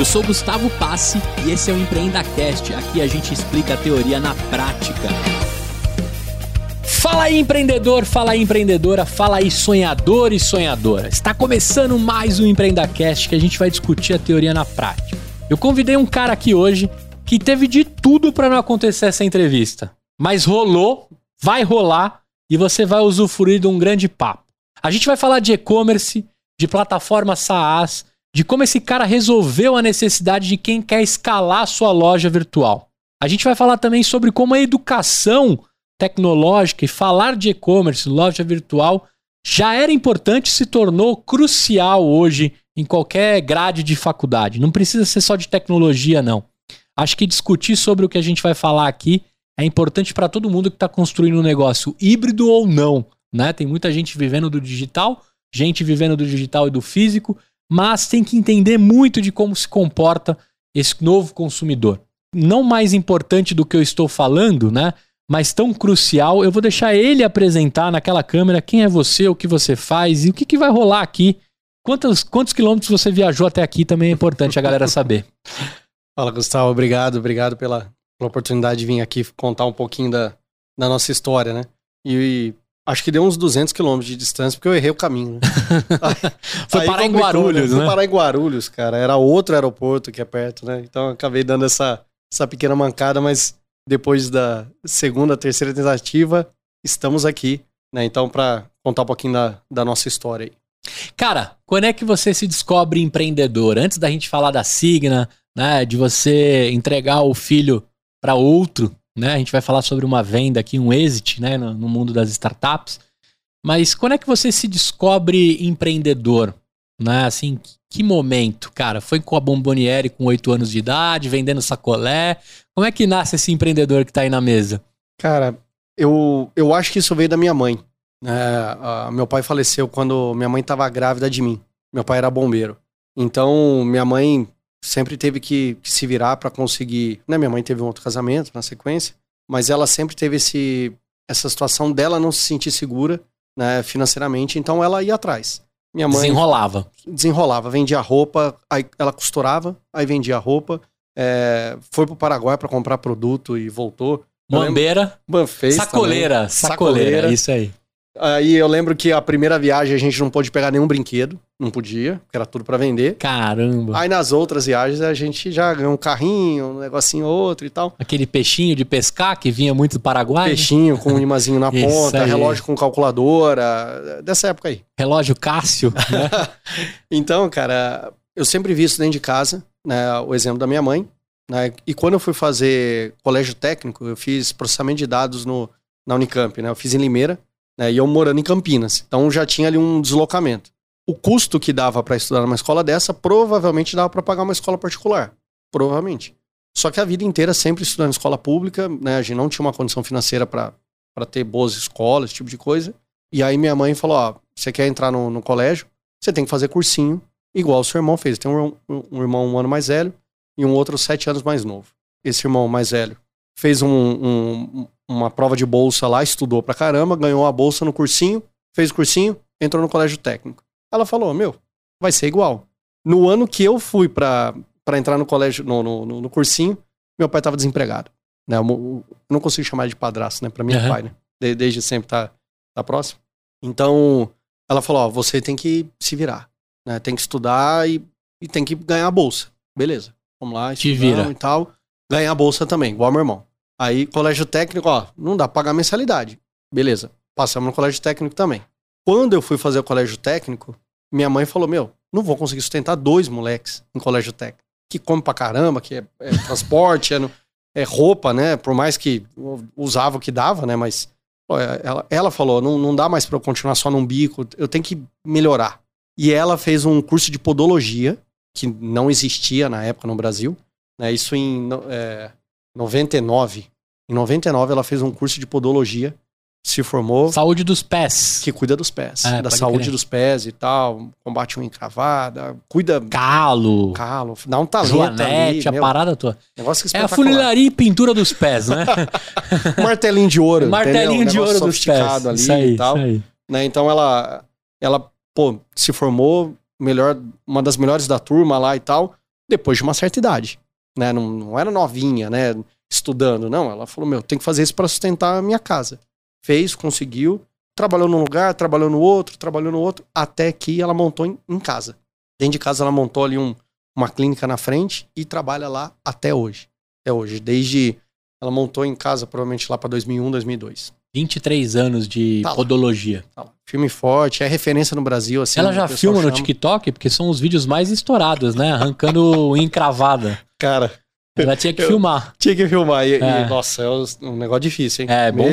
Eu sou Gustavo Passe e esse é o EmpreendaCast. Aqui a gente explica a teoria na prática. Fala aí, empreendedor, fala aí, empreendedora, fala aí, sonhador e sonhadora. Está começando mais um EmpreendaCast que a gente vai discutir a teoria na prática. Eu convidei um cara aqui hoje que teve de tudo para não acontecer essa entrevista, mas rolou, vai rolar e você vai usufruir de um grande papo. A gente vai falar de e-commerce, de plataforma SaaS, de como esse cara resolveu a necessidade de quem quer escalar sua loja virtual. A gente vai falar também sobre como a educação tecnológica e falar de e-commerce, loja virtual, já era importante se tornou crucial hoje em qualquer grade de faculdade. Não precisa ser só de tecnologia, não. Acho que discutir sobre o que a gente vai falar aqui é importante para todo mundo que está construindo um negócio híbrido ou não. Né? Tem muita gente vivendo do digital, gente vivendo do digital e do físico, mas tem que entender muito de como se comporta esse novo consumidor. Não mais importante do que eu estou falando, né? Mas tão crucial, eu vou deixar ele apresentar naquela câmera quem é você, o que você faz e o que, que vai rolar aqui. Quantos, quantos quilômetros você viajou até aqui também é importante a galera saber. Fala, Gustavo. Obrigado, obrigado pela, pela oportunidade de vir aqui contar um pouquinho da, da nossa história, né? E, Acho que deu uns 200 quilômetros de distância, porque eu errei o caminho. Né? Foi parar em Guarulhos, né? Foi parar em Guarulhos, cara. Era outro aeroporto que é perto, né? Então acabei dando essa, essa pequena mancada, mas depois da segunda, terceira tentativa, estamos aqui, né? Então, para contar um pouquinho da, da nossa história aí. Cara, quando é que você se descobre empreendedor? Antes da gente falar da Signa, né? De você entregar o filho para outro, né? A gente vai falar sobre uma venda aqui, um exit, né, no, no mundo das startups. Mas quando é que você se descobre empreendedor? Né? Assim, que momento, cara? Foi com a Bomboniere com 8 anos de idade, vendendo sacolé? Como é que nasce esse empreendedor que tá aí na mesa? Cara, eu, eu acho que isso veio da minha mãe. É, meu pai faleceu quando minha mãe estava grávida de mim. Meu pai era bombeiro. Então, minha mãe sempre teve que, que se virar para conseguir. Né? Minha mãe teve um outro casamento na sequência, mas ela sempre teve esse, essa situação dela não se sentir segura né, financeiramente, então ela ia atrás. Minha mãe desenrolava. Desenrolava, vendia roupa, aí ela costurava, aí vendia roupa, é, foi pro Paraguai para comprar produto e voltou. Bombeira, sacoleira, sacoleira, sacoleira, isso aí. Aí eu lembro que a primeira viagem a gente não pôde pegar nenhum brinquedo, não podia, porque era tudo para vender. Caramba. Aí nas outras viagens a gente já ganhou um carrinho, um negocinho outro e tal. Aquele peixinho de pescar que vinha muito do Paraguai. Né? Peixinho com um imazinho na ponta, relógio com calculadora, dessa época aí. Relógio Cássio, né? então, cara, eu sempre vi isso dentro de casa, né, o exemplo da minha mãe, né? E quando eu fui fazer colégio técnico, eu fiz processamento de dados no, na Unicamp, né? Eu fiz em Limeira né, e eu morando em Campinas. Então já tinha ali um deslocamento. O custo que dava para estudar numa escola dessa provavelmente dava para pagar uma escola particular. Provavelmente. Só que a vida inteira sempre estudando escola pública, né? A gente não tinha uma condição financeira para ter boas escolas, esse tipo de coisa. E aí minha mãe falou: ó, você quer entrar no, no colégio? Você tem que fazer cursinho, igual o seu irmão fez. Tem um, um, irmão um ano mais velho e um outro sete anos mais novo. Esse irmão mais velho fez um, uma prova de bolsa lá, estudou pra caramba, ganhou a bolsa no cursinho, fez o cursinho, entrou no colégio técnico. Ela falou: Meu, vai ser igual. No ano que eu fui pra, pra entrar no colégio, no, no, no cursinho, meu pai tava desempregado. Né? Eu, eu não consigo chamar de padrasto, né? Pra mim é pai, né? De, desde sempre tá, tá próximo. Então, ela falou: Ó, você tem que se virar. Né? Tem que estudar e, e tem que ganhar a bolsa. Beleza, vamos lá, Te vira. e tal. Ganhar a bolsa também, igual meu irmão. Aí, colégio técnico, ó, não dá pra pagar mensalidade. Beleza, passamos no colégio técnico também. Quando eu fui fazer o colégio técnico, minha mãe falou: Meu, não vou conseguir sustentar dois moleques em colégio técnico. Que come pra caramba, que é, é transporte, é, é, roupa, né? Por mais que usava o que dava, né? Mas ó, ela, ela falou: não, não dá mais pra eu continuar só num bico, eu tenho que melhorar. E ela fez um curso de podologia, que não existia na época no Brasil. Né? Isso em é, 99. Em 99 ela fez um curso de podologia, se formou. Saúde dos pés. Que cuida dos pés. É, da saúde crer. dos pés e tal. Combate uma encravada, cuida. Calo. Calo. Dá um talento Joanete, ali. a parada tua. Negócio é a funilaria e pintura dos pés, né? Martelinho de ouro. Martelinho de ouro dos pés. ali isso aí, e tal. Isso aí. Né? Então ela, ela, pô, se formou, melhor, uma das melhores da turma lá e tal. depois de uma certa idade. Né? Não, não era novinha, né? Estudando, não. Ela falou: meu, tem que fazer isso para sustentar a minha casa. Fez, conseguiu, trabalhou num lugar, trabalhou no outro, trabalhou no outro, até que ela montou em, em casa. Dentro de casa, ela montou ali um, uma clínica na frente e trabalha lá até hoje. Até hoje. Desde. Ela montou em casa, provavelmente lá para 2001, 2002. 23 anos de Tá podologia. Tá. Filme forte, é referência no Brasil. Assim, Ela já filma no chama. TikTok, porque são os vídeos mais estourados, né? Arrancando encravada. Cara, Ela tinha que Eu- filmar. tinha que filmar. E, e, É. nossa, é um negócio difícil, hein? É Meu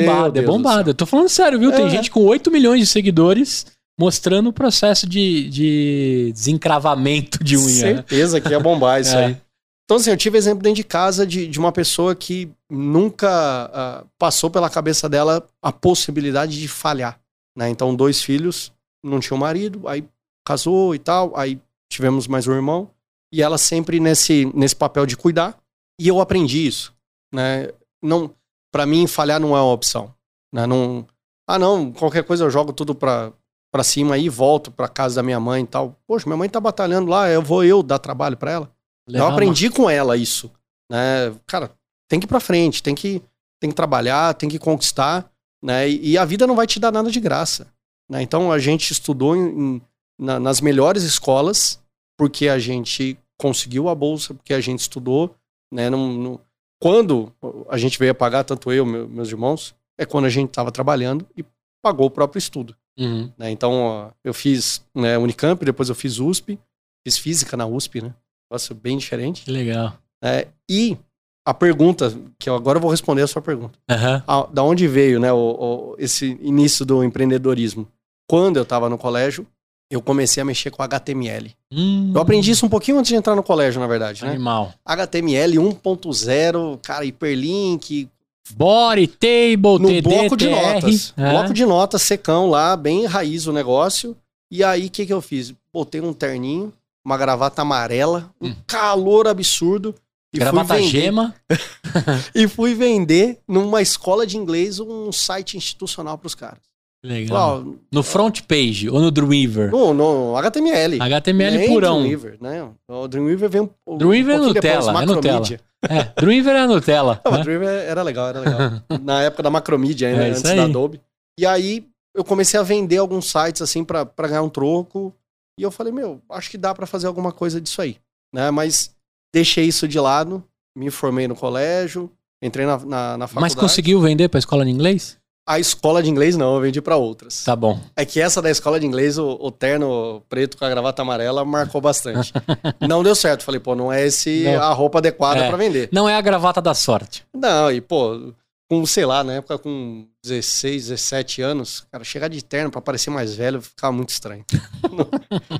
bombado, é. Eu tô falando sério, viu? Tem É. gente com 8 milhões de seguidores mostrando o processo de, de desencravamento de unha. né? Certeza que ia bombar isso É. aí. Então, assim, eu tive exemplo dentro de casa de, de uma pessoa que nunca ah, passou pela cabeça dela a possibilidade de falhar. Né? Então, dois filhos, não tinha um marido, aí casou e tal, aí tivemos mais um irmão, e ela sempre nesse, nesse papel de cuidar, e eu aprendi isso. Né? Não, para mim, falhar não é uma opção. Né? Não, ah, não, qualquer coisa eu jogo tudo pra, pra cima aí e volto pra casa da minha mãe e tal. Poxa, minha mãe tá batalhando lá, eu vou eu dar trabalho pra ela. Eu aprendi com ela isso. Né? Cara, tem que ir pra frente, tem que, tem que trabalhar, tem que conquistar. Né? E, e a vida não vai te dar nada de graça. Né? Então a gente estudou em- em- na- nas melhores escolas porque a gente conseguiu a bolsa, porque a gente estudou. Né? Não- não- quando a gente veio a pagar, tanto eu meu- meus irmãos, é quando a gente estava trabalhando e pagou o próprio estudo. Uhum. né? Então, ó, eu fiz né, Unicamp, depois eu fiz USP, fiz física na USP, né? Nossa, bem diferente. Que legal. É, e a pergunta, que eu agora vou responder a sua pergunta. Aham. Ah, da onde veio né, o, o- esse início do empreendedorismo? Quando eu estava no colégio, eu comecei a mexer com HTML. Hum, Eu aprendi isso um pouquinho antes de entrar no colégio, na verdade, né? Animal. HTML 1.0, cara, hiperlink, Body, table, no TD, bloco de TR. notas. É. Bloco de notas, secão lá, bem raiz o negócio. E aí, o que, que eu fiz? Botei um terninho, uma gravata amarela, um Hum. calor absurdo. E Gravata fui vender, gema. E fui vender numa escola de inglês um site institucional para os caras. Legal. No front page ou no Dreamweaver? no, no HTML. HTML Nem purão. Dreamweaver, né? O Dreamweaver vem um, um Dreamweaver é pouquinho depois, Nutella, é Macromedia. É, Dreamweaver é Nutella. Não, né? Dreamweaver era legal, era legal. Na época da Macromedia ainda, É antes aí. da Adobe. E aí eu comecei a vender alguns sites assim pra pra ganhar um troco. E eu falei, meu, acho que dá pra fazer alguma coisa disso aí. Né? Mas deixei isso de lado, me formei no colégio, entrei na, na, na faculdade. Mas conseguiu vender pra escola de inglês? A escola de inglês não, eu vendi pra outras. Tá bom. É que essa da escola de inglês, o, o terno preto com a gravata amarela, marcou bastante. não deu certo. Falei, pô, não é esse Não. a roupa adequada É. pra vender. Não é a gravata da sorte. Não, e pô, com, sei lá, na época com 16, 17 anos, cara, chegar de terno pra parecer mais velho ficava muito estranho.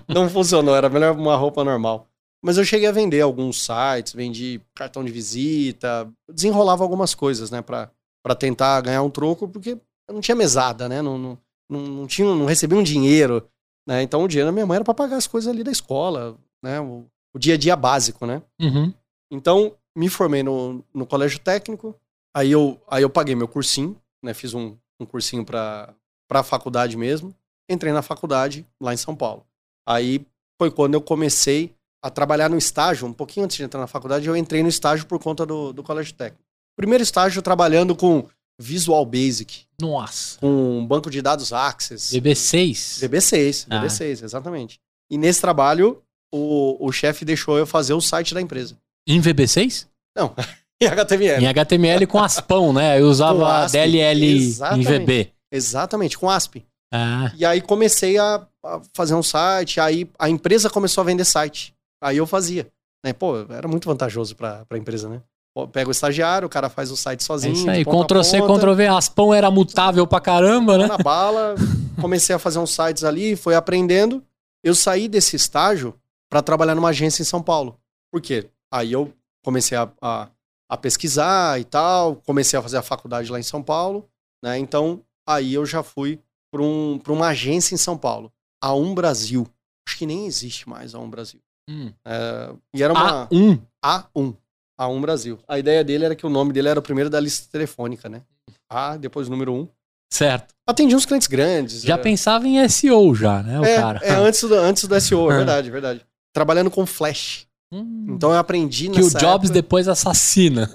não, não funcionou, era melhor uma roupa normal. Mas eu cheguei a vender alguns sites, vendi cartão de visita, desenrolava algumas coisas, né, pra, pra tentar ganhar um troco, porque eu não tinha mesada, né, não, não, não, não tinha, não recebia um dinheiro, né, então o dinheiro da minha mãe era pra pagar as coisas ali da escola, né, o, o dia a dia básico, né. Uhum. Então, me formei no, no colégio técnico, aí eu, aí eu paguei meu cursinho, né? Fiz um, um cursinho para a faculdade mesmo. Entrei na faculdade lá em São Paulo. Aí foi quando eu comecei a trabalhar no estágio, um pouquinho antes de entrar na faculdade, eu entrei no estágio por conta do, do colégio técnico. Primeiro estágio trabalhando com Visual Basic, Nossa. com banco de dados Access. VB6. VB6, Ah. VB6, exatamente. E nesse trabalho, o, o chefe deixou eu fazer o site da empresa. Em VB6? Não, em HTML. Em HTML com Aspão, né? Eu usava ASP, DLL em exatamente. VB. Exatamente, com ASP. Ah, E aí comecei a, a fazer um site, aí a empresa começou a vender site. Aí eu fazia. Né? Pô, era muito vantajoso pra, pra empresa, né? Pega o estagiário, o cara faz o site é sozinho. isso aí. de ponta a Ctrl C, ponta, Ctrl V. Aspão era mutável pra caramba, né? na bala. Comecei a fazer uns sites ali, foi aprendendo. Eu saí desse estágio para trabalhar numa agência em São Paulo. Por quê? Aí eu comecei a, a, a pesquisar e tal, comecei a fazer a faculdade lá em São Paulo, né? Então, aí eu já fui para um, pra uma agência em São Paulo, a Um Brasil. Acho que nem existe mais a Um Brasil. Hum. É, e era uma A1. A1, A1 Brasil. A ideia dele era que o nome dele era o primeiro da lista telefônica, né? A, depois o número 1. Certo. Atendia uns clientes grandes. Já é. pensava em SEO já, né, o é, cara? é antes do, antes do SEO, é verdade, verdade. Trabalhando com Flash. Hum, Então eu aprendi que o Jobs época, depois assassina.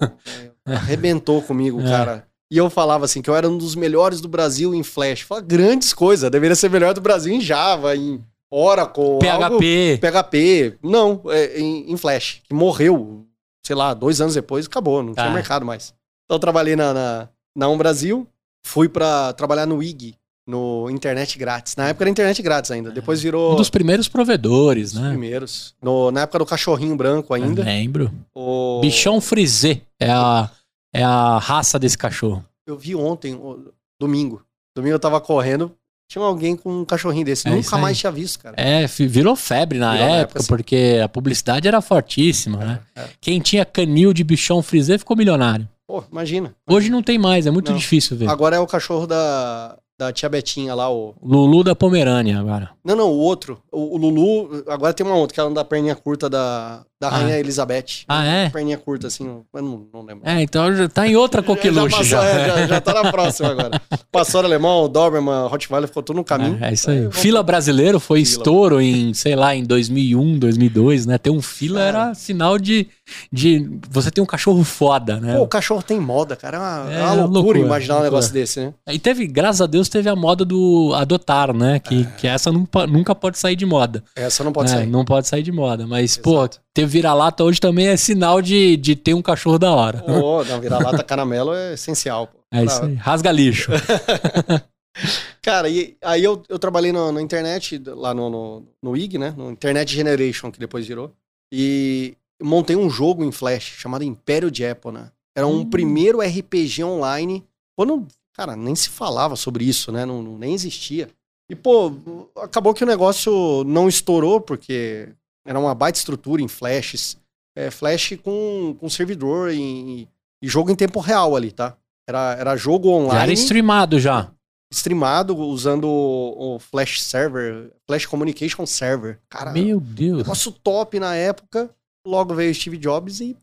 arrebentou comigo, É. cara. E eu falava assim, que eu era um dos melhores do Brasil em Flash. Fala, grandes coisas, deveria ser melhor do Brasil em Java, em Oracle, algo- PHP. PHP. Não, é, em, em Flash, que morreu, sei lá, dois anos depois, acabou, não tinha Ah. mercado mais. Então eu trabalhei na, na, na Um Brasil, fui pra trabalhar no IG, no Internet Grátis. Na época era Internet Grátis ainda, depois virou Um dos primeiros provedores, os né? primeiros. No- na época do cachorrinho branco ainda. Eu lembro. o- Bichão frisé é a, é a raça desse cachorro. Eu vi ontem, o- domingo. Domingo eu tava correndo, tinha alguém com um cachorrinho desse. É Nunca mais tinha visto, cara. É, virou febre na Virou época, época, porque a publicidade era fortíssima, né? É. Quem tinha canil de bichão frisé ficou milionário. Pô, imagina. Hoje não tem mais, é muito Não. difícil ver. Agora é o cachorro da, da tia Betinha lá, o. Lulu da Pomerânia agora. Não, não, o outro. O, o Lulu. Agora tem uma outra, que é uma da perninha curta da, da Ah. Rainha Elizabeth. Ah, é? Perninha curta, assim, eu não, não lembro. É, então já tá em outra coqueluche passou, já. é, já, já tá na próxima agora. Pastor alemão, Doberman, Rottweiler, ficou tudo no caminho. É, é isso aí. vamos- Fila brasileiro foi Fila. estouro em, sei lá, em 2001, 2002, né? Ter um fila Cara. era sinal de, de você ter um cachorro foda, né? Pô, o cachorro tem moda, cara. É uma, É é uma loucura, loucura, imaginar um loucura. negócio desse, né? E teve, graças a Deus, teve a moda do adotar, né? Que, que essa não nunca pode sair de moda. Essa não pode né? sair. Não pode sair de moda. Mas, pô, Exato. Vira-lata hoje também é sinal de, de ter um cachorro da hora. Ô, não, vira-lata caramelo é essencial. Pô. É isso aí. Rasga lixo. Cara, e aí eu, eu trabalhei na, na internet, lá no, no, no IG, né? No Internet Generation, que depois virou. E montei um jogo em Flash chamado Império de Epona. Era um Hum. primeiro RPG online. Quando, cara, nem se falava sobre isso, né? Não, não- nem existia. E, pô, acabou que o negócio não estourou, porque era uma baita estrutura em Flashes. É, Flash com, com servidor e, e jogo em tempo real ali, tá? Era, era jogo Já online era streamado já. streamado usando o, o Flash Server, Flash Communication Server. Cara, Meu Deus. negócio top na época. Logo veio o Steve Jobs e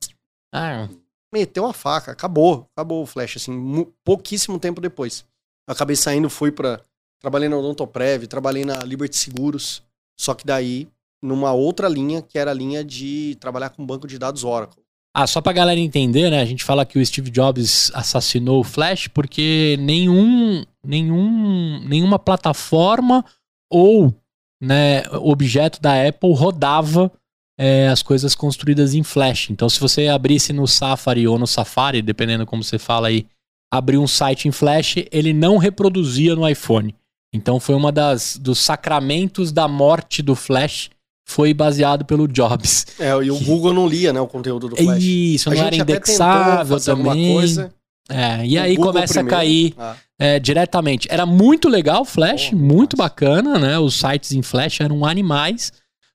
Ah, meteu a faca. Acabou, acabou o Flash, assim, pouquíssimo tempo depois. Eu acabei saindo, fui pra. Trabalhei na Odontoprev, trabalhei na Liberty Seguros. Só que daí, numa outra linha, que era a linha de trabalhar com banco de dados Oracle. Ah, só pra galera entender, né? A gente fala que o Steve Jobs assassinou o Flash porque nenhum, nenhum, nenhuma plataforma ou né, objeto da Apple rodava é, as coisas construídas em Flash. Então, se você abrisse no Safari ou no Safari, dependendo como você fala aí, abrir um site em Flash, ele não reproduzia no iPhone. Então, foi uma das dos sacramentos da morte do Flash, foi baseado pelo Jobs. É, e o Google não lia, né, o conteúdo do Flash. Isso, A não era indexável também. coisa. É, e aí Google começa primeiro. a cair Ah, é, diretamente. Era muito legal o Flash, Pô, muito massa. bacana, né? Os sites em Flash eram animais,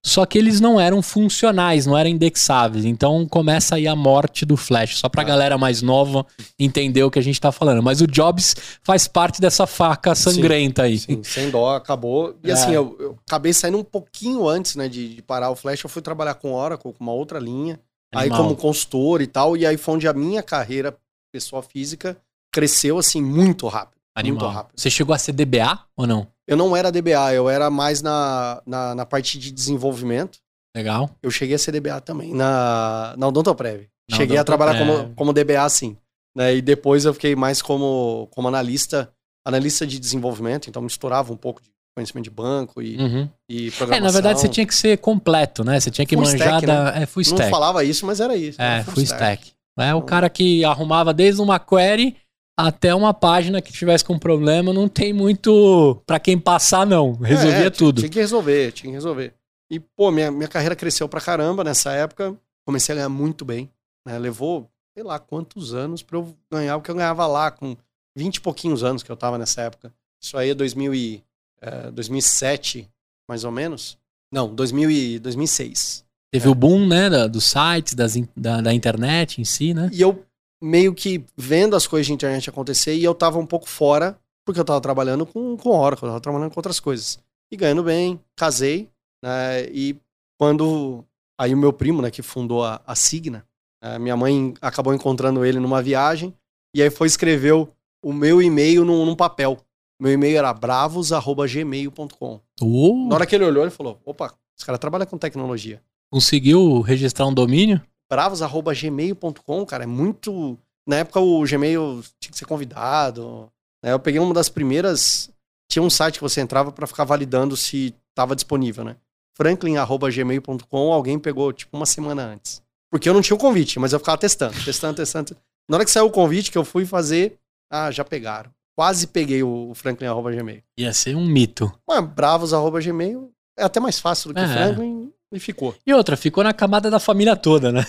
só que eles não eram funcionais, não eram indexáveis. Então começa aí a morte do Flash, só pra Ah. galera mais nova entender o que a gente tá falando. Mas o Jobs faz parte dessa faca sangrenta aí. Sim, sem dó, acabou. E É. assim, eu, eu acabei saindo um pouquinho antes, né, de, de parar o Flash. Eu fui trabalhar com Oracle, com uma outra linha. Aí Animal. como consultor e tal. E aí foi onde a minha carreira pessoa física cresceu, assim, muito rápido. Animal. Muito rápido. Você chegou a ser DBA ou não? Eu não era DBA, eu era mais na, na, na parte de desenvolvimento. Legal. Eu cheguei a ser DBA também, na, na Odontoprev. Na cheguei a trabalhar Odontoprev. como, como DBA, sim. Né, e depois eu fiquei mais como, como analista, analista de desenvolvimento. Então misturava um pouco de conhecimento de banco e, Uhum. e É, programação. na verdade você tinha que ser completo, né? Você tinha que Full manjar stack, da. É, full Não stack. falava isso, mas era isso. É, era full stack. É o cara que arrumava desde uma query até uma página que tivesse com problema, não tem muito pra quem passar, não. Resolvia É, tinha- tudo. Tinha que resolver, tinha que resolver. E, pô, minha, minha carreira cresceu pra caramba nessa época. Comecei a ganhar muito bem. né? Levou, sei lá, quantos anos pra eu ganhar o que eu ganhava lá, com 20 e pouquinhos anos que eu tava nessa época. Isso aí é 2000 e, é, 2007, mais ou menos. Não, 2000 e, 2006. Teve o boom, né, da- dos sites, das da, da internet em si, né? E eu meio que vendo as coisas de internet acontecer e eu tava um pouco fora, porque eu tava trabalhando com, com Oracle, eu tava trabalhando com outras coisas. E ganhando bem, casei, né? E quando. Aí o meu primo, né, que fundou a, a Signa, né, minha mãe acabou encontrando ele numa viagem, e aí foi escreveu o meu e-mail num, num papel. Meu e-mail era bravos.gmail.com. Uh, Na hora que ele olhou, ele falou: opa, esse cara trabalha com tecnologia. Conseguiu registrar um domínio? bravos.gmail.com, cara, é muito. Na época o Gmail tinha que ser convidado. Né? Eu peguei uma das primeiras. Tinha um site que você entrava para ficar validando se estava disponível, né? franklin.gmail.com, alguém pegou tipo uma semana antes. Porque eu não tinha o convite, mas eu ficava testando, testando, testando. Na hora que saiu o convite que eu fui fazer, ah, já pegaram. Quase peguei o franklin.gmail. Ia ser um mito. Mas bravos.gmail é até mais fácil do que É. Franklin e ficou. E outra, ficou na camada da família toda, né?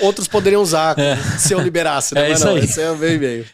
Outros poderiam usar se eu liberasse, né? É Mas isso não, aí. esse é meu e-mail.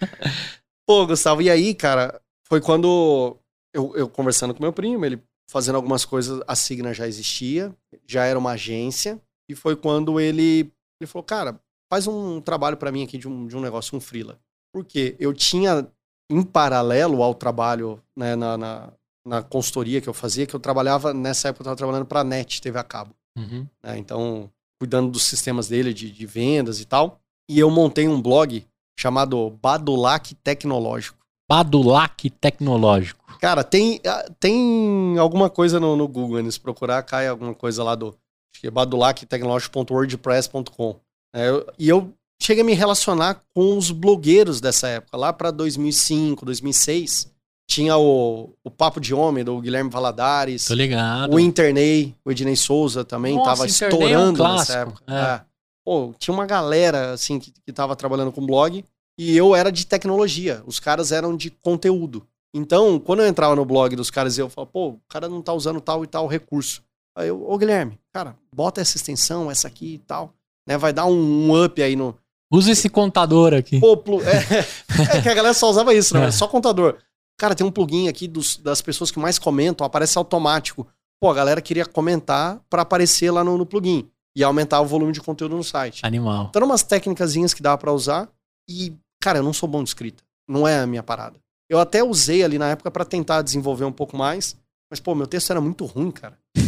Pô, Gustavo, e aí, cara, foi quando eu, eu conversando com meu primo, ele fazendo algumas coisas, a Signa já existia, já era uma agência, e foi quando ele, ele falou, cara, faz um trabalho pra mim aqui de um, de um negócio, um freela. Porque eu tinha, em paralelo ao trabalho né, na, na, na consultoria que eu fazia, que eu trabalhava, nessa época eu tava trabalhando pra NET, TV a cabo Uhum. né? Então, cuidando dos sistemas dele de, de vendas e tal. E eu montei um blog chamado Badulac Tecnológico. Badulac Tecnológico. Cara, tem, ah, tem alguma coisa no, no Google, né? se procurar, cai alguma coisa lá do é badulactecnologico.wordpress.com. É, e eu cheguei a me relacionar com os blogueiros dessa época, lá para 2005, 2006. Tinha o, o Papo de Homem, do Guilherme Valadares. Tô ligado. O Internei, o Ednei Souza também Nossa, tava Internei é um estourando nessa época. é. É. Pô, tinha uma galera, assim, que, que tava trabalhando com blog e eu era de tecnologia. Os caras eram de conteúdo. Então, quando eu entrava no blog dos caras, eu falava, pô, o cara não tá usando tal e tal recurso. Aí eu, ô Guilherme, cara, bota essa extensão, essa aqui e tal. Né, vai dar um, um up aí no, Usa esse contador aqui. Pô, plu- é, é que a galera só usava isso, né? É. Só contador. Cara, tem um plugin aqui dos- das pessoas que mais comentam, aparece automático. Pô, a galera queria comentar pra aparecer lá no, no plugin e aumentar o volume de conteúdo no site. Animal. Então, umas técnicas que dava pra usar e, cara, eu não sou bom de escrita. Não é a minha parada. Eu até usei ali na época pra tentar desenvolver um pouco mais, mas, pô, meu texto era muito ruim, cara.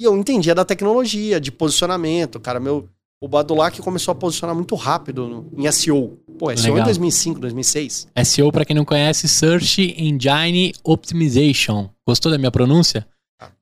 E eu entendia da tecnologia, de posicionamento, cara. Meu, o Badulac começou a posicionar muito rápido no- em SEO. Pô, SEO em Legal. 2005, 2006. SEO, pra quem não conhece, Search Engine Optimization. Gostou da minha pronúncia?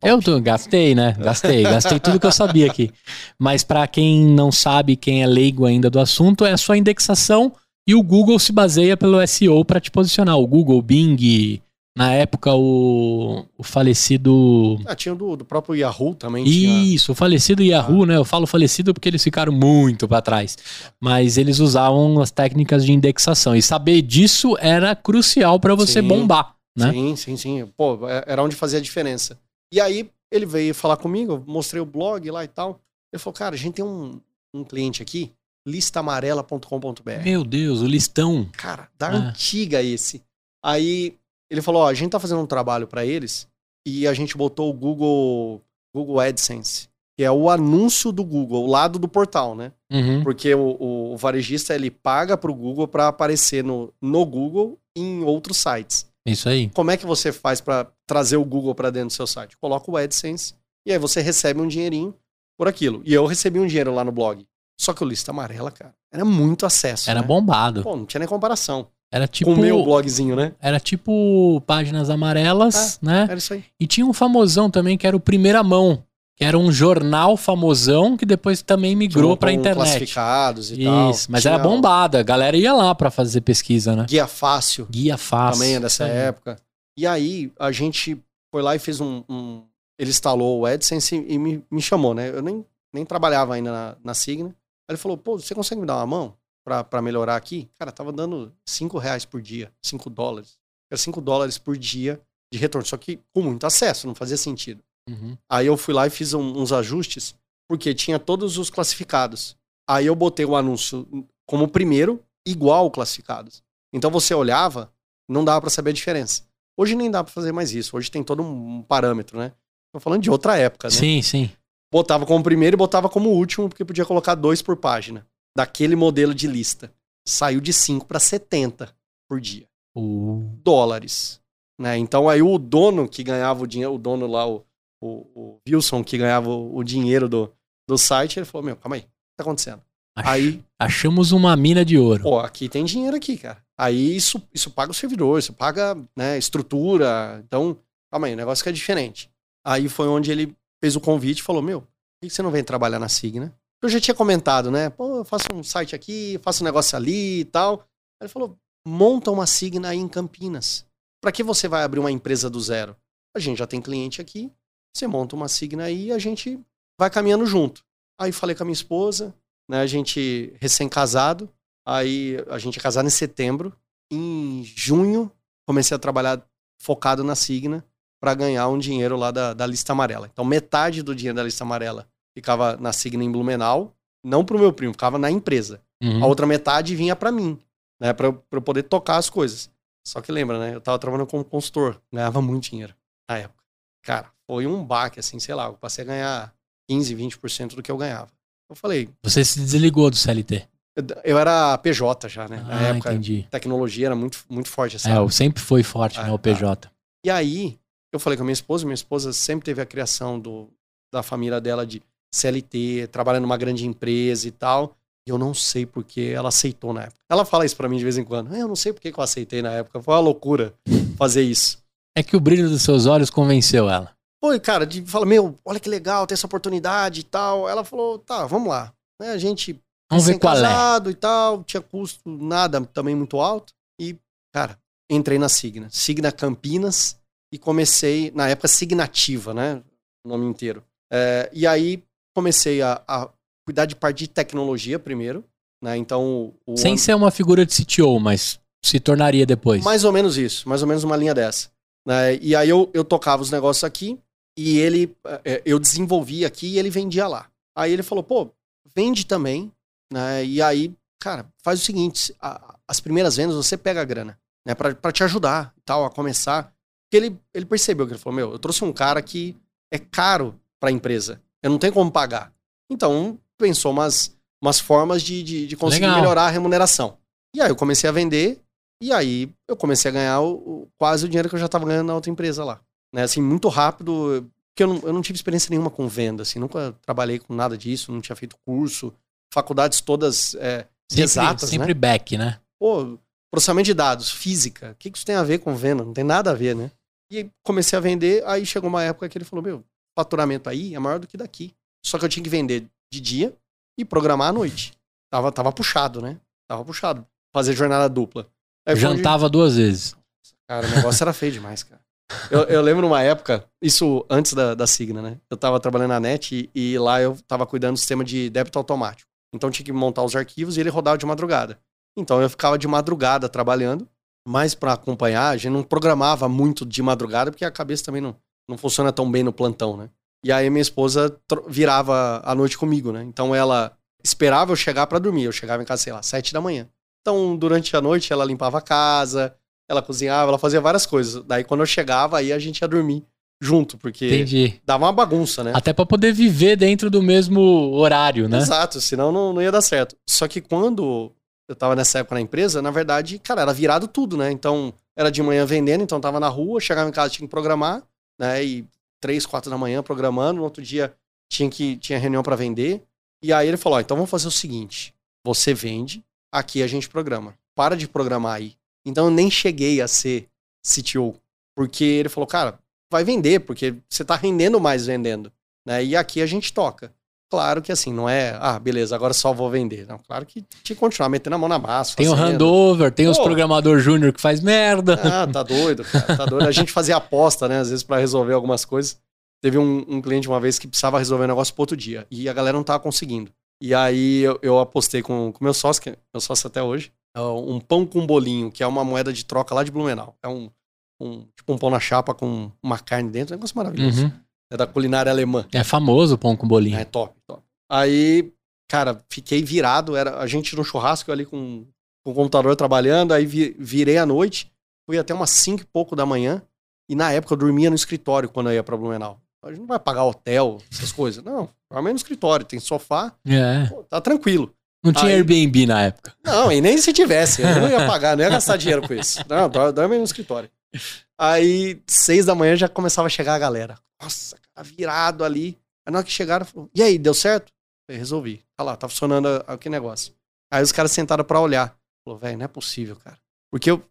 Eu tô- gastei, né? Gastei, gastei tudo que eu sabia aqui. Mas pra quem não sabe, quem é leigo ainda do assunto, é a sua indexação e o Google se baseia pelo SEO pra te posicionar. O Google, Bing, na época o, o falecido Ah, tinha do, do próprio Yahoo também. Tinha... Isso, o falecido Yahoo, né? Eu falo falecido porque eles ficaram muito pra trás. Mas eles usavam as técnicas de indexação. E saber disso era crucial pra você Sim. bombar, né? Sim, sim, sim. Pô, é- era onde fazia a diferença. E aí ele veio falar comigo, eu mostrei o blog lá e tal. Ele falou, cara, a gente tem um, um cliente aqui, listaamarela.com.br. Meu Deus, o listão. Cara, da Ah. antiga esse. Aí ele falou, ó, a gente tá fazendo um trabalho pra eles e a gente botou o Google, Google AdSense, que é o anúncio do Google, o lado do portal, né? Uhum. Porque o, o- o varejista ele paga pro Google para aparecer no, no Google e em outros sites. Isso aí. Como é que você faz para trazer o Google para dentro do seu site? Coloca o AdSense e aí você recebe um dinheirinho por aquilo. E eu recebi um dinheiro lá no blog. Só que o lista amarela, cara, era muito acesso. Era né? bombado. Pô, não tinha nem comparação. Era tipo. Com o meu blogzinho, né? Era tipo páginas amarelas, né? Era isso aí. E tinha um famosão também que era o Primeira Mão, que era um jornal famosão que depois também migrou um internet. Classificados e tal. Isso, mas Tinha era bombada. A galera ia lá pra fazer pesquisa, né? Guia fácil. Guia fácil. também é dessa aí. época. E aí a gente foi lá e fez um. um- ele instalou o AdSense e me, me chamou, né? Eu nem, nem trabalhava ainda na, na Signa. Aí ele falou: pô, você consegue me dar uma mão pra, pra melhorar aqui? Cara, tava dando 5 reais por dia, 5 dólares. Era 5 dólares por dia de retorno. Só que com muito acesso, não fazia sentido. Uhum. Aí eu fui lá e fiz um- uns ajustes, porque tinha todos os classificados. Aí eu botei o anúncio como primeiro, igual classificados. Então você olhava, não dava pra saber a diferença. Hoje nem dá pra fazer mais isso. Hoje tem todo um parâmetro, né? Tô falando de outra época, né? Sim, sim. Botava como primeiro e botava como último, porque podia colocar dois por página. Daquele modelo de lista. Saiu de 5 para 70 por dia O... dólares. Né? Então aí o dono que ganhava o dinheiro, o dono lá, o, o, o Wilson que ganhava o, o dinheiro do, do site, ele falou, meu, calma aí, o que tá acontecendo? Ach- Aí, Achamos uma mina de ouro. pô, aqui tem dinheiro aqui, cara. Aí isso, isso paga o servidor, isso paga né, estrutura. Então, calma aí, o negócio que é diferente. Aí foi onde ele fez o convite e falou, meu, que você não vem trabalhar na Signa? Eu já tinha comentado, né? Pô, eu faço um site aqui, faço um negócio ali e tal. Aí ele falou, monta uma Signa aí em Campinas. Para que você vai abrir uma empresa do zero? A gente já tem cliente aqui, você monta uma Signa aí e a gente vai caminhando junto. Aí falei com a minha esposa, né? A gente recém-casado, aí a gente é casado em setembro. Em junho, comecei a trabalhar focado na Signa para ganhar um dinheiro lá da, da lista amarela. Então, metade do dinheiro da lista amarela ficava na Signa em Blumenau, não pro meu primo, ficava na empresa. Uhum. A outra metade vinha para mim, né, para eu poder tocar as coisas. Só que lembra, né, eu tava trabalhando como consultor, ganhava muito dinheiro na época. Cara, foi um baque, assim, sei lá, eu passei a ganhar 15, 20% do que eu ganhava. Eu falei. Você se desligou do CLT? Eu, eu era PJ já, né? Ah, na época, entendi. tecnologia era muito, muito forte. É, Sabe? sempre foi forte, Ah, né? O PJ. E aí, eu falei com a minha esposa, minha esposa sempre teve a criação do, da família dela de CLT, trabalhando numa grande empresa e tal. E eu não sei porque ela aceitou na época. Ela fala isso pra mim de vez em quando. "Ah, Eu não sei porque que eu aceitei na época. Foi uma loucura fazer isso. É que o brilho dos seus olhos convenceu ela. Foi, cara, de fala, meu, olha que legal ter essa oportunidade e tal. Ela falou, tá, vamos lá. Né, a gente Vamos ver qual é. e tal, tinha custo nada também muito alto. E, cara, entrei na Signa. Signa Campinas e comecei, na época, Signativa, né? O nome inteiro. É, e aí comecei a, a cuidar de parte de tecnologia primeiro, né? Então, o Sem ser uma figura de CTO, mas se tornaria depois. mais ou menos isso, mais ou menos uma linha dessa. né? E aí eu, eu tocava os negócios aqui e ele, eh, eu desenvolvia aqui e ele vendia lá. Aí ele falou, pô, vende também, né? E aí, cara, faz o seguinte, a- as primeiras vendas você pega a grana, né? Pra, pra te ajudar e tal, a começar. Porque ele, ele percebeu que ele falou, meu, eu trouxe um cara que é caro pra empresa, eu não tenho como pagar. Então, pensou umas, umas formas de, de, de conseguir Legal. melhorar a remuneração. E aí eu comecei a vender e aí eu comecei a ganhar o, o- quase o dinheiro que eu já estava ganhando na outra empresa lá. Né? Assim, muito rápido, porque eu não, eu não tive experiência nenhuma com venda, assim, nunca trabalhei com nada disso, não tinha feito curso, faculdades todas é, sempre, exatas, sempre né? back, né? Pô, processamento de dados, física, o que, que isso tem a ver com venda? Não tem nada a ver, né? E comecei a vender, aí chegou uma época que ele falou, meu, faturamento aí é maior do que daqui. Só que eu tinha que vender de dia e programar à noite. Tava, tava puxado, né? Tava puxado. Fazer jornada dupla. Aí onde- Jantava duas vezes. Cara, o negócio era feio demais, cara. Eu, eu lembro uma época, isso antes da, da Signa, né? Eu tava trabalhando na NET e, e lá eu tava cuidando do sistema de débito automático. Então tinha que montar os arquivos e ele rodava de madrugada. Então eu ficava de madrugada trabalhando, mas pra acompanhar, a gente não programava muito de madrugada, porque a cabeça também não, não funciona tão bem no plantão, né? E aí minha esposa virava a noite comigo, né? Então ela esperava eu chegar pra dormir. Eu chegava em casa, sei lá, sete da manhã. Então, durante a noite, ela limpava a casa, ela cozinhava, ela fazia várias coisas. Daí, quando eu chegava, aí a gente ia dormir junto, porque Entendi. dava uma bagunça, né? Até pra poder viver dentro do mesmo horário, né? Exato, senão não, não ia dar certo. Só que quando eu tava nessa época na empresa, na verdade, cara, era virado tudo, né? Então, era de manhã vendendo, então tava na rua, chegava em casa, tinha que programar, né? E três, quatro da manhã programando, no outro dia tinha que tinha reunião pra vender. E aí ele falou: ó, então vamos fazer o seguinte: você vende, aqui a gente programa. Para de programar aí. Então eu nem cheguei a ser CTO, porque ele falou, cara, vai vender, porque você tá rendendo mais vendendo, né? E aqui a gente toca. Claro que assim, não é, ah, beleza, agora só vou vender. Não, claro que tinha que continuar metendo a mão na massa. Tem o handover, tem os Pô. programador júnior que faz merda. Ah, tá doido, cara, tá doido. A gente fazia aposta, né, às vezes pra resolver algumas coisas. Teve um, um cliente uma vez que precisava resolver um negócio pro outro dia e a galera não tava conseguindo. E aí eu, eu apostei com o meu sócio, que é meu sócio até hoje, é um pão com bolinho, que é uma moeda de troca lá de Blumenau. É um, um tipo um pão na chapa com uma carne dentro, é um negócio maravilhoso. Uhum. É da culinária alemã. É famoso o pão com bolinho. É top, top. Aí, cara, fiquei virado. Era a gente no churrasco eu ali com, com o computador trabalhando. Aí vi- virei à noite. Fui até umas 5 e pouco da manhã. E na época eu dormia no escritório quando eu ia pra Blumenau. A gente não vai pagar hotel, essas coisas. Não, dorme no escritório. Tem sofá, É. pô, tá tranquilo. Não tinha Aí- Airbnb na época. Não, e nem se tivesse. Eu não ia pagar, não ia gastar dinheiro com isso. Não, dor- dorme no escritório. Aí, seis da manhã já começava a chegar a galera. Nossa, cara, virado ali. Aí na hora que chegaram, falou, e aí, deu certo? Falei, resolvi. Tá lá, tá funcionando a- a- que negócio. Aí os caras sentaram pra olhar. Falou, velho, não é possível, cara. Porque eu,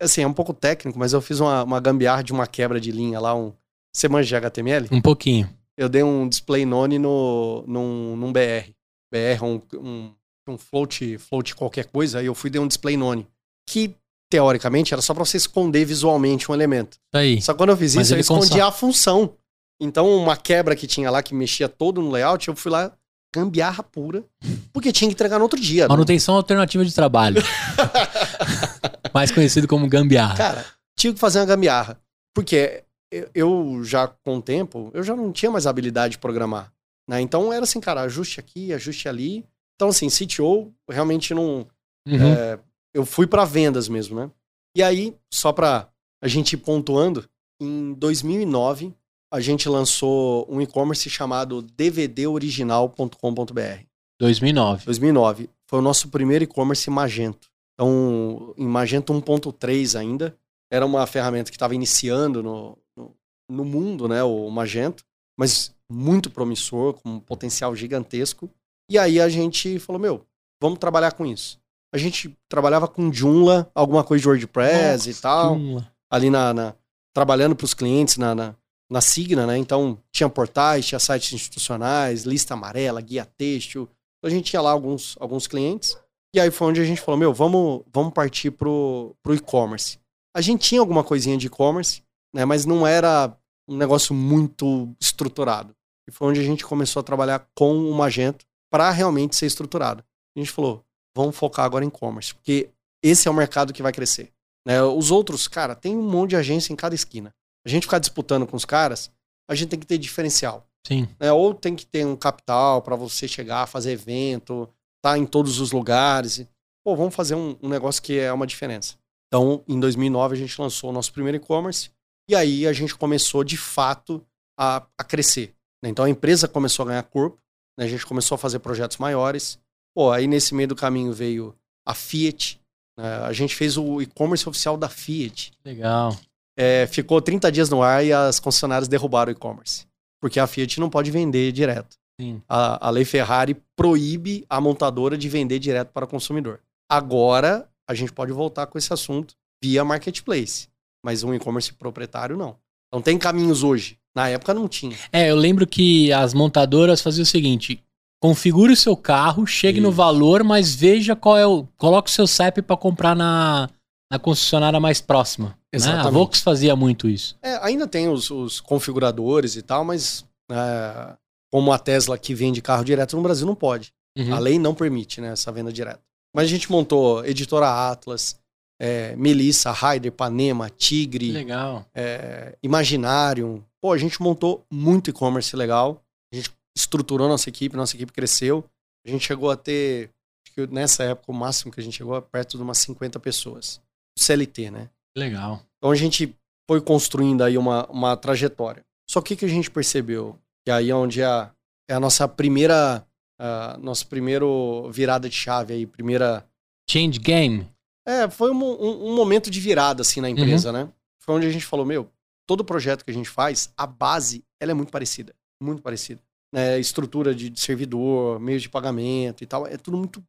assim, é um pouco técnico, mas eu fiz uma, uma gambiarra de uma quebra de linha lá, um... Você manja de HTML? Um pouquinho. eu dei um display none no, num, num BR. BR, um, um, um float, float qualquer coisa, aí eu fui e dei um display none. Que, teoricamente, era só pra você esconder visualmente um elemento. Aí. Só que quando eu fiz Mas isso, eu consa- a função. Então, uma quebra que tinha lá, que mexia todo no layout, eu fui lá, gambiarra pura, porque tinha que entregar no outro dia. né? Manutenção alternativa de trabalho. Mais conhecido como gambiarra. Cara, tinha que fazer uma gambiarra. Porque eu- eu já, com o tempo, eu já não tinha mais habilidade de programar. Né? Então, era assim, cara, ajuste aqui, ajuste ali. Então, assim, CTO, realmente não... Uhum. É, eu fui para vendas mesmo, né? E aí, só para a gente ir pontuando, em 2009 a gente lançou um e-commerce chamado dvdoriginal.com.br. 2009. 2009 foi o nosso primeiro e-commerce Magento. Então, em Magento 1.3 ainda, era uma ferramenta que estava iniciando no, no, no mundo, né, o Magento, mas muito promissor, com um potencial gigantesco. E aí a gente falou, meu, vamos trabalhar com isso. A gente trabalhava com Joomla, alguma coisa de WordPress e tal, Joomla. ali na, na- trabalhando para os clientes na, na, na Signa, né? Então tinha portais, tinha sites institucionais, lista amarela, guia têxtil. Então, a gente tinha lá alguns, alguns clientes. E aí foi onde a gente falou, meu, vamos, vamos partir pro, pro e-commerce. A gente tinha alguma coisinha de e-commerce, né? Mas não era um negócio muito estruturado. E foi onde a gente começou a trabalhar com o Magento para realmente ser estruturado. A gente falou, vamos focar agora em e-commerce, porque esse é o mercado que vai crescer. né? Os outros, cara, tem um monte de agência em cada esquina. A gente ficar disputando com os caras, a gente tem que ter diferencial. Sim. né? Ou tem que ter um capital para você chegar, fazer evento, tá em todos os lugares. Pô, vamos fazer um, um negócio que é uma diferença. Então, em 2009, a gente lançou o nosso primeiro e-commerce. E aí a gente começou, de fato, a, a crescer. né? Então, a empresa começou a ganhar corpo. né? A gente começou a fazer projetos maiores. Pô, aí nesse meio do caminho veio a Fiat. né? A gente fez o e-commerce oficial da Fiat. Legal. É, ficou 30 dias no ar e as concessionárias derrubaram o e-commerce. Porque a Fiat não pode vender direto. Sim. A, a lei Ferrari proíbe a montadora de vender direto para o consumidor. Agora, a gente pode voltar com esse assunto via marketplace. Mas um e-commerce proprietário, não. Não tem caminhos hoje. Na época não tinha. É, eu lembro que as montadoras faziam o seguinte: configure o seu carro, chegue no Isso. valor, mas veja qual é o. Coloque o seu CEP para comprar na, na concessionária mais próxima. né? A Exatamente. Vox fazia muito isso. É, ainda tem os, os configuradores e tal, mas é, como a Tesla que vende carro direto no Brasil não pode. Uhum. A lei não permite né, essa venda direta. Mas a gente montou Editora Atlas, é, Melissa, Raider, Panema, Tigre, legal. é, Imaginarium. Pô, a gente montou muito e-commerce legal. A gente estruturou nossa equipe, nossa equipe cresceu. A gente chegou a ter, acho que nessa época, o máximo que a gente chegou a perto de umas 50 pessoas. CLT, né? Legal. Então a gente foi construindo aí uma, uma trajetória. Só que o que a gente percebeu? Que aí é onde é a, é a nossa primeira. a nossa primeiro virada de chave aí, primeira. Change game. É, foi um, um- um momento de virada, assim, na empresa, né? Foi onde a gente falou, meu, todo projeto que a gente faz, a base, ela é muito parecida. Muito parecida. É, estrutura de, de servidor, meio de pagamento e tal, é tudo muito...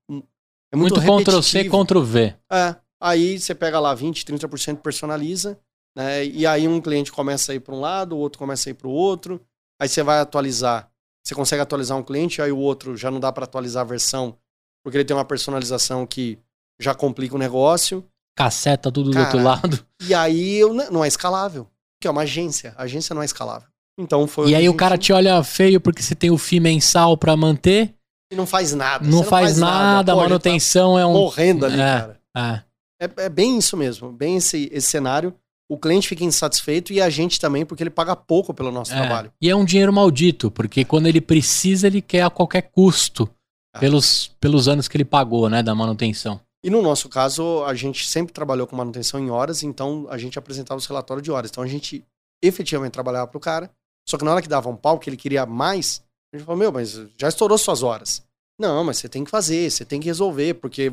É muito, Muito, Ctrl C, repetitivo. Ctrl V. É, aí você pega lá 20, 30% personaliza, né? E aí um cliente começa a ir para um lado, o outro começa a ir para o outro. Aí você vai atualizar. Você consegue atualizar um cliente, aí o outro já não dá para atualizar a versão, porque ele tem uma personalização que já complica o negócio. Caceta tudo do Cara, outro lado. E aí eu- não é escalável, que é uma agência. A agência não é escalável. Então foi E aí o cara gente- te olha feio porque você tem o FII mensal pra manter, e não faz nada. não, você faz, nada, a tá manutenção é um. morrendo ali, É. cara. É. É, é bem isso mesmo, bem esse, esse cenário. O cliente fica insatisfeito e a gente também, porque ele paga pouco pelo nosso É. trabalho. E é um dinheiro maldito, porque quando ele precisa, ele quer a qualquer custo. Ah. Pelos, pelos anos que ele pagou, né, da manutenção. E no nosso caso, a gente sempre trabalhou com manutenção em horas, então a gente apresentava os relatórios de horas. Então a gente efetivamente trabalhava pro cara, só que na hora que dava um pau, que ele queria mais, a gente falou, meu, mas já estourou suas horas. Não, mas você tem que fazer, você tem que resolver, porque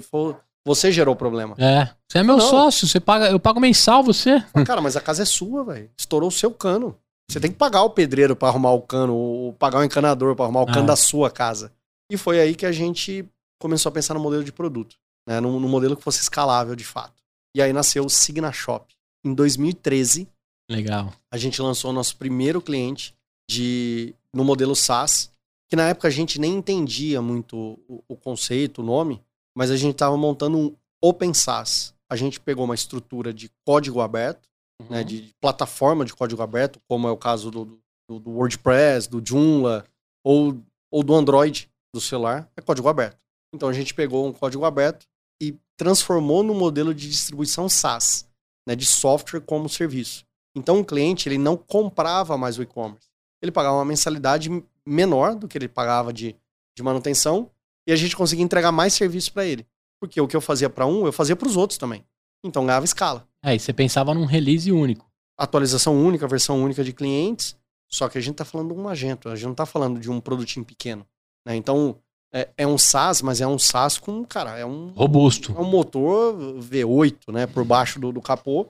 você gerou o problema. É. Você é meu Não. sócio, você paga, eu pago mensal, você. Fala, Cara, mas a casa é sua, velho. Estourou o seu cano. Você tem que pagar o pedreiro pra arrumar o cano, ou pagar o encanador pra arrumar o cano Ah. da sua casa. E foi aí que a gente começou a pensar no modelo de produto, né? No, no modelo que fosse escalável de fato. E aí nasceu o Signa Shop. Em 2013, Legal. a gente lançou o nosso primeiro cliente de no modelo SaaS, que na época a gente nem entendia muito o, o conceito, o nome, mas a gente estava montando um Open SaaS. A gente pegou uma estrutura de código aberto, né, uhum. né, de plataforma de código aberto, como é o caso do, do, do WordPress, do Joomla ou, ou do Android do celular, é código aberto. Então a gente pegou um código aberto e transformou no modelo de distribuição SaaS, né, de software como serviço. Então o cliente ele não comprava mais o e-commerce. Ele pagava uma mensalidade menor do que ele pagava de, de manutenção e a gente conseguia entregar mais serviço para ele. Porque o que eu fazia para um, eu fazia para os outros também. Então ganhava escala. É, e você pensava num release único. Atualização única, versão única de clientes. Só que a gente está falando de um agente, a gente não está falando de um produtinho pequeno. Né? Então, é, é, um SaaS, mas é um SaaS com, cara, é um. Robusto. É um motor V8, né, por baixo do, do capô.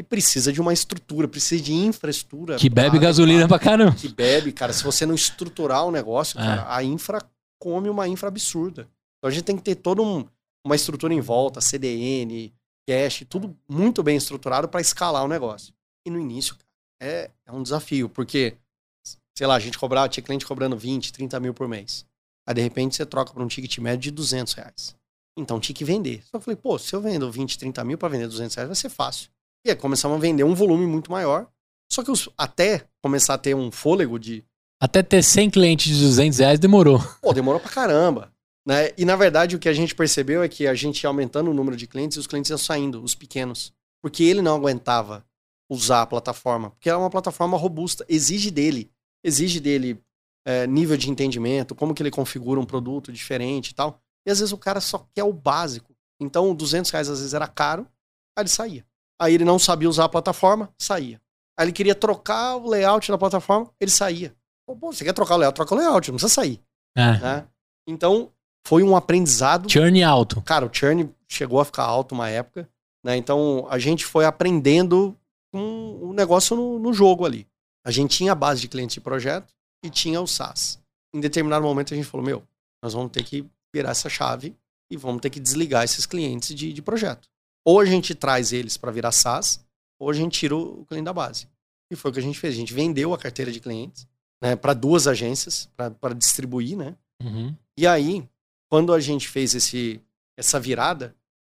E precisa de uma estrutura, precisa de infraestrutura. Que bebe pra, gasolina pra, pra caramba. Que bebe, cara. Se você não estruturar o negócio, é. cara, a infra come uma infra absurda. Então a gente tem que ter toda um, uma estrutura em volta, CDN, cache, tudo muito bem estruturado para escalar o negócio. E no início, cara, é, é um desafio, porque, sei lá, a gente cobrava, tinha cliente cobrando 20, 30 mil por mês. Aí de repente você troca para um ticket médio de 200 reais. Então tinha que vender. Só falei, pô, se eu vendo 20, 30 mil para vender 200 reais vai ser fácil. E aí começamos a vender um volume muito maior. Só que os, até começar a ter um fôlego de. Até ter 100 clientes de 200 reais demorou. Pô, demorou pra caramba. Né? E na verdade o que a gente percebeu é que a gente ia aumentando o número de clientes e os clientes iam saindo, os pequenos. Porque ele não aguentava usar a plataforma. Porque é uma plataforma robusta, exige dele. Exige dele é, nível de entendimento, como que ele configura um produto diferente e tal. E às vezes o cara só quer o básico. Então, 200 reais às vezes era caro, aí ele saía. Aí ele não sabia usar a plataforma, saía. Aí ele queria trocar o layout da plataforma, ele saía. Pô, você quer trocar o layout? Troca o layout, não precisa sair. É. Né? Então, foi um aprendizado. Churn alto. Cara, o churn chegou a ficar alto uma época. Né? Então, a gente foi aprendendo com o negócio no, no jogo ali. A gente tinha a base de clientes de projeto, e tinha o SaaS. Em determinado momento a gente falou, meu, nós vamos ter que virar essa chave e vamos ter que desligar esses clientes de, de projeto. Ou a gente traz eles para virar SaaS, ou a gente tira o cliente da base. E foi o que a gente fez. A gente vendeu a carteira de clientes né, para duas agências, para distribuir, né? Uhum. E aí, quando a gente fez esse, essa virada,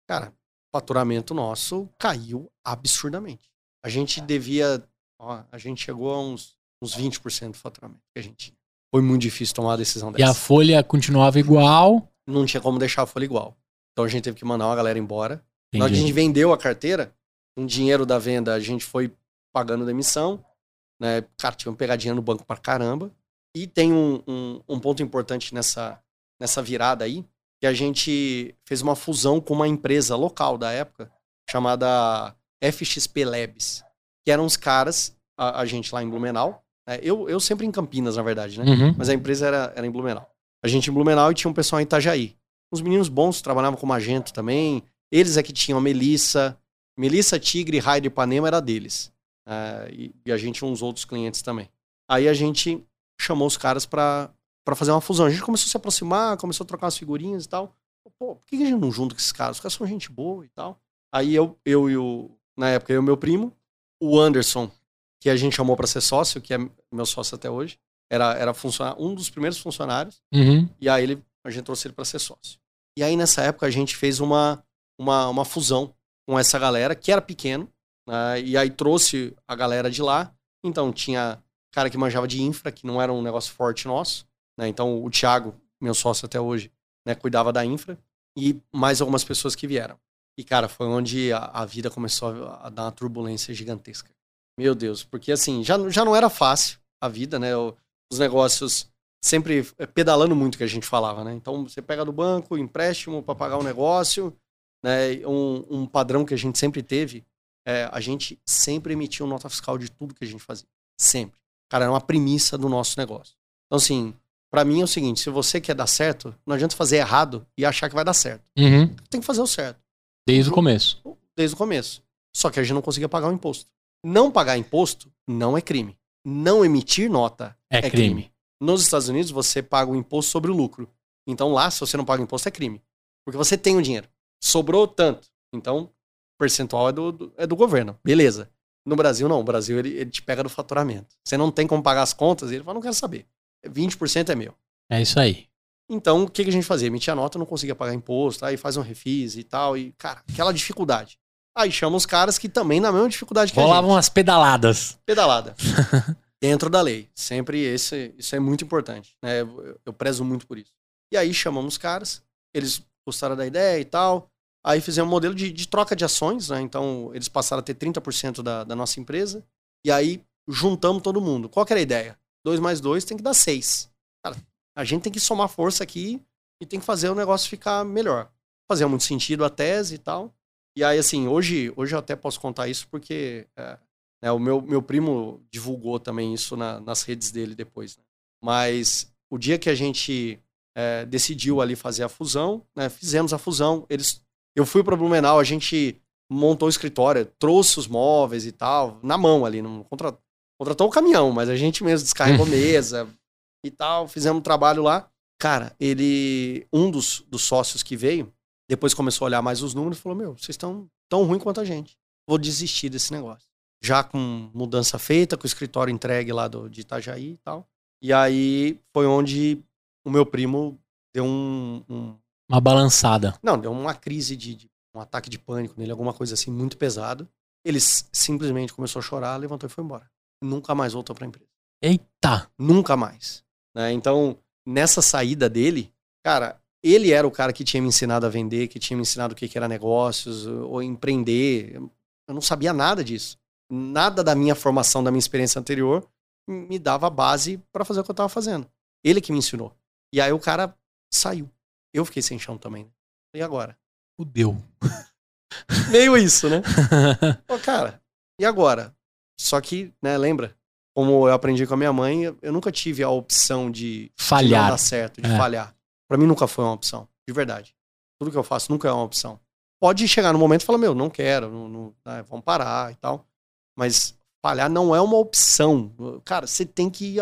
cara, o faturamento nosso caiu absurdamente. A gente devia. Ó, a gente chegou a uns uns 20% do faturamento que a gente tinha. Foi muito difícil tomar uma decisão dessa. E a folha continuava igual? Não tinha como deixar a folha igual. Então a gente teve que mandar uma galera embora. Entendi. Na hora que a gente vendeu a carteira, com o dinheiro da venda, a gente foi pagando demissão. Né? Cara, tivemos pegadinha no banco pra caramba. E tem um, um, um ponto importante nessa, nessa virada aí, que a gente fez uma fusão com uma empresa local da época, chamada FXP Labs, que eram os caras, a, a gente lá em Blumenau, é, eu, eu sempre em Campinas, na verdade, né? Uhum. Mas a empresa era, era em Blumenau. A gente em Blumenau e tinha um pessoal em Itajaí. Uns meninos bons trabalhavam como agente também. Eles é que tinham a Melissa. Melissa, Tigre, Raio de Ipanema era deles. É, e, e, a gente tinha uns outros clientes também. Aí a gente chamou os caras para fazer uma fusão. A gente começou a se aproximar, começou a trocar as figurinhas e tal. Pô, por que a gente não junta com esses caras? Os caras são gente boa e tal. Aí eu, eu e o. Na época, eu e o meu primo, o Anderson, que a gente chamou para ser sócio, que é meu sócio até hoje. Era, era um dos primeiros funcionários. Uhum. E aí ele, a gente trouxe ele para ser sócio. E aí nessa época a gente fez uma, uma, uma fusão com essa galera, que era pequeno. Né? E aí trouxe a galera de lá. Então tinha cara que manjava de infra, que não era um negócio forte nosso. Né? Então o Thiago, meu sócio até hoje, né, cuidava da infra. E mais algumas pessoas que vieram. E, cara, foi onde a, a vida começou a, a dar uma turbulência gigantesca. Meu Deus, porque assim, já, já não era fácil a vida, né? Os negócios sempre é, pedalando muito que a gente falava, né? Então você pega do banco, empréstimo para pagar o um negócio, né? Um, um, padrão que a gente sempre teve, é, a gente sempre emitia uma nota fiscal de tudo que a gente fazia. Sempre. Cara, era uma premissa do nosso negócio. Então, assim, para mim é o seguinte: se você quer dar certo, não adianta fazer errado e achar que vai dar certo. Uhum. Tem que fazer o certo. Desde o começo. Desde o começo. Só que a gente não conseguia pagar o imposto. Não pagar imposto não é crime. Não emitir nota é, é crime. crime. Nos Estados Unidos, você paga o imposto sobre o lucro. Então lá, se você não paga imposto, é crime. Porque você tem o dinheiro. Sobrou tanto. Então, o percentual é do, do, é do governo. Beleza. No Brasil, não. O Brasil, ele, ele te pega do faturamento. Você não tem como pagar as contas, ele fala, não quero saber. 20% é meu. É isso aí. Então, o que, que a gente fazia? Emitia nota, não conseguia pagar imposto, aí faz um refis e tal, e, cara, aquela dificuldade. Aí chama os caras que também na mesma dificuldade que Rolavam a gente. as pedaladas. Pedalada. Dentro da lei. Sempre esse, isso é muito importante. Né? Eu, eu prezo muito por isso. E aí chamamos os caras, eles gostaram da ideia e tal. Aí fizemos um modelo de, de troca de ações, né? Então, eles passaram a ter 30% da, da nossa empresa. E aí juntamos todo mundo. Qual que era a ideia? 2 mais 2 tem que dar 6. Cara, a gente tem que somar força aqui e tem que fazer o negócio ficar melhor. Fazia muito sentido a tese e tal. E aí, assim, hoje, hoje eu até posso contar isso porque é, né, o meu, meu primo divulgou também isso na, nas redes dele depois. Né? Mas o dia que a gente é, decidiu ali fazer a fusão, né, fizemos a fusão. Eles, eu fui para Blumenau, a gente montou o escritório, trouxe os móveis e tal, na mão ali, não contra, contratou o caminhão, mas a gente mesmo descarregou mesa e tal, fizemos um trabalho lá. Cara, ele, um dos, dos sócios que veio, depois começou a olhar mais os números e falou: Meu, vocês estão tão ruim quanto a gente. Vou desistir desse negócio. Já com mudança feita, com o escritório entregue lá do, de Itajaí e tal. E aí foi onde o meu primo deu um, um Uma balançada. não, deu uma crise de, de- um ataque de pânico nele, alguma coisa assim muito pesado. Ele simplesmente começou a chorar, levantou e foi embora. Nunca mais voltou para a empresa. Eita! Nunca mais. né? Então, nessa saída dele, cara, ele era o cara que tinha me ensinado a vender, que tinha me ensinado o que que era negócios, ou empreender. Eu não sabia nada disso. Nada da minha formação, da minha experiência anterior, me dava base para fazer o que eu tava fazendo. Ele que me ensinou. E aí o cara saiu. Eu fiquei sem chão também. E agora? Fudeu. Meio isso, né? Pô, cara, e agora? Só que, né, lembra? Como eu aprendi com a minha mãe, eu- nunca tive a opção de de Falhar. dar certo, de É. falhar. Pra mim nunca foi uma opção, de verdade. Tudo que eu faço nunca é uma opção. Pode chegar no momento e falar, meu, não quero, não, não- ah, vamos parar e tal. Mas falhar não é uma opção. Cara, você tem que,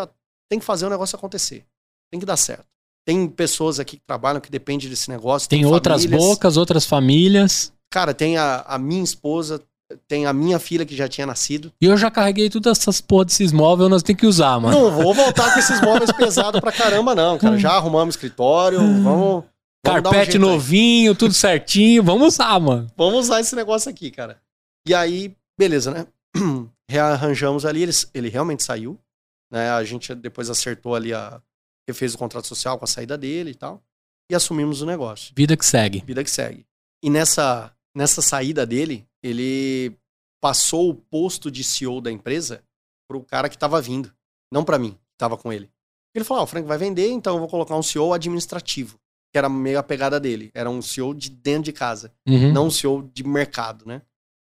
tem que fazer o negócio acontecer. Tem que dar certo. Tem pessoas aqui que trabalham que dependem desse negócio. Tem outras famílias. bocas, outras famílias. Cara, tem a, a minha esposa, tem a minha filha que já tinha nascido. E eu já carreguei todas essas porra desses móveis, nós temos que usar, mano. Não vou voltar com esses móveis pesados pra caramba, não, cara. Já arrumamos escritório, vamos. vamos dar um Carpete jeito aí. novinho, tudo certinho. Vamos usar, mano. Vamos usar esse negócio aqui, cara. E aí, beleza, né? Rearranjamos ali, ele, ele realmente saiu. Né? A gente depois acertou ali a. refez o contrato social com a saída dele e tal. E assumimos o negócio. Vida que segue. Vida que segue. E nessa, nessa saída dele, ele passou o posto de CEO da empresa pro cara que tava vindo. Não pra mim, que tava com ele. Ele falou: ah, o Frank vai vender, então eu vou colocar um CEO administrativo. Que era meio a pegada dele. Era um CEO de dentro de casa Uhum. não um CEO de mercado, né?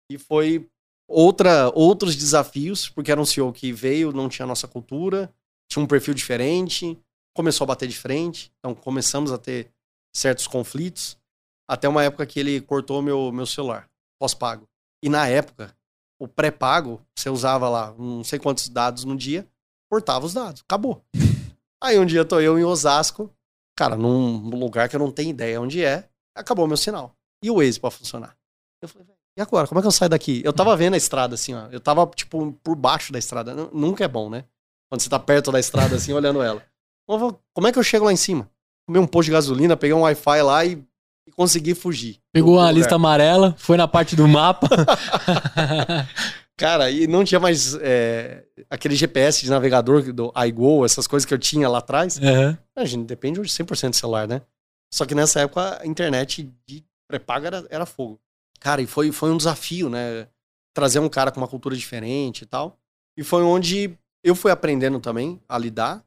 E foi outra, outros desafios, porque era um CEO que veio, não tinha a nossa cultura, tinha um perfil diferente, começou a bater de frente, então começamos a ter certos conflitos, até uma época que ele cortou meu, meu celular, pós-pago. E na época, o pré-pago, você usava lá não sei quantos dados no dia, cortava os dados, acabou. Aí um dia tô eu em Osasco, cara, num lugar que eu não tenho ideia onde é, acabou meu sinal. E o Waze pra funcionar. Eu falei, "Velho, e agora? Como é que eu saio daqui? Eu tava vendo a estrada assim, ó. Eu tava, tipo, por baixo da estrada. Nu- Nunca é bom, né? Quando você tá perto da estrada, assim, olhando ela. Como é que eu chego lá em cima? Tomei um posto de gasolina, peguei um Wi-Fi lá e, e consegui fugir. Pegou lugar. lista amarela, foi na parte do mapa. Cara, e não tinha mais é, aquele GPS de navegador do iGo, essas coisas que eu tinha lá atrás. Uhum. A gente depende hoje 100% do celular, né? Só que nessa época a internet de pré-paga era, era fogo. Cara, e foi, foi um desafio, né? Trazer um cara com uma cultura diferente e tal. E foi onde eu fui aprendendo também a lidar,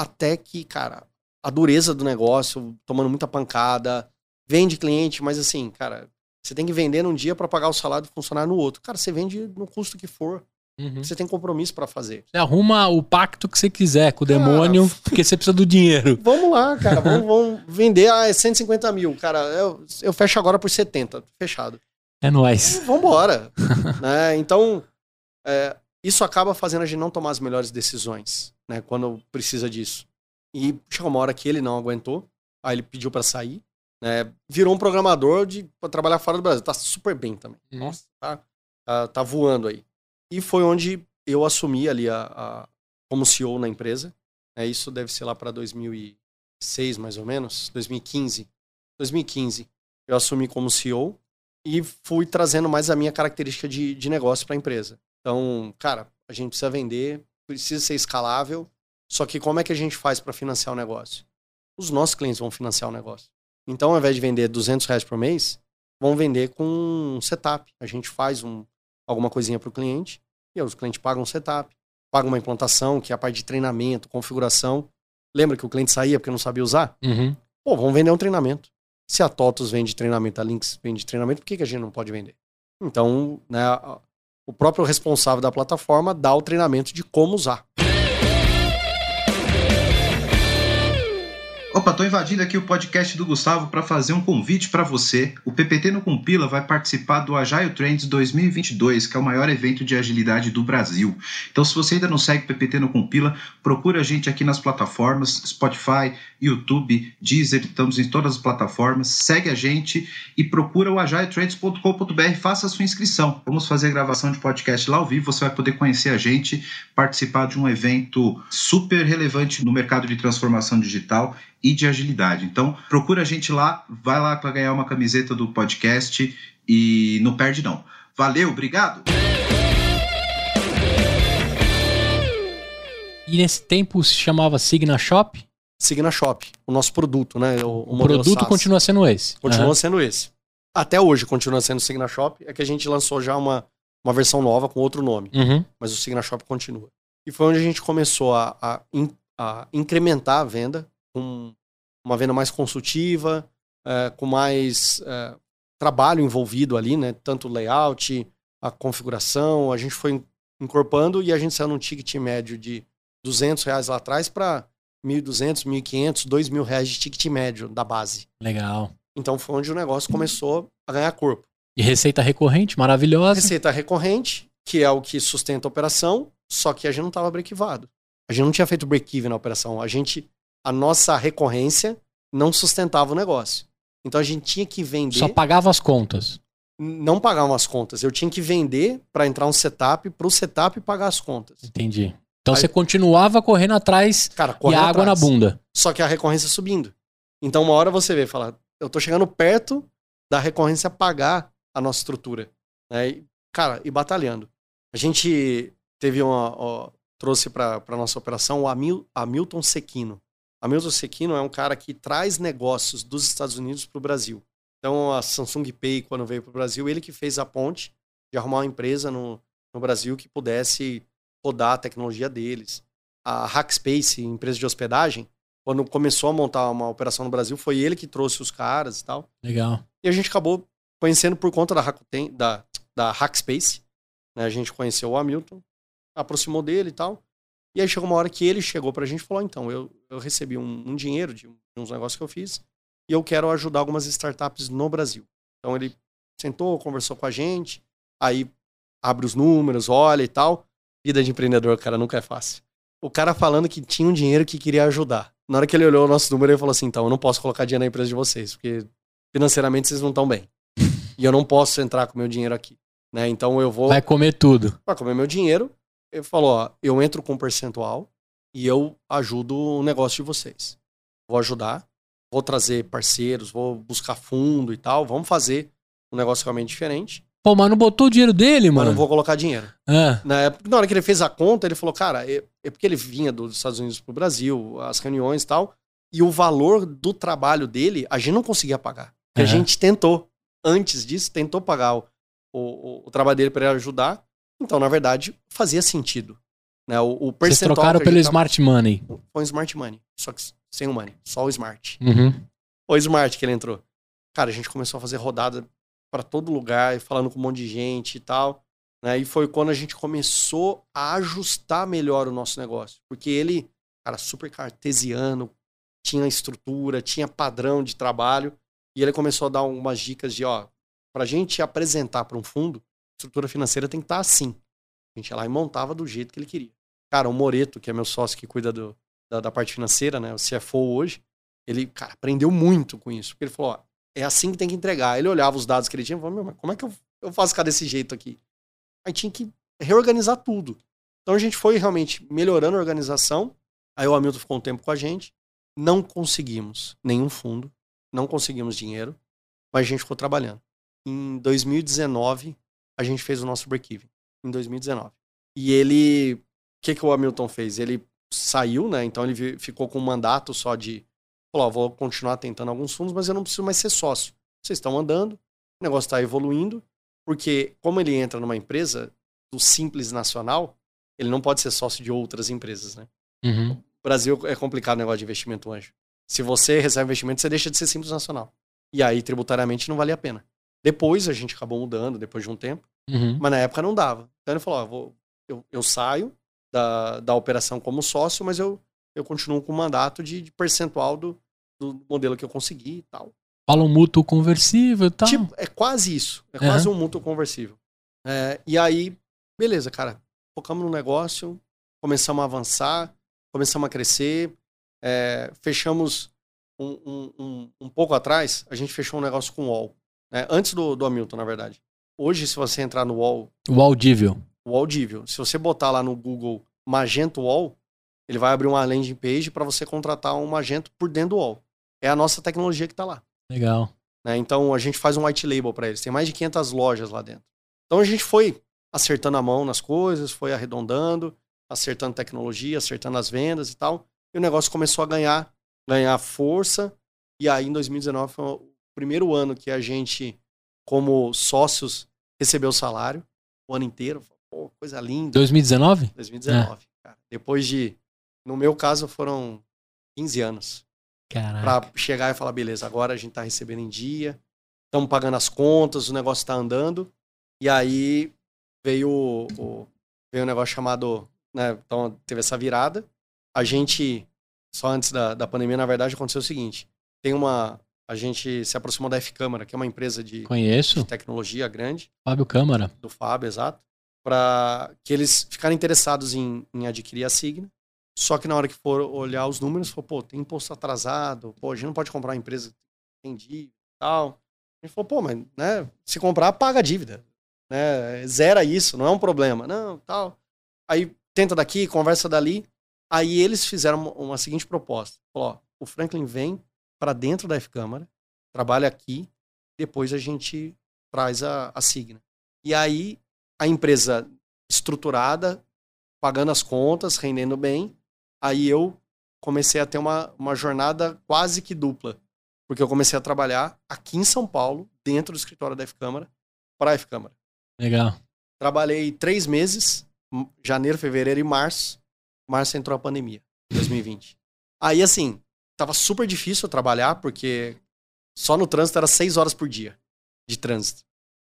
até que, cara, a dureza do negócio, tomando muita pancada, vende cliente, mas assim, cara, você tem que vender num dia para pagar o salário do funcionário no outro. Cara, você vende no custo que for. Uhum. Você tem compromisso para fazer. Você arruma o pacto que você quiser com o Cara, demônio, porque você precisa do dinheiro. Vamos lá, cara. Vamos, vamos vender. Ah, é 150 mil. Cara, eu, eu fecho agora por 70. Fechado. É nóis. Vambora. né? Então, é, isso acaba fazendo a gente não tomar as melhores decisões, né? Quando precisa disso. E chegou uma hora que ele não aguentou. Aí ele pediu pra sair. Né? Virou um programador de pra trabalhar fora do Brasil. Tá super bem também. Uhum. Nossa, tá, tá, tá voando aí. E foi onde eu assumi ali a, a como CEO na empresa. É, isso deve ser lá para 2006, mais ou menos, 2015. 2015, eu assumi como CEO e fui trazendo mais a minha característica de, de negócio para a empresa. Então, cara, a gente precisa vender, precisa ser escalável, só que como é que a gente faz para financiar o negócio? Os nossos clientes vão financiar o negócio. Então, ao invés de vender 200 reais por mês, vão vender com um setup. A gente faz um, alguma coisinha para o cliente e os clientes pagam um setup, pagam uma implantação, que é a parte de treinamento, configuração. Lembra que o cliente saía porque não sabia usar? Uhum. Pô, vamos vender um treinamento. Se a TOTUS vende treinamento, a Lynx vende treinamento, por que, que a gente não pode vender? Então, né, o próprio responsável da plataforma dá o treinamento de como usar. Opa, tô invadindo aqui o podcast do Gustavo para fazer um convite para você. O PPT no Compila vai participar do Agile Trends 2022, que é o maior evento de agilidade do Brasil. Então, se você ainda não segue o PPT no Compila, procura a gente aqui nas plataformas Spotify, YouTube, Deezer, estamos em todas as plataformas. Segue a gente e procura o agiletrends.com.br, faça a sua inscrição. Vamos fazer a gravação de podcast lá ao vivo, você vai poder conhecer a gente, participar de um evento super relevante no mercado de transformação digital e de agilidade. Então, procura a gente lá, vai lá para ganhar uma camiseta do podcast e não perde não. Valeu, obrigado. E nesse tempo se chamava Signa Shop? Signa Shop, o nosso produto, né? O, o, o produto SaaS. continua sendo esse. Continua uhum. sendo esse. Até hoje continua sendo Signa Shop, é que a gente lançou já uma, uma versão nova com outro nome. Uhum. Mas o Signa Shop continua. E foi onde a gente começou a, a, a incrementar a venda com uma venda mais consultiva, é, com mais é, trabalho envolvido ali, né? Tanto o layout, a configuração, a gente foi incorporando e a gente saiu num ticket médio de 200 reais lá atrás para 1.200, 1.500, 2.000 reais de ticket médio da base. Legal. Então foi onde o negócio começou a ganhar corpo. E receita recorrente, maravilhosa. Receita recorrente, que é o que sustenta a operação, só que a gente não estava break-evado. A gente não tinha feito break-even na operação. A gente a nossa recorrência não sustentava o negócio. Então a gente tinha que vender. Só pagava as contas. Não pagava as contas. Eu tinha que vender para entrar um setup, para o setup pagar as contas. Entendi. Então Aí, você continuava correndo atrás Cara, correndo e água atrás. na bunda. Só que a recorrência subindo. Então uma hora você vê e fala, eu tô chegando perto da recorrência pagar a nossa estrutura. Né? Cara, e batalhando. A gente teve uma. Ó, trouxe para nossa operação o Hamil, Hamilton Sequino. Hamilton Sequino é um cara que traz negócios dos Estados Unidos para o Brasil. Então, a Samsung Pay, quando veio para o Brasil, ele que fez a ponte de arrumar uma empresa no, no Brasil que pudesse rodar a tecnologia deles. A Hackspace, empresa de hospedagem, quando começou a montar uma operação no Brasil, foi ele que trouxe os caras e tal. Legal. E a gente acabou conhecendo por conta da, Rakuten, da, da Hackspace. Né? A gente conheceu o Hamilton, aproximou dele e tal. E aí chegou uma hora que ele chegou pra gente e falou: então, eu, eu recebi um, um dinheiro de, uns negócios que eu fiz e eu quero ajudar algumas startups no Brasil. Então ele sentou, conversou com a gente, aí abre os números, olha e tal. Vida de empreendedor, cara, nunca é fácil. O cara falando que tinha um dinheiro que queria ajudar. Na hora que ele olhou o nosso número, ele falou assim: então, eu não posso colocar dinheiro na empresa de vocês, porque financeiramente vocês não estão bem. e eu não posso entrar com meu dinheiro aqui. Né? Então eu vou. Vai comer tudo. Vai comer meu dinheiro ele falou: ó, eu entro com um percentual e eu ajudo o negócio de vocês. Vou ajudar, vou trazer parceiros, vou buscar fundo e tal. Vamos fazer um negócio realmente diferente. Pô, mas não botou o dinheiro dele, mano? Mas não vou colocar dinheiro. É. Na, época, na hora que ele fez a conta, ele falou, cara, é, é porque ele vinha dos Estados Unidos pro Brasil, as reuniões e tal, e o valor do trabalho dele, a gente não conseguia pagar. A gente tentou, antes disso, tentou pagar o, o, o trabalho dele para ele ajudar, então, na verdade, fazia sentido. Né? O, o Vocês trocaram pelo Smart Money. Foi o Smart Money. Só que sem o Money. Só o Smart. Uhum. O Smart que ele entrou. Cara, a gente começou a fazer rodada para todo lugar, falando com um monte de gente e tal. Né? E foi quando a gente começou a ajustar melhor o nosso negócio. Porque ele, cara, super cartesiano, tinha estrutura, tinha padrão de trabalho. E ele começou a dar algumas dicas de, ó, pra gente apresentar para um fundo, estrutura financeira tem que estar tá assim. A gente ia lá e montava do jeito que ele queria. Cara, o Moreto, que é meu sócio que cuida do, da, da, parte financeira, né? O CFO hoje, ele, cara, aprendeu muito com isso. Porque ele falou, ó, é assim que tem que entregar. Ele olhava os dados que ele tinha e falou, meu, mas como é que eu, eu faço ficar desse jeito aqui? Aí tinha que reorganizar tudo. Então a gente foi realmente melhorando a organização. Aí o Hamilton ficou um tempo com a gente. Não conseguimos nenhum fundo, não conseguimos dinheiro, mas a gente ficou trabalhando. Em 2019, a gente fez o nosso break-even. Em 2019. E ele. O que, que o Hamilton fez? Ele saiu, né? Então ele ficou com um mandato só de. Falou: vou continuar tentando alguns fundos, mas eu não preciso mais ser sócio. Vocês estão andando, o negócio está evoluindo, porque como ele entra numa empresa do Simples Nacional, ele não pode ser sócio de outras empresas, né? Uhum. O Brasil é complicado o negócio de investimento anjo. Se você recebe investimento, você deixa de ser Simples Nacional. E aí, tributariamente, não valia a pena. Depois a gente acabou mudando, depois de um tempo, Uhum. mas na época não dava. Então ele falou: ó, vou, eu, eu saio da, da operação como sócio, mas eu, eu continuo com o mandato de, de percentual do, do modelo que eu consegui e tal. Fala um mútuo conversível e tal. Tipo, é quase isso. É quase um mútuo conversível. É, e aí, beleza, cara. Focamos no negócio, começamos a avançar, começamos a crescer. é, fechamos um, um, um, um pouco atrás, a gente fechou um negócio com o UOL. né? Antes do, do Hamilton, na verdade. Hoje, se você entrar no UOL, o audível. o audível. Se você botar lá no Google Magento Wall, ele vai abrir uma landing page para você contratar um Magento por dentro do Wall. É a nossa tecnologia que está lá. Legal. né? Então a gente faz um white label para eles. Tem mais de 500 lojas lá dentro. Então a gente foi acertando a mão nas coisas, foi arredondando, acertando tecnologia, acertando as vendas e tal. E o negócio começou a ganhar, ganhar força. E aí em 2019 foi o primeiro ano que a gente, como sócios, recebeu o salário o ano inteiro. Pô, coisa linda. 2019? 2019. cara. Depois de, no meu caso, foram 15 anos Caraca. para chegar e falar, beleza, agora a gente tá recebendo em dia, estamos pagando as contas, o negócio tá andando. E aí veio o, o- veio um negócio chamado, né, então teve essa virada. A gente, só antes da, da pandemia, na verdade, aconteceu o seguinte, tem uma, a gente se aproximou da F-Câmara, que é uma empresa de, de tecnologia grande, Fábio Câmara. do Fábio, exato, para que eles ficarem interessados em, em adquirir a Signa. Só que na hora que for olhar os números, falou, pô, tem imposto atrasado, pô, a gente não pode comprar uma empresa que tem dívida e tal. A gente falou, pô, mas né, se comprar, paga a dívida. Né, zera isso, não é um problema. Não, tal. Aí tenta daqui, conversa dali. Aí eles fizeram uma, uma seguinte proposta. Falou, ó, o Franklin vem para dentro da F-Câmara, trabalha aqui, depois a gente traz a, a Signa. E aí a empresa estruturada, pagando as contas, rendendo bem, aí eu comecei a ter uma, uma jornada quase que dupla. Porque eu comecei a trabalhar aqui em São Paulo, dentro do escritório da F-Câmara, para a F-Câmara. Legal. Trabalhei três meses, janeiro, fevereiro e março. Março entrou a pandemia, 2020. Aí, assim, tava super difícil trabalhar, porque só no trânsito era seis horas por dia de trânsito.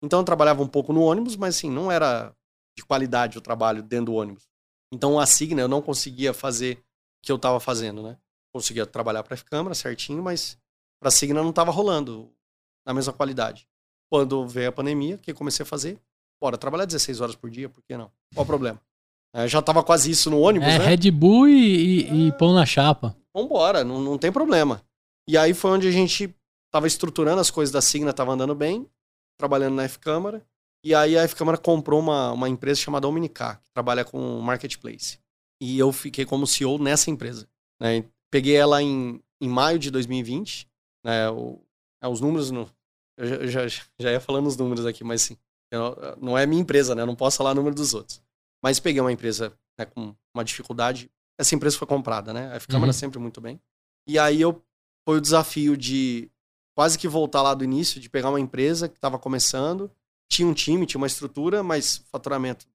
Então eu trabalhava um pouco no ônibus, mas assim, não era de qualidade o trabalho dentro do ônibus. Então a Signa eu não conseguia fazer o que eu tava fazendo, né? Conseguia trabalhar para a câmara certinho, mas para a Signa não tava rolando na mesma qualidade. Quando veio a pandemia, o que comecei a fazer? Bora, trabalhar 16 horas por dia, por que não? Qual o problema? É, já tava quase isso no ônibus, É né? Red Bull e, e- e pão na chapa. Vambora, não, não tem problema. E aí foi onde a gente tava estruturando as coisas da Signa, tava andando bem, trabalhando na F-Câmara. E aí a F-Câmara comprou uma, uma empresa chamada Omnicar, que trabalha com marketplace. E eu fiquei como CEO nessa empresa. né? Peguei ela em, em maio de 2020. Né? O, é, os números, não, eu já, já, já ia falando os números aqui, mas sim. eu- não é minha empresa, né? Eu não posso falar o número dos outros. Mas peguei uma empresa né, com uma dificuldade. Essa empresa foi comprada, né? A F-Câmara Uhum. sempre muito bem. E aí eu foi o desafio de quase que voltar lá do início, de pegar uma empresa que estava começando, tinha um time, tinha uma estrutura, mas faturamento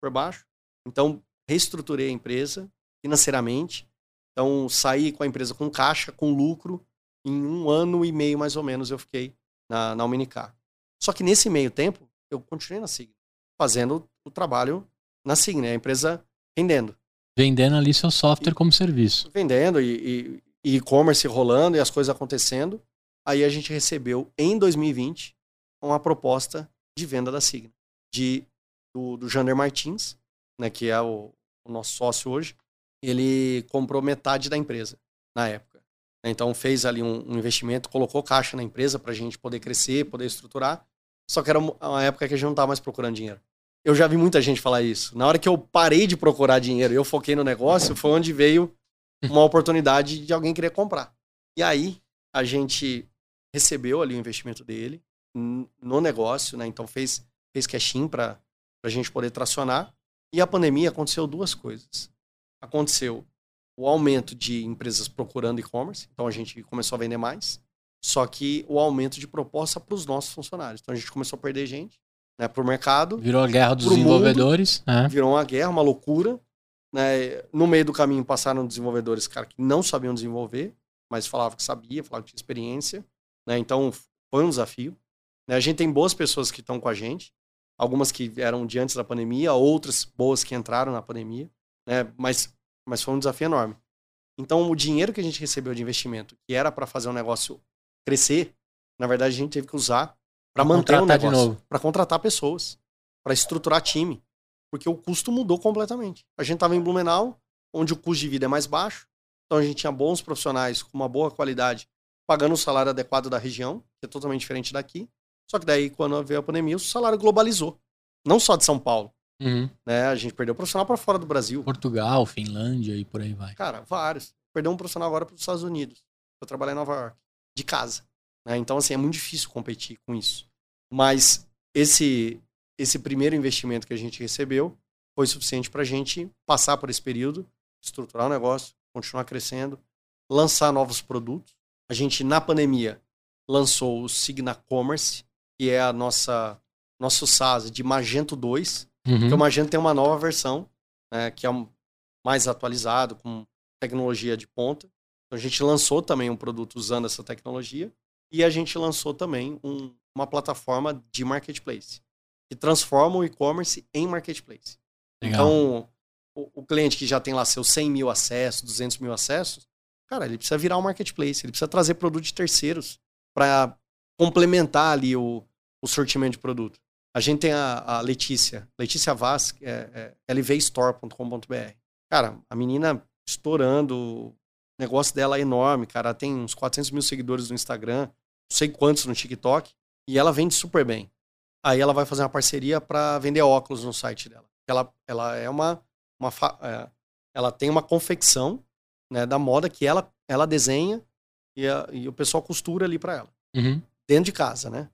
por baixo. Então, reestruturei a empresa financeiramente. Então, saí com a empresa com caixa, com lucro. Em um ano e meio, mais ou menos, eu fiquei na, na Omnicar. Só que nesse meio tempo, eu continuei na Signa, fazendo o trabalho na Signa, a empresa rendendo Vendendo ali seu software como serviço. vendendo e e- e e-commerce rolando e as coisas acontecendo. Aí a gente recebeu em 2020 uma proposta de venda da Signa, de do, do Jander Martins, né, que é o, o nosso sócio hoje. Ele comprou metade da empresa na época. Então fez ali um, um investimento, colocou caixa na empresa para a gente poder crescer, poder estruturar. Só que era uma uma época que a gente não estava mais procurando dinheiro. Eu já vi muita gente falar isso. Na hora que eu parei de procurar dinheiro e eu foquei no negócio, foi onde veio uma oportunidade de alguém querer comprar. E aí, a gente recebeu ali o investimento dele no negócio, né? Então fez, fez cash-in para a gente poder tracionar. E a pandemia aconteceu duas coisas. Aconteceu o aumento de empresas procurando e-commerce, então a gente começou a vender mais. Só que o aumento de proposta para os nossos funcionários. Então a gente começou a perder gente né, para o mercado. Virou a guerra dos desenvolvedores. Mundo, é. Virou uma guerra, uma loucura. Né? No meio do caminho passaram desenvolvedores cara, que não sabiam desenvolver, mas falavam que sabia, falavam que tinha experiência. Né? Então foi um desafio. Né? A gente tem boas pessoas que estão com a gente, algumas que eram de antes da pandemia, outras boas que entraram na pandemia, né? mas, mas foi um desafio enorme. Então o dinheiro que a gente recebeu de investimento, que era para fazer um negócio crescer, na verdade a gente teve que usar para manter o negócio, para contratar pessoas, para estruturar time, porque o custo mudou completamente. A gente estava em Blumenau, onde o custo de vida é mais baixo, então a gente tinha bons profissionais com uma boa qualidade, pagando o salário adequado da região, que é totalmente diferente daqui. Só que daí, quando veio a pandemia, o salário globalizou. Não só de São Paulo. Uhum. Né? A gente perdeu profissional para fora do Brasil. Portugal, Finlândia e por aí vai. Cara, vários. Perdeu um profissional agora para os Estados Unidos. Eu trabalhei em Nova York de casa. Né? Então, assim, é muito difícil competir com isso. Mas esse, esse primeiro investimento que a gente recebeu foi suficiente para a gente passar por esse período, estruturar o negócio, continuar crescendo, lançar novos produtos. A gente, na pandemia, lançou o Signa Commerce, que é a nossa nosso SaaS de Magento 2. Uhum. O Magento tem uma nova versão, né, que é um, mais atualizado, com tecnologia de ponta. Então a gente lançou também um produto usando essa tecnologia e a gente lançou também um, uma plataforma de marketplace que transforma o e-commerce em marketplace. Legal. Então o, o, cliente que já tem lá seus 100 mil acessos, 200 mil acessos, cara, ele precisa virar um marketplace, ele precisa trazer produto de terceiros para complementar ali o, o sortimento de produto. A gente tem a, a Letícia, Letícia Vaz, é, é lvstore.com.br. Cara, a menina estourando, o negócio dela é enorme, cara. Ela tem uns 400 mil seguidores no Instagram, sei quantos no TikTok, e ela vende super bem. Aí ela vai fazer uma parceria para vender óculos no site dela. Ela, ela é uma. uma é, ela tem uma confecção né, da moda que ela, ela desenha e, a, e o pessoal costura ali para ela. Uhum. Dentro de casa, né?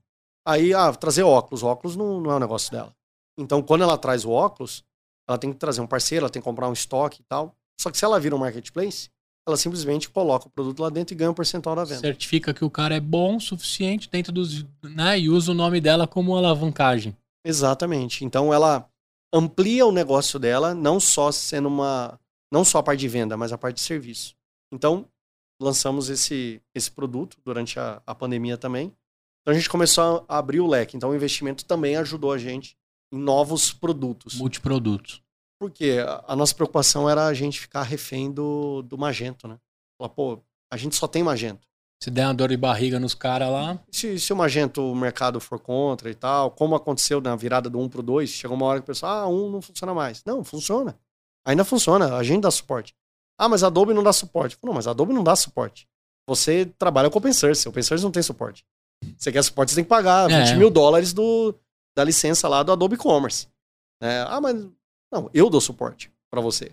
Aí, ah, trazer óculos. Óculos não, não é o negócio dela. Então, quando ela traz o óculos, ela tem que trazer um parceiro, ela tem que comprar um estoque e tal. Só que se ela vira um marketplace, ela simplesmente coloca o produto lá dentro e ganha um percentual da venda. Certifica que o cara é bom o suficiente dentro dos. Né, e usa o nome dela como alavancagem. Exatamente. Então ela amplia o negócio dela, não só sendo uma. Não só a parte de venda, mas a parte de serviço. Então, lançamos esse, esse produto durante a, a pandemia também. Então a gente começou a abrir o leque. Então o investimento também ajudou a gente em novos produtos. Multiprodutos. Porque a nossa preocupação era a gente ficar refém do, do Magento, né? Falar, pô, a gente só tem Magento. Se der uma dor de barriga nos caras lá. Se, se o Magento, o mercado for contra e tal, como aconteceu na virada do 1 pro 2, chegou uma hora que o pessoal, ah, 1 não funciona mais. Não, funciona. Ainda funciona, a gente dá suporte. Ah, mas a Adobe não dá suporte. Não, mas a Adobe não dá suporte. Você trabalha com open source, open source não tem suporte. Você quer suporte, você tem que pagar é. 20 mil dólares do, da licença lá do Adobe Commerce. É, ah, mas não, eu dou suporte para você.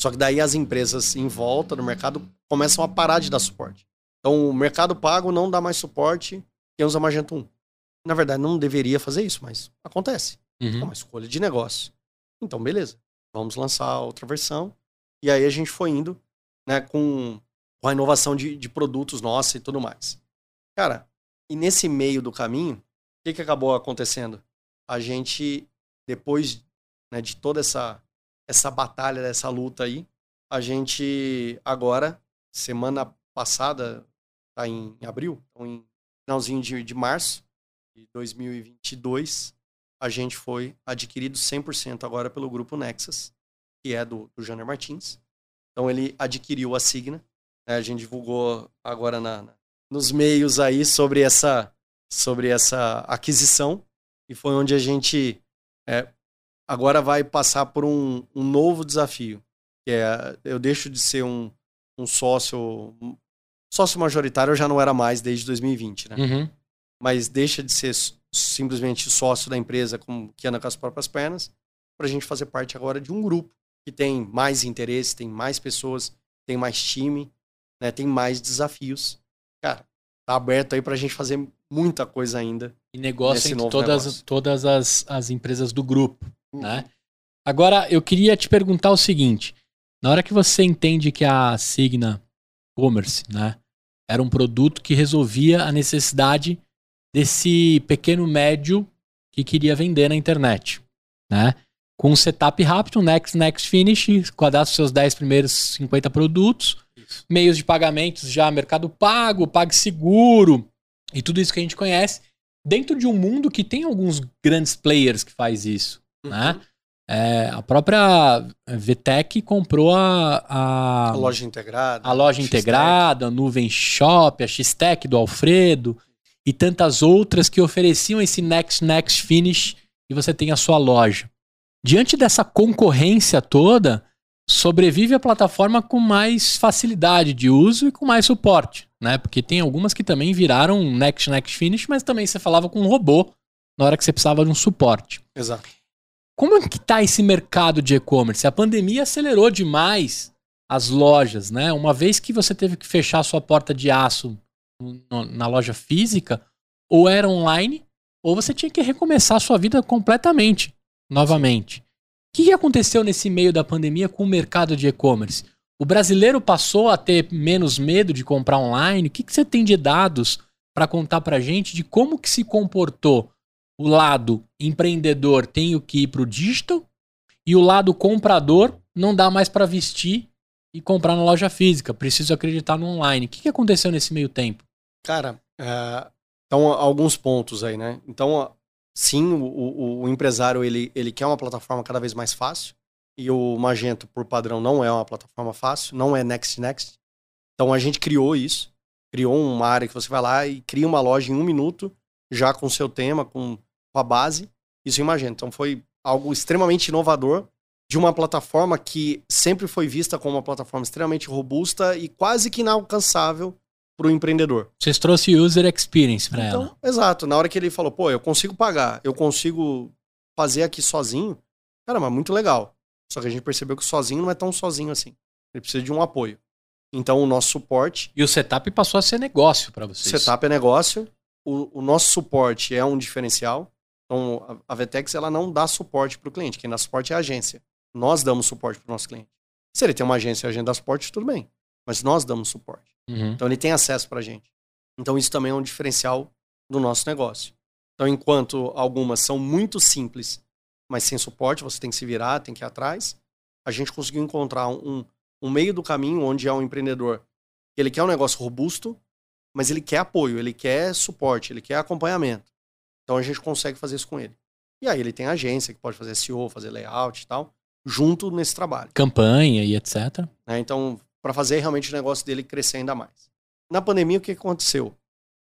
Só que daí as empresas em volta do mercado começam a parar de dar suporte. Então o mercado pago não dá mais suporte quem usa Magento 1. Na verdade, não deveria fazer isso, mas acontece. Uhum. É uma escolha de negócio. Então, beleza. Vamos lançar outra versão. E aí a gente foi indo né, com, com a inovação de, de produtos nossa e tudo mais. Cara, e nesse meio do caminho, o que, que acabou acontecendo? A gente, depois né, de toda essa, essa batalha, dessa luta aí. A gente agora, semana passada, tá em, abril, então em finalzinho de, de março de 2022, a gente foi adquirido 100% agora pelo grupo Nexus, que é do, do Janer Martins. Então ele adquiriu a Signa. Né, a gente divulgou agora na, na, nos meios aí sobre essa, sobre essa aquisição. E foi onde a gente é, agora vai passar por um, um novo desafio. Que é, eu deixo de ser um, um sócio. Sócio majoritário eu já não era mais desde 2020, né? Uhum. Mas deixa de ser simplesmente sócio da empresa que anda com as próprias pernas, para a gente fazer parte agora de um grupo que tem mais interesse, tem mais pessoas, tem mais time, né, tem mais desafios. Cara, tá aberto aí para a gente fazer muita coisa ainda. E negócio entre todas, negócio. todas as, as empresas do grupo, né? Agora, eu queria te perguntar o seguinte. Na hora que você entende que a Signa Commerce, né, era um produto que resolvia a necessidade desse pequeno médio que queria vender na internet, né? Com um setup rápido, next, next, finish, cadastra seus 10 primeiros 50 produtos, isso. meios de pagamentos já mercado pago, PagSeguro e tudo isso que a gente conhece, dentro de um mundo que tem alguns grandes players que faz isso, uhum. né? É, a própria VTech comprou a, a, a loja integrada, a loja integrada, a Nuvem Shop, a X-Tech do Alfredo e tantas outras que ofereciam esse next next finish e você tem a sua loja. Diante dessa concorrência toda, sobrevive a plataforma com mais facilidade de uso e com mais suporte, né? Porque tem algumas que também viraram next next finish, mas também você falava com um robô na hora que você precisava de um suporte. Exato. Como é que está esse mercado de e-commerce? A pandemia acelerou demais as lojas, né? Uma vez que você teve que fechar sua porta de aço na loja física, ou era online, ou você tinha que recomeçar sua vida completamente, novamente. O que aconteceu nesse meio da pandemia com o mercado de e-commerce? O brasileiro passou a ter menos medo de comprar online? O que, você tem de dados para contar para gente de como que se comportou o lado empreendedor tem que ir para o digital e o lado comprador não dá mais para vestir e comprar na loja física. Preciso acreditar no online. O que, que aconteceu nesse meio tempo? Cara, é, então alguns pontos aí, né? Então, sim, o, o, o, empresário ele, ele quer uma plataforma cada vez mais fácil e o Magento, por padrão, não é uma plataforma fácil, não é next next. Então a gente criou isso, criou uma área que você vai lá e cria uma loja em um minuto, já com seu tema, com com a base, isso em Magento. Então foi algo extremamente inovador de uma plataforma que sempre foi vista como uma plataforma extremamente robusta e quase que inalcançável para o empreendedor. Vocês trouxe user experience para então, ela. Exato. Na hora que ele falou, pô, eu consigo pagar, eu consigo fazer aqui sozinho, cara, mas muito legal. Só que a gente percebeu que sozinho não é tão sozinho assim. Ele precisa de um apoio. Então o nosso suporte. E o setup passou a ser negócio para vocês. O setup é negócio. O, o nosso suporte é um diferencial. Então, a Vetex ela não dá suporte para o cliente. Quem dá suporte é a agência. Nós damos suporte para o nosso cliente. Se ele tem uma agência e a agenda dá suporte, tudo bem. Mas nós damos suporte. Uhum. Então, ele tem acesso para a gente. Então, isso também é um diferencial do nosso negócio. Então, enquanto algumas são muito simples, mas sem suporte, você tem que se virar, tem que ir atrás, a gente conseguiu encontrar um, um meio do caminho onde é um empreendedor ele quer um negócio robusto, mas ele quer apoio, ele quer suporte, ele quer acompanhamento. Então a gente consegue fazer isso com ele. E aí ele tem agência que pode fazer SEO, fazer layout e tal, junto nesse trabalho. Campanha e etc. É, então, para fazer realmente o negócio dele crescer ainda mais. Na pandemia, o que aconteceu?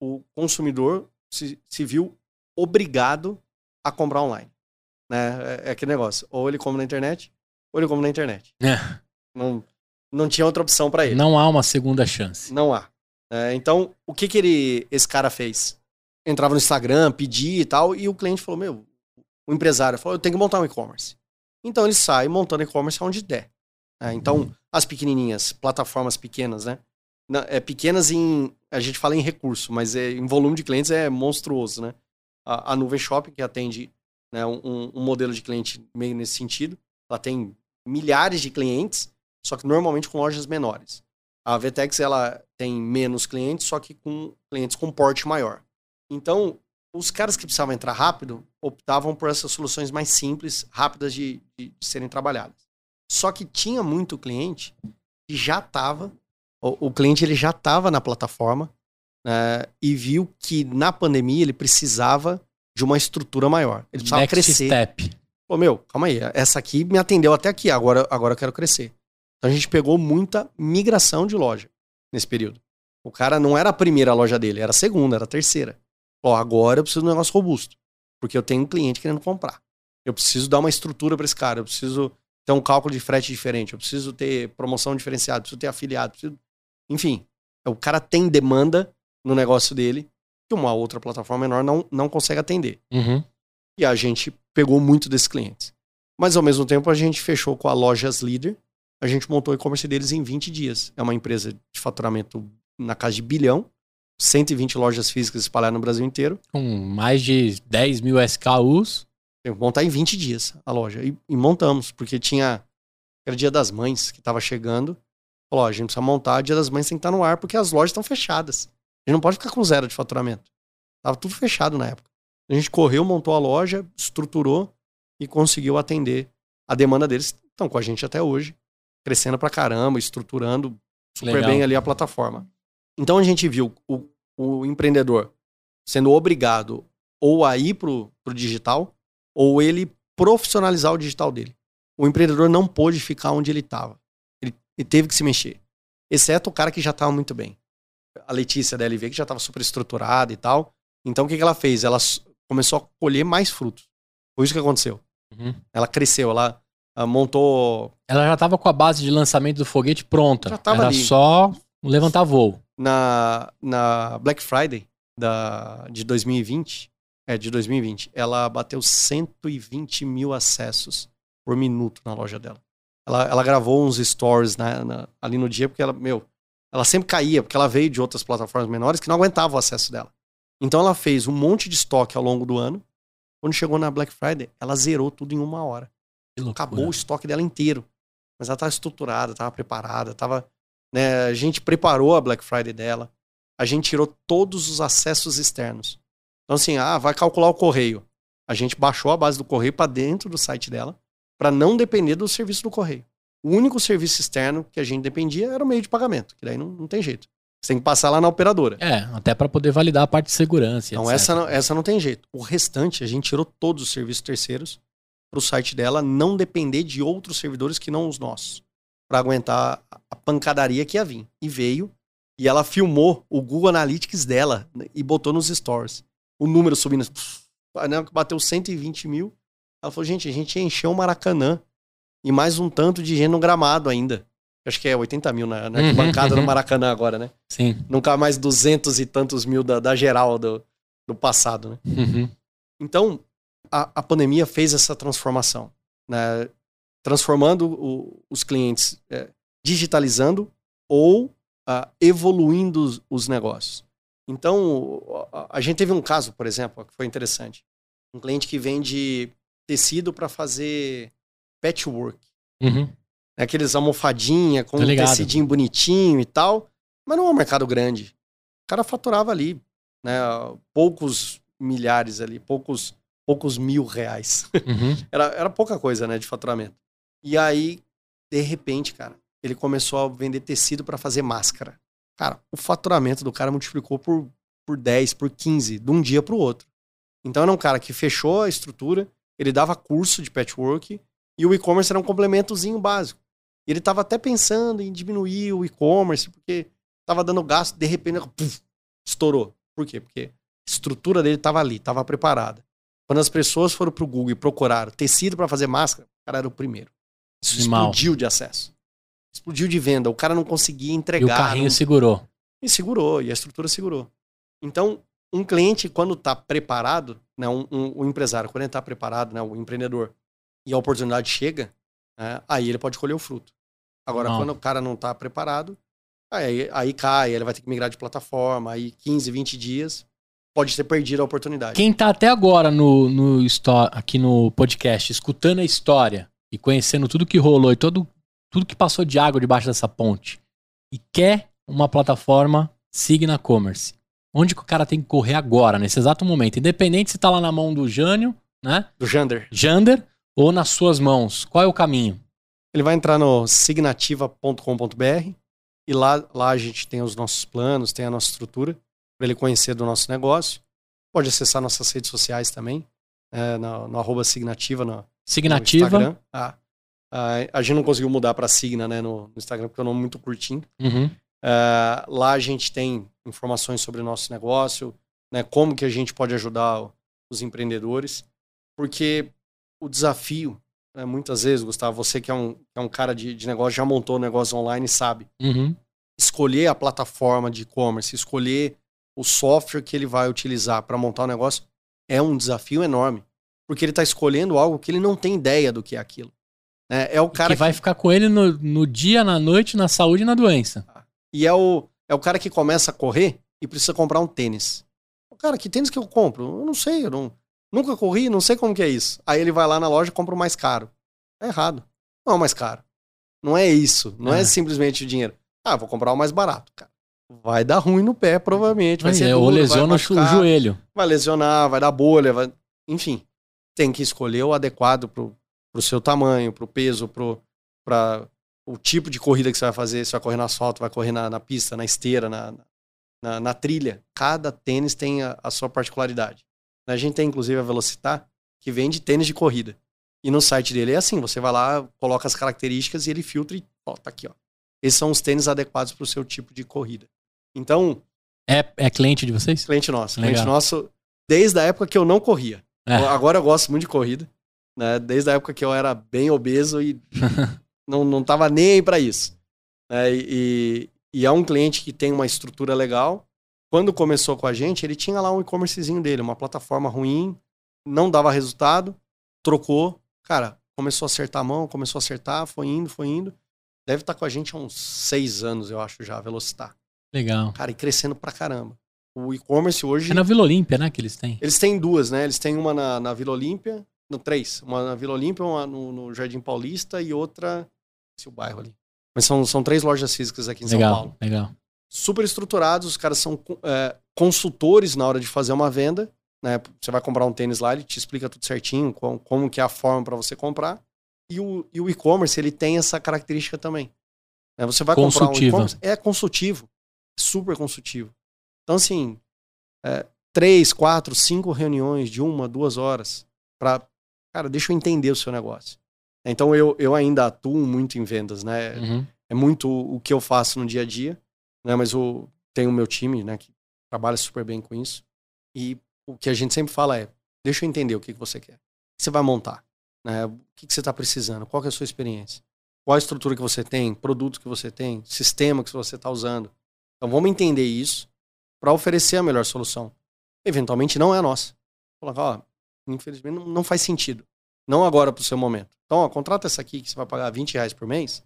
O consumidor se, se viu obrigado a comprar online. Né? É, é, aquele negócio. Ou ele come na internet, ou ele come na internet. É. Não, não tinha outra opção para ele. Não há uma segunda chance. Não há. É, então, o que, que ele, esse cara fez? Entrava no Instagram, pedia e tal, e o cliente falou: Meu, o empresário falou: Eu tenho que montar um e-commerce. Então ele sai montando e-commerce onde der. É, então, as pequenininhas, plataformas pequenas, né? É, pequenas em. A gente fala em recurso, mas é, em volume de clientes é monstruoso, né? A, a Nuvem Shopping, que atende né, um, um modelo de cliente meio nesse sentido, ela tem milhares de clientes, só que normalmente com lojas menores. A Vtex ela tem menos clientes, só que com clientes com porte maior. Então, os caras que precisavam entrar rápido optavam por essas soluções mais simples, rápidas de, de, de serem trabalhadas. Só que tinha muito cliente que já estava, o, o, cliente ele já estava na plataforma né, e viu que na pandemia ele precisava de uma estrutura maior. Ele precisava Next crescer. Step. Pô, meu, calma aí, essa aqui me atendeu até aqui, agora, agora eu quero crescer. Então a gente pegou muita migração de loja nesse período. O cara não era a primeira loja dele, era a segunda, era a terceira. Ó, agora eu preciso de um negócio robusto. Porque eu tenho um cliente querendo comprar. Eu preciso dar uma estrutura para esse cara. Eu preciso ter um cálculo de frete diferente. Eu preciso ter promoção diferenciada. Eu preciso ter afiliado. Preciso... Enfim, o cara tem demanda no negócio dele. que uma outra plataforma menor não, não consegue atender. Uhum. E a gente pegou muito desses clientes. Mas ao mesmo tempo a gente fechou com a Lojas Líder. A gente montou o e-commerce deles em 20 dias. É uma empresa de faturamento na casa de bilhão, 120 lojas físicas espalhadas no Brasil inteiro. Com mais de 10 mil SKUs. Tem que montar em 20 dias a loja. E, e montamos, porque tinha. Era dia das mães que estava chegando. Falou: a gente precisa montar, dia das mães tem que estar no ar, porque as lojas estão fechadas. A gente não pode ficar com zero de faturamento. Tava tudo fechado na época. A gente correu, montou a loja, estruturou e conseguiu atender a demanda deles. Estão com a gente até hoje, crescendo pra caramba, estruturando super Legal. bem ali a plataforma. Então a gente viu o, o empreendedor sendo obrigado ou a ir pro, pro digital ou ele profissionalizar o digital dele. O empreendedor não pôde ficar onde ele estava. Ele, ele teve que se mexer. Exceto o cara que já estava muito bem. A Letícia da LV, que já estava super estruturada e tal. Então o que, que ela fez? Ela começou a colher mais frutos. Foi isso que aconteceu. Uhum. Ela cresceu, ela montou Ela já tava com a base de lançamento do foguete pronta. Já tava Era ali. só levantar voo. na, na Black Friday da, de 2020. É, de 2020. Ela bateu 120 mil acessos por minuto na loja dela. Ela, ela gravou uns stories na- na- ali no dia, porque ela, meu, ela sempre caía, porque ela veio de outras plataformas menores que não aguentavam o acesso dela. Então ela fez um monte de estoque ao longo do ano. Quando chegou na Black Friday, ela zerou tudo em uma hora. Acabou o estoque dela inteiro. Mas ela estava estruturada, estava preparada, tava, né, a gente preparou a Black Friday dela. A gente tirou todos os acessos externos. Então assim, ah, vai calcular o correio. A gente baixou a base do correio para dentro do site dela, para não depender do serviço do correio. O único serviço externo que a gente dependia era o meio de pagamento, que daí não, não tem jeito. Você tem que passar lá na operadora. É, até pra poder validar a parte de segurança. Então etc. essa não, essa não tem jeito. O restante, a gente tirou todos os serviços terceiros para o site dela não depender de outros servidores que não os nossos. Para aguentar a- pancadaria que ia vir. E veio. E ela filmou o Google Analytics dela né, e botou nos stories. O número subindo. né, Bateu 120 mil. Ela falou, gente, a gente encheu o Maracanã. E mais um tanto de gente no gramado ainda. Acho que é 80 mil na, na Uhum, uhum. do Maracanã agora, né? Sim. Nunca mais 200 e tantos mil da, da geral do, do passado, né? Uhum. Então, a, a pandemia fez essa transformação, né? Transformando o- os clientes, é, digitalizando ou ah, evoluindo os, os negócios. Então, a, a gente teve um caso, por exemplo, que foi interessante. Um cliente que vende tecido para fazer patchwork. Uhum. né? Aqueles almofadinha com um tecidinho bonitinho e tal. Mas não é um mercado grande. O cara faturava ali, né? Poucos milhares ali, poucos, poucos mil reais. Uhum. Era, era pouca coisa, né, de faturamento. E aí, de repente, cara, ele começou a vender tecido para fazer máscara. Cara, o faturamento do cara multiplicou por, por 10, por 15, de um dia para o outro. Então era um cara que fechou a estrutura, ele dava curso de patchwork e o e-commerce era um complementozinho básico. Ele estava até pensando em diminuir o e-commerce, porque estava dando gasto, de repente, puf, estourou. Por quê? Porque a estrutura dele estava ali, estava preparada. Quando as pessoas foram pro Google e procuraram tecido para fazer máscara, o cara era o primeiro. Isso Animal. explodiu de acesso. Explodiu de venda. O cara não conseguia E entregar. o carrinho não- segurou. E segurou, e a estrutura segurou. Então, um cliente, quando está preparado, né, um, um- o empresário, quando ele está preparado, né, o empreendedor, e a oportunidade chega, né, aí ele pode colher o fruto. Agora, Não. quando o cara não está preparado, aí, aí cai, ele vai ter que migrar de plataforma, aí 15, 20 dias, pode ter perdido a oportunidade. Quem tá até agora no, no aqui no podcast, escutando a história e conhecendo tudo que rolou e todo, tudo que passou de água debaixo dessa ponte e quer uma plataforma Signa Commerce, onde que o cara tem que correr agora, nesse exato momento? Independente se tá lá na mão do Jânio, né? Do Jander. Jander, ou nas suas mãos. Qual é o caminho? Ele vai entrar no signativa.com.br e lá, lá a gente tem os nossos planos, tem a nossa estrutura, para ele conhecer do nosso negócio. Pode acessar nossas redes sociais também, é, no, no arroba signativa no Signativa. Ah, ah, a gente não conseguiu mudar para Signa né, no, no Instagram, porque é um nome muito curtinho. Uhum. Ah, lá a gente tem informações sobre o nosso negócio, né, como que a gente pode ajudar os empreendedores, porque o desafio, né, muitas vezes, Gustavo, você que é um, é um cara de, de negócio, já montou negócio online, sabe, Uhum. escolher a plataforma de e-commerce, escolher o software que ele vai utilizar para montar o negócio é um desafio enorme. Porque ele está escolhendo algo que ele não tem ideia do que é aquilo. É, é o cara que, que vai ficar com ele no, no dia, na noite, na saúde e na doença. E é o, é o cara que começa a correr e precisa comprar um tênis. O cara, que tênis que eu compro? Eu não sei, eu não, nunca corri, não sei como que é isso. Aí ele vai lá na loja e compra o mais caro. É errado. Não é o mais caro. Não é isso. Não é, é simplesmente o dinheiro. Ah, vou comprar o mais barato, cara. Vai dar ruim no pé, provavelmente. Vai, ser é, duro, ou lesiona o joelho. Vai lesionar, vai dar bolha, vai... enfim. Tem que escolher o adequado pro, pro seu tamanho, pro peso, pro, pra, o tipo de corrida que você vai fazer, se vai correr no asfalto, vai correr na, na pista, na esteira, na, na, na, trilha. Cada tênis tem a, a, sua particularidade. A gente tem, inclusive, a Velocitar, que vende tênis de corrida. E no site dele é assim, você vai lá, coloca as características e ele filtra e, ó, tá aqui, ó. Esses são os tênis adequados para o seu tipo de corrida. Então... É, é cliente de vocês? Cliente nosso. Legal. Cliente nosso desde a época que eu não corria. É. Agora eu gosto muito de corrida. Né? Desde a época que eu era bem obeso e não, não tava nem aí para isso. É, e, e é um cliente que tem uma estrutura legal. Quando começou com a gente, ele tinha lá um e-commercezinho dele, uma plataforma ruim, não dava resultado, trocou. Cara, começou a acertar a mão, começou a acertar, foi indo, foi indo. Deve estar tá com a gente há uns seis anos, eu acho, já, a Velocitar. Legal. Cara, e crescendo pra caramba. O e-commerce hoje. É na Vila Olímpia, né, que eles têm? Eles têm duas, né? Eles têm uma na, na Vila Olímpia, no três. Uma na Vila Olímpia, uma no, no Jardim Paulista e outra o bairro ali. Mas são, são três lojas físicas aqui em legal, São Paulo. Legal. Super estruturados, os caras são é, consultores na hora de fazer uma venda. Né? Você vai comprar um tênis lá, ele te explica tudo certinho, como, como que é a forma para você comprar. E o, e o e-commerce, ele tem essa característica também. Né? Você vai comprar um e-commerce, é consultivo. Super consultivo. Então, assim, é, três, quatro, cinco reuniões de uma, duas horas para Cara, deixa eu entender o seu negócio. Então eu, eu ainda atuo muito em vendas, né? Uhum. É muito o que eu faço no dia a dia, né? Mas eu tenho o meu time, né? Que trabalha super bem com isso. E o que a gente sempre fala é, deixa eu entender o que, que você quer. O que você vai montar? Né? O que, que você está precisando? Qual é a sua experiência? Qual a estrutura que você tem? Produtos que você tem? Sistema que você está usando? Então vamos entender isso para oferecer a melhor solução. Eventualmente não é a nossa. Falar, ó, infelizmente não, faz sentido. Não agora para o seu momento. Então, ó, contrata essa aqui que você vai pagar 20 reais por mês.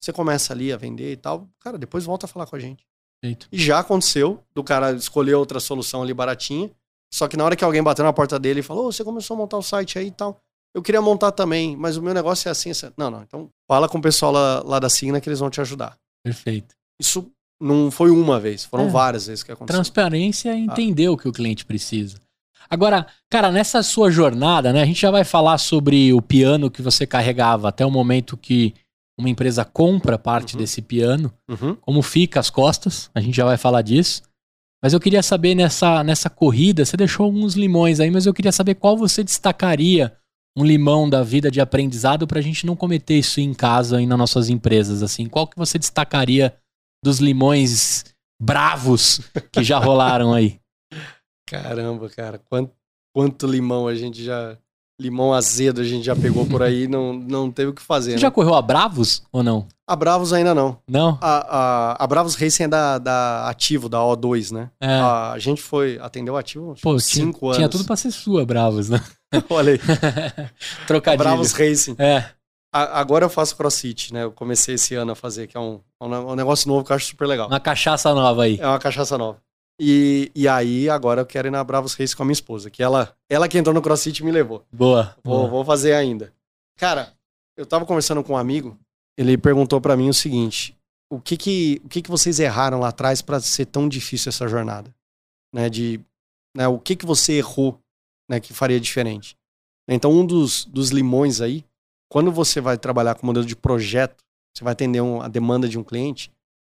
Você começa ali a vender e tal. Cara, depois volta a falar com a gente. Eito. E já aconteceu do cara escolher outra solução ali baratinha. Só que na hora que alguém bateu na porta dele e falou: oh, você começou a montar o site aí e tal. Eu queria montar também, mas o meu negócio é assim. assim. Não, não. Então fala com o pessoal lá, lá da Signa que eles vão te ajudar. Perfeito. Isso não foi uma vez, foram é. várias vezes que aconteceu. Transparência é entender ah. o que o cliente precisa. Agora, cara, nessa sua jornada, né, a gente já vai falar sobre o piano que você carregava até o momento que uma empresa compra parte uhum. desse piano, uhum. como fica as costas, a gente já vai falar disso. Mas eu queria saber nessa, nessa corrida, você deixou alguns limões aí, mas eu queria saber qual você destacaria um limão da vida de aprendizado para a gente não cometer isso em casa e nas nossas empresas, assim. Qual que você destacaria dos limões bravos que já rolaram aí? Caramba, cara, quanto, quanto limão a gente já. Limão azedo a gente já pegou por aí não, não teve o que fazer. Você né? já correu a Bravos ou não? A Bravos ainda não. Não? A, a, a Bravos Racing é da, da Ativo, da O2, né? É. A, a gente foi, atendeu Ativo Pô, cinco tinha, anos. Tinha tudo pra ser sua, Bravos, né? Olha aí. Trocadilho. Bravos Racing. É. A, agora eu faço crossfit, né? Eu comecei esse ano a fazer, que é um, um negócio novo que eu acho super legal. Uma cachaça nova aí. É uma cachaça nova. E, e aí, agora eu quero ir na Bravos Reis com a minha esposa, que ela, ela que entrou no CrossFit me levou. Boa. Vou, boa. vou fazer ainda. Cara, eu tava conversando com um amigo, ele perguntou para mim o seguinte: o que que, o que que vocês erraram lá atrás para ser tão difícil essa jornada? Né, de, né, o que que você errou né, que faria diferente? Então, um dos, dos limões aí, quando você vai trabalhar com modelo de projeto, você vai atender um, a demanda de um cliente,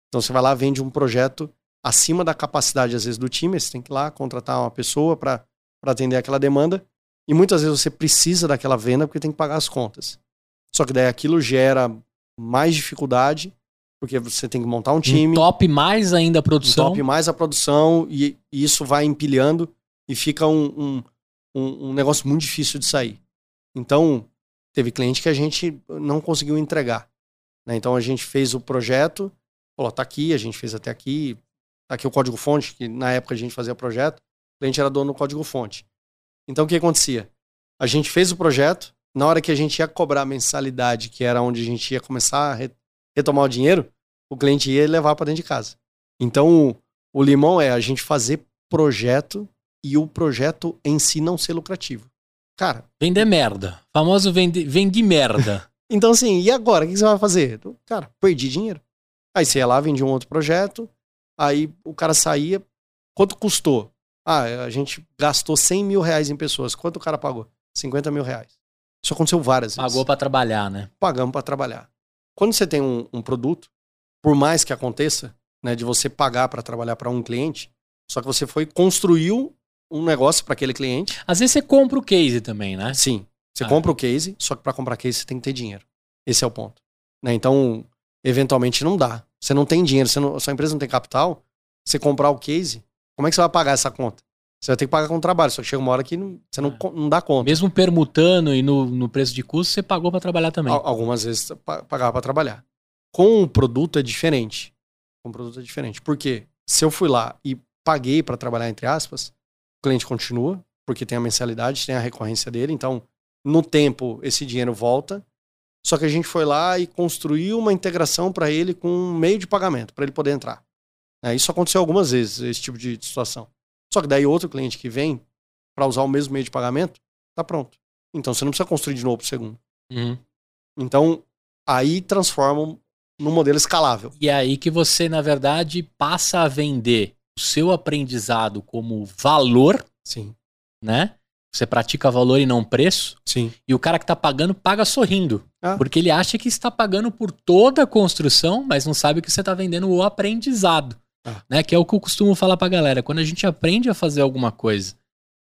então você vai lá, vende um projeto acima da capacidade, às vezes, do time. Você tem que ir lá contratar uma pessoa para atender aquela demanda. E muitas vezes você precisa daquela venda porque tem que pagar as contas. Só que daí aquilo gera mais dificuldade, porque você tem que montar um time. Um top mais ainda a produção. Um top mais a produção, e, e isso vai empilhando e fica um, um, um, um negócio muito difícil de sair. Então, teve cliente que a gente não conseguiu entregar. Né? Então a gente fez o projeto, falou, tá aqui, a gente fez até aqui, tá aqui o código-fonte, que na época a gente fazia projeto, o cliente era dono do código-fonte. Então o que acontecia? A gente fez o projeto, na hora que a gente ia cobrar a mensalidade, que era onde a gente ia começar a re retomar o dinheiro, o cliente ia levar para dentro de casa. Então o, o limão é a gente fazer projeto e o projeto em si não ser lucrativo. Cara. Vender merda. Famoso vende, vende merda. então, assim, e agora? O que você vai fazer? Cara, perdi dinheiro. Aí você ia lá, vendia um outro projeto, aí o cara saía. Quanto custou? Ah, a gente gastou 100 mil reais em pessoas. Quanto o cara pagou? 50 mil reais. Isso aconteceu várias vezes. Pagou para trabalhar, né? Pagamos para trabalhar. Quando você tem um, um, produto, por mais que aconteça, né, de você pagar para trabalhar para um cliente, só que você foi construiu um negócio para aquele cliente. Às vezes você compra o case também, né? Sim. Você ah. compra o case, só que para comprar case você tem que ter dinheiro. Esse é o ponto. Né? Então, eventualmente não dá. Você não tem dinheiro, você não, sua empresa não tem capital, você comprar o case, como é que você vai pagar essa conta? Você vai ter que pagar com o trabalho, só que chega uma hora que não, você não, é. não dá conta. Mesmo permutando e no, no preço de custo, você pagou para trabalhar também. Algumas vezes pagava para trabalhar. Com o produto é diferente. Com o produto é diferente. Por quê? Se eu fui lá e paguei para trabalhar, entre aspas, cliente continua, porque tem a mensalidade, tem a recorrência dele, então no tempo esse dinheiro volta. Só que a gente foi lá e construiu uma integração para ele com um meio de pagamento, para ele poder entrar. É, isso aconteceu algumas vezes, esse tipo de situação. Só que daí outro cliente que vem para usar o mesmo meio de pagamento, tá pronto. Então você não precisa construir de novo o segundo. Uhum. Então aí transformam num modelo escalável. E é aí que você, na verdade, passa a vender o seu aprendizado como valor. Sim. Né? Você pratica valor e não preço. Sim. E o cara que está pagando paga sorrindo. Ah. Porque ele acha que está pagando por toda a construção, mas não sabe que você está vendendo o aprendizado. Ah. Né? Que é o que eu costumo falar pra galera. Quando a gente aprende a fazer alguma coisa,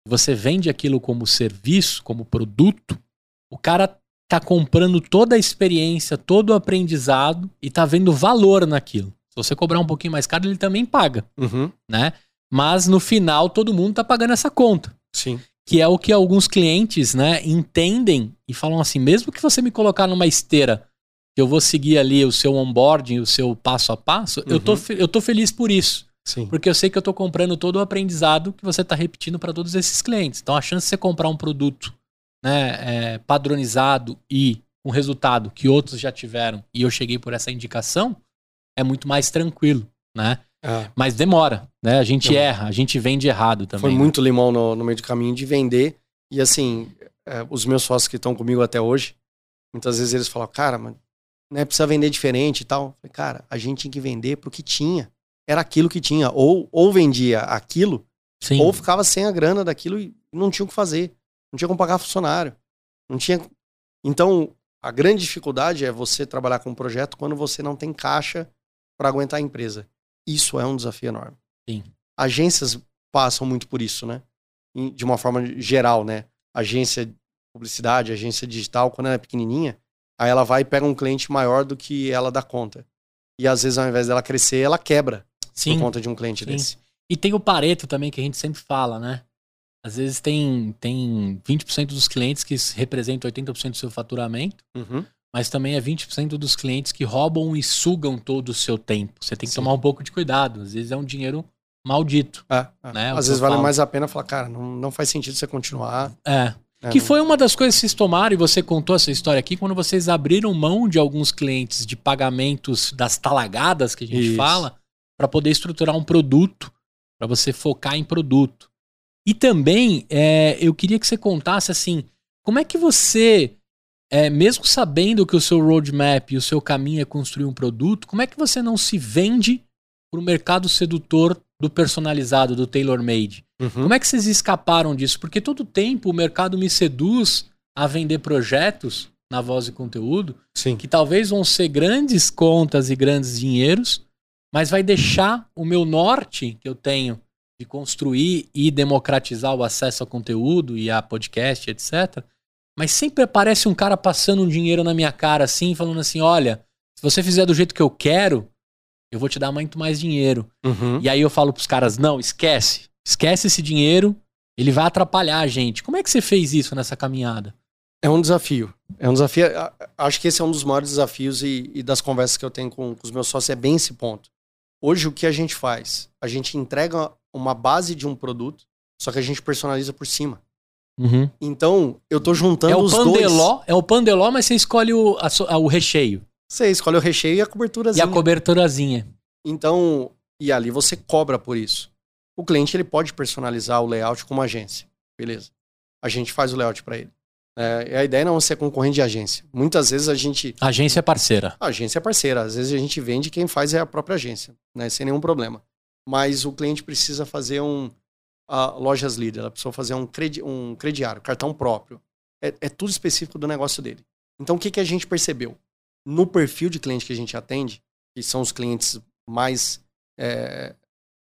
você vende aquilo como serviço, como produto, o cara tá comprando toda a experiência, todo o aprendizado e tá vendo valor naquilo. Se você cobrar um pouquinho mais caro, ele também paga, uhum. né? Mas no final todo mundo tá pagando essa conta. Sim. Que é o que alguns clientes, né, entendem e falam assim, mesmo que você me colocar numa esteira que eu vou seguir ali o seu onboarding, o seu passo a passo, uhum. eu, tô, uhum. eu tô feliz por isso. Sim. Porque eu sei que eu tô comprando todo o aprendizado que você tá repetindo para todos esses clientes. Então a chance de você comprar um produto né, é, padronizado e um resultado que outros já tiveram e eu cheguei por essa indicação, é muito mais tranquilo, né? É. Mas demora, né? A gente erra, a gente vende errado também. Foi né? muito limão no, no, meio do caminho de vender. E assim, é, os meus sócios que estão comigo até hoje, muitas vezes eles falam, cara, mas né, precisa vender diferente e tal. falei, cara, a gente tinha que vender pro que tinha. Era aquilo que tinha. Ou, ou vendia aquilo, Sim. ou ficava sem a grana daquilo e não tinha o que fazer. Não tinha como pagar funcionário. Não tinha. Então, a grande dificuldade é você trabalhar com um projeto quando você não tem caixa para aguentar a empresa. Isso é um desafio enorme. Sim. Agências passam muito por isso, né? De uma forma geral, né? Agência de publicidade, agência digital, quando ela é pequenininha, aí ela vai e pega um cliente maior do que ela dá conta. E às vezes, ao invés dela crescer, ela quebra Sim. por conta de um cliente Sim. desse. E tem o Pareto também, que a gente sempre fala, né? Às vezes tem, tem 20% dos clientes que representam 80% do seu faturamento, uhum. Mas também é 20% dos clientes que roubam e sugam todo o seu tempo. Você tem que Sim. tomar um pouco de cuidado. Às vezes é um dinheiro maldito. É, é. Né? Às vezes vale falo. mais a pena falar, cara, não, não faz sentido você continuar. É. é. Que foi uma das coisas que vocês tomaram, e você contou essa história aqui, quando vocês abriram mão de alguns clientes de pagamentos das talagadas que a gente Isso. fala, para poder estruturar um produto, para você focar em produto. E também é, eu queria que você contasse assim, como é que você, é, mesmo sabendo que o seu roadmap e o seu caminho é construir um produto, como é que você não se vende para o mercado sedutor do personalizado, do tailor-made? Uhum. Como é que vocês escaparam disso? Porque todo tempo o mercado me seduz a vender projetos na voz e conteúdo Sim. que talvez vão ser grandes contas e grandes dinheiros, mas vai deixar o meu norte que eu tenho de construir e democratizar o acesso ao conteúdo e a podcast, etc. Mas sempre aparece um cara passando um dinheiro na minha cara assim, falando assim: olha, se você fizer do jeito que eu quero, eu vou te dar muito mais dinheiro. Uhum. E aí eu falo pros caras: não, esquece. Esquece esse dinheiro, ele vai atrapalhar a gente. Como é que você fez isso nessa caminhada? É um desafio. É um desafio. Acho que esse é um dos maiores desafios e, e das conversas que eu tenho com, com, os meus sócios é bem esse ponto. Hoje, o que a gente faz? A gente entrega uma base de um produto, só que a gente personaliza por cima. Uhum. Então, eu tô juntando É o os pandeló, dois. é o pandeló, mas você escolhe o, a o recheio Você escolhe o recheio e a e coberturazinha. a coberturazinha. Então, e ali você cobra por isso. O cliente ele pode personalizar o layout como agência. Beleza. A gente faz o layout para ele. É, e a ideia não é ser concorrente de agência. Muitas vezes a gente. Agência parceira. A agência é parceira. Às vezes a gente vende quem faz é a própria agência, né? Sem nenhum problema. Mas o cliente precisa fazer um. Lojas líder, ela precisa fazer um, credi, um crediário, cartão próprio. É, é tudo específico do negócio dele. Então o que, que a gente percebeu? No perfil de cliente que a gente atende, que são os clientes mais é,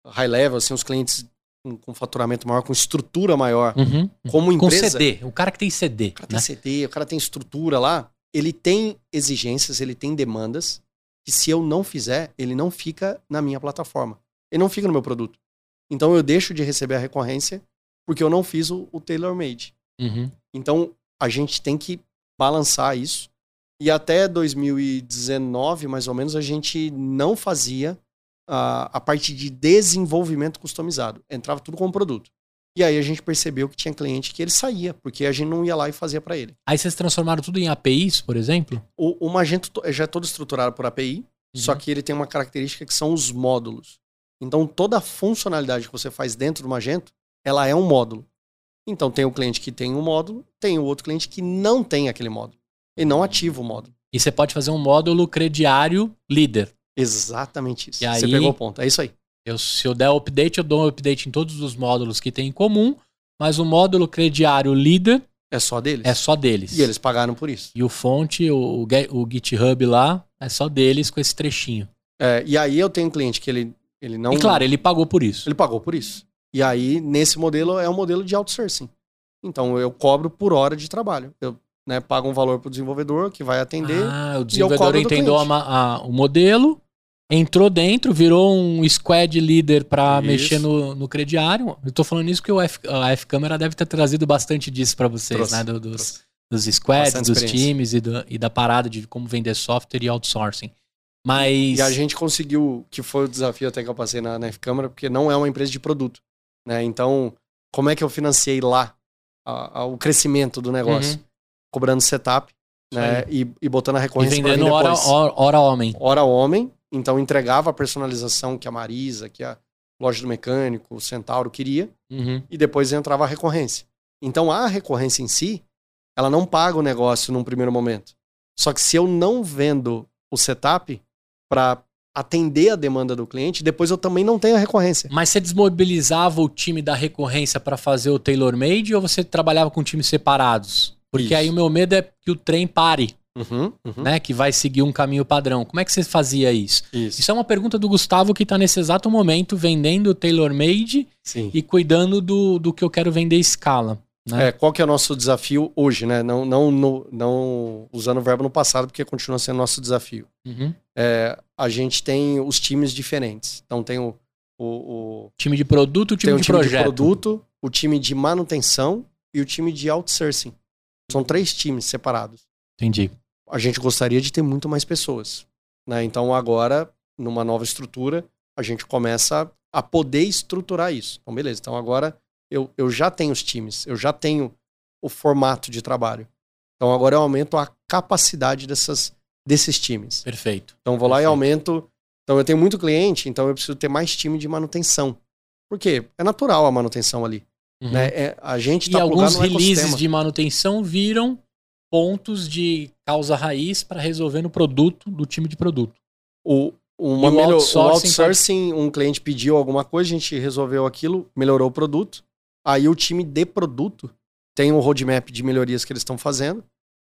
high level, assim, os clientes com, com faturamento maior, com estrutura maior, Uhum. como Com empresa. CD. O cara que tem CD. O cara né? tem CD, o cara tem estrutura lá, ele tem exigências, ele tem demandas, que se eu não fizer, ele não fica na minha plataforma. Ele não fica no meu produto. Então eu deixo de receber a recorrência porque eu não fiz o, o tailor-made. Uhum. Então a gente tem que balançar isso. E até 2019, mais ou menos, a gente não fazia a, a parte de desenvolvimento customizado. Entrava tudo como produto. E aí a gente percebeu que tinha cliente que ele saía, porque a gente não ia lá e fazia para ele. Aí vocês transformaram tudo em APIs, por exemplo? O, o Magento to- já é todo estruturado por API, só Uhum. que ele tem uma característica que são os módulos. Então, toda a funcionalidade que você faz dentro do Magento, ela é um módulo. Então, tem o cliente que tem um módulo, tem o outro cliente que não tem aquele módulo. E não ativa o módulo. E você pode fazer um módulo crediário líder. Exatamente isso. E Você aí- pegou o ponto. É isso aí. Eu, se eu der update, eu dou um update em todos os módulos que tem em comum, mas o módulo crediário líder É só deles. é só deles. E eles pagaram por isso. E o fonte, o, o GitHub lá, é só deles com esse trechinho. É, e aí eu tenho um cliente que ele, ele não. E claro, ele pagou por isso. Ele pagou por isso. E aí, nesse modelo, é um modelo de outsourcing. Então, eu cobro por hora de trabalho. Eu né, pago um valor para o desenvolvedor que vai atender. Ah, o desenvolvedor entendeu a a- o modelo, entrou dentro, virou um squad líder para mexer no, no crediário. Eu tô falando isso porque o F, a F-Câmera deve ter trazido bastante disso para vocês, Trouxe, né? Do- dos, trouxe. dos squads, Bastante dos times e, do- e da parada de como vender software e outsourcing. Mas. E a gente conseguiu, que foi o desafio até que eu passei na, na F-Câmara, porque não é uma empresa de produto. Né? Então, como é que eu financiei lá a- a- o crescimento do negócio? Uhum. Cobrando setup né? e, e botando a recorrência para vendendo hora, hora, hora homem. hora homem, então entregava a personalização que a Marisa, que a loja do mecânico, o Centauro queria, Uhum. e depois entrava a recorrência. Então a recorrência em si, ela não paga o negócio num primeiro momento. Só que se eu não vendo o setup para atender a demanda do cliente, depois eu também não tenho a recorrência. Mas você desmobilizava o time da recorrência para fazer o tailor-made ou você trabalhava com times separados? Porque Isso. aí o meu medo é que o trem pare, Uhum, uhum. né? Que vai seguir um caminho padrão. Como é que você fazia isso? Isso. Isso é uma pergunta do Gustavo que tá nesse exato momento vendendo o tailor-made e cuidando do, do que eu quero vender escala. Né? É, qual que é o nosso desafio hoje, né? Não, não, não usando o verbo no passado, porque continua sendo nosso desafio. Uhum. É, a gente tem os times diferentes. Então tem o, o, o- Time de produto, time tem o de time projeto. de produto, o time de manutenção e o time de outsourcing. São três times separados. Entendi. A gente gostaria de ter muito mais pessoas. Né? Então agora, numa nova estrutura, a gente começa a poder estruturar isso. Então, beleza. Então agora eu, eu já tenho os times, eu já tenho o formato de trabalho. Então agora eu aumento a capacidade dessas, desses times. Perfeito. Então vou lá e aumento. Então eu tenho muito cliente, então eu preciso ter mais time de manutenção. Por quê? É natural a manutenção ali. Uhum. Né? É, a gente E está alguns releases de manutenção viram pontos de causa raiz para resolver no produto do time de produto. O, uma E o outsourcing outsourcing, um cliente pediu alguma coisa, a gente resolveu aquilo, melhorou o produto. Aí o time de produto tem um roadmap de melhorias que eles estão fazendo.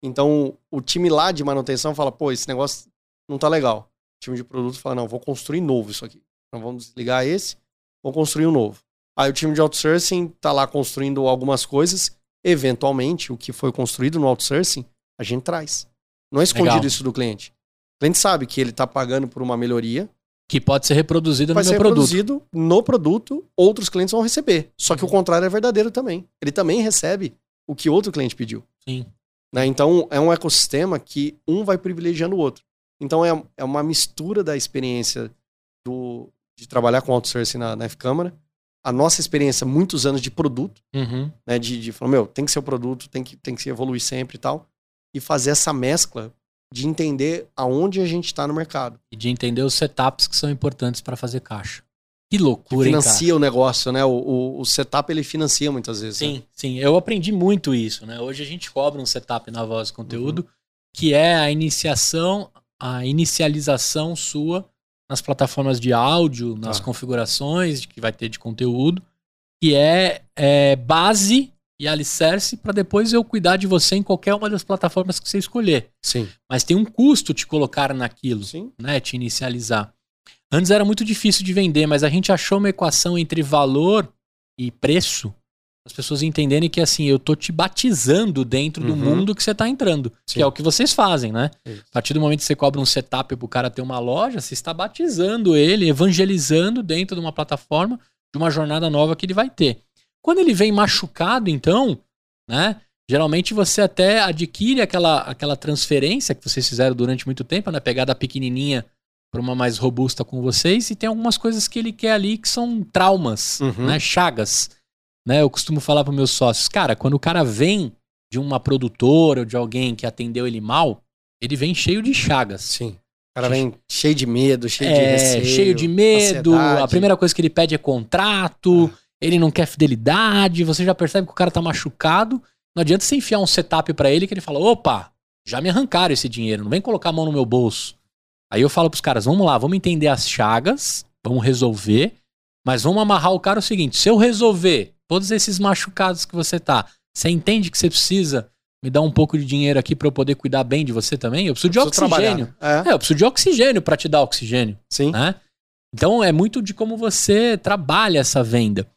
Então o time lá de manutenção fala, pô, esse negócio não tá legal. O time de produto fala, não, vou construir novo isso aqui. Então vamos desligar esse, vou construir um novo. Aí o time de outsourcing tá lá construindo algumas coisas. Eventualmente, o que foi construído no outsourcing, a gente traz. Não é escondido Legal. isso do cliente. O cliente sabe que ele está pagando por uma melhoria, Que pode ser reproduzida vai no ser meu produto. produzido no produto, outros clientes vão receber. Só que o contrário é verdadeiro também. Ele também recebe o que outro cliente pediu. Sim. né? Então é um ecossistema que um vai privilegiando o outro. Então é, é uma mistura da experiência do, de trabalhar com outsourcing na, na F-Câmara, a nossa experiência, muitos anos de produto, Uhum. né? De, de falar, meu, tem que ser o produto, tem que, tem que se evoluir sempre e tal. E fazer essa mescla de entender aonde a gente está no mercado. E de entender os setups que são importantes para fazer caixa. Que Que loucura, hein, cara? financia o negócio, né? O, o, o setup ele financia muitas vezes. né? Sim, sim. Eu aprendi muito isso, né? Hoje a gente cobra um setup na voz conteúdo, que é a iniciação, a inicialização sua nas plataformas de áudio, nas Tá. configurações que vai ter de conteúdo, que é, é base e alicerce para depois eu cuidar de você em qualquer uma das plataformas que você escolher. Sim. Mas tem um custo te colocar naquilo Sim. né, te inicializar. Antes era muito difícil de vender, mas a gente achou uma equação entre valor e preço, as pessoas entenderem que assim, eu tô te batizando dentro do Uhum. mundo que você tá entrando, Sim. que é o que vocês fazem, né? Isso. A partir do momento que você cobra um setup pro cara ter uma loja, você está batizando ele, evangelizando dentro de uma plataforma de uma jornada nova que ele vai ter. Quando ele vem machucado, então, né? Geralmente você até adquire aquela, aquela transferência que vocês fizeram durante muito tempo, né? Pegar da pequenininha para uma mais robusta com vocês e tem algumas coisas que ele quer ali que são traumas, Uhum. né? Chagas. Né? Eu costumo falar para meus sócios, cara, quando o cara vem de uma produtora ou de alguém que atendeu ele mal, ele vem cheio de chagas. Sim. O cara vem cheio de medo, cheio de É, receio. cheio de medo. ansiedade. A primeira coisa que ele pede é contrato. Ele não quer fidelidade. Você já percebe que o cara tá machucado. Não adianta você enfiar um setup pra ele que ele fala: opa, já me arrancaram esse dinheiro. Não vem colocar a mão no meu bolso. Aí eu falo pros caras: vamos lá, vamos entender as chagas, vamos resolver. Mas vamos amarrar o cara o seguinte: se eu resolver todos esses machucados que você tá, você entende que você precisa me dar um pouco de dinheiro aqui pra eu poder cuidar bem de você também? Eu preciso de Preciso trabalhar, oxigênio. É, É, eu preciso de oxigênio pra te dar oxigênio sim. né? Então é muito de como você trabalha essa venda.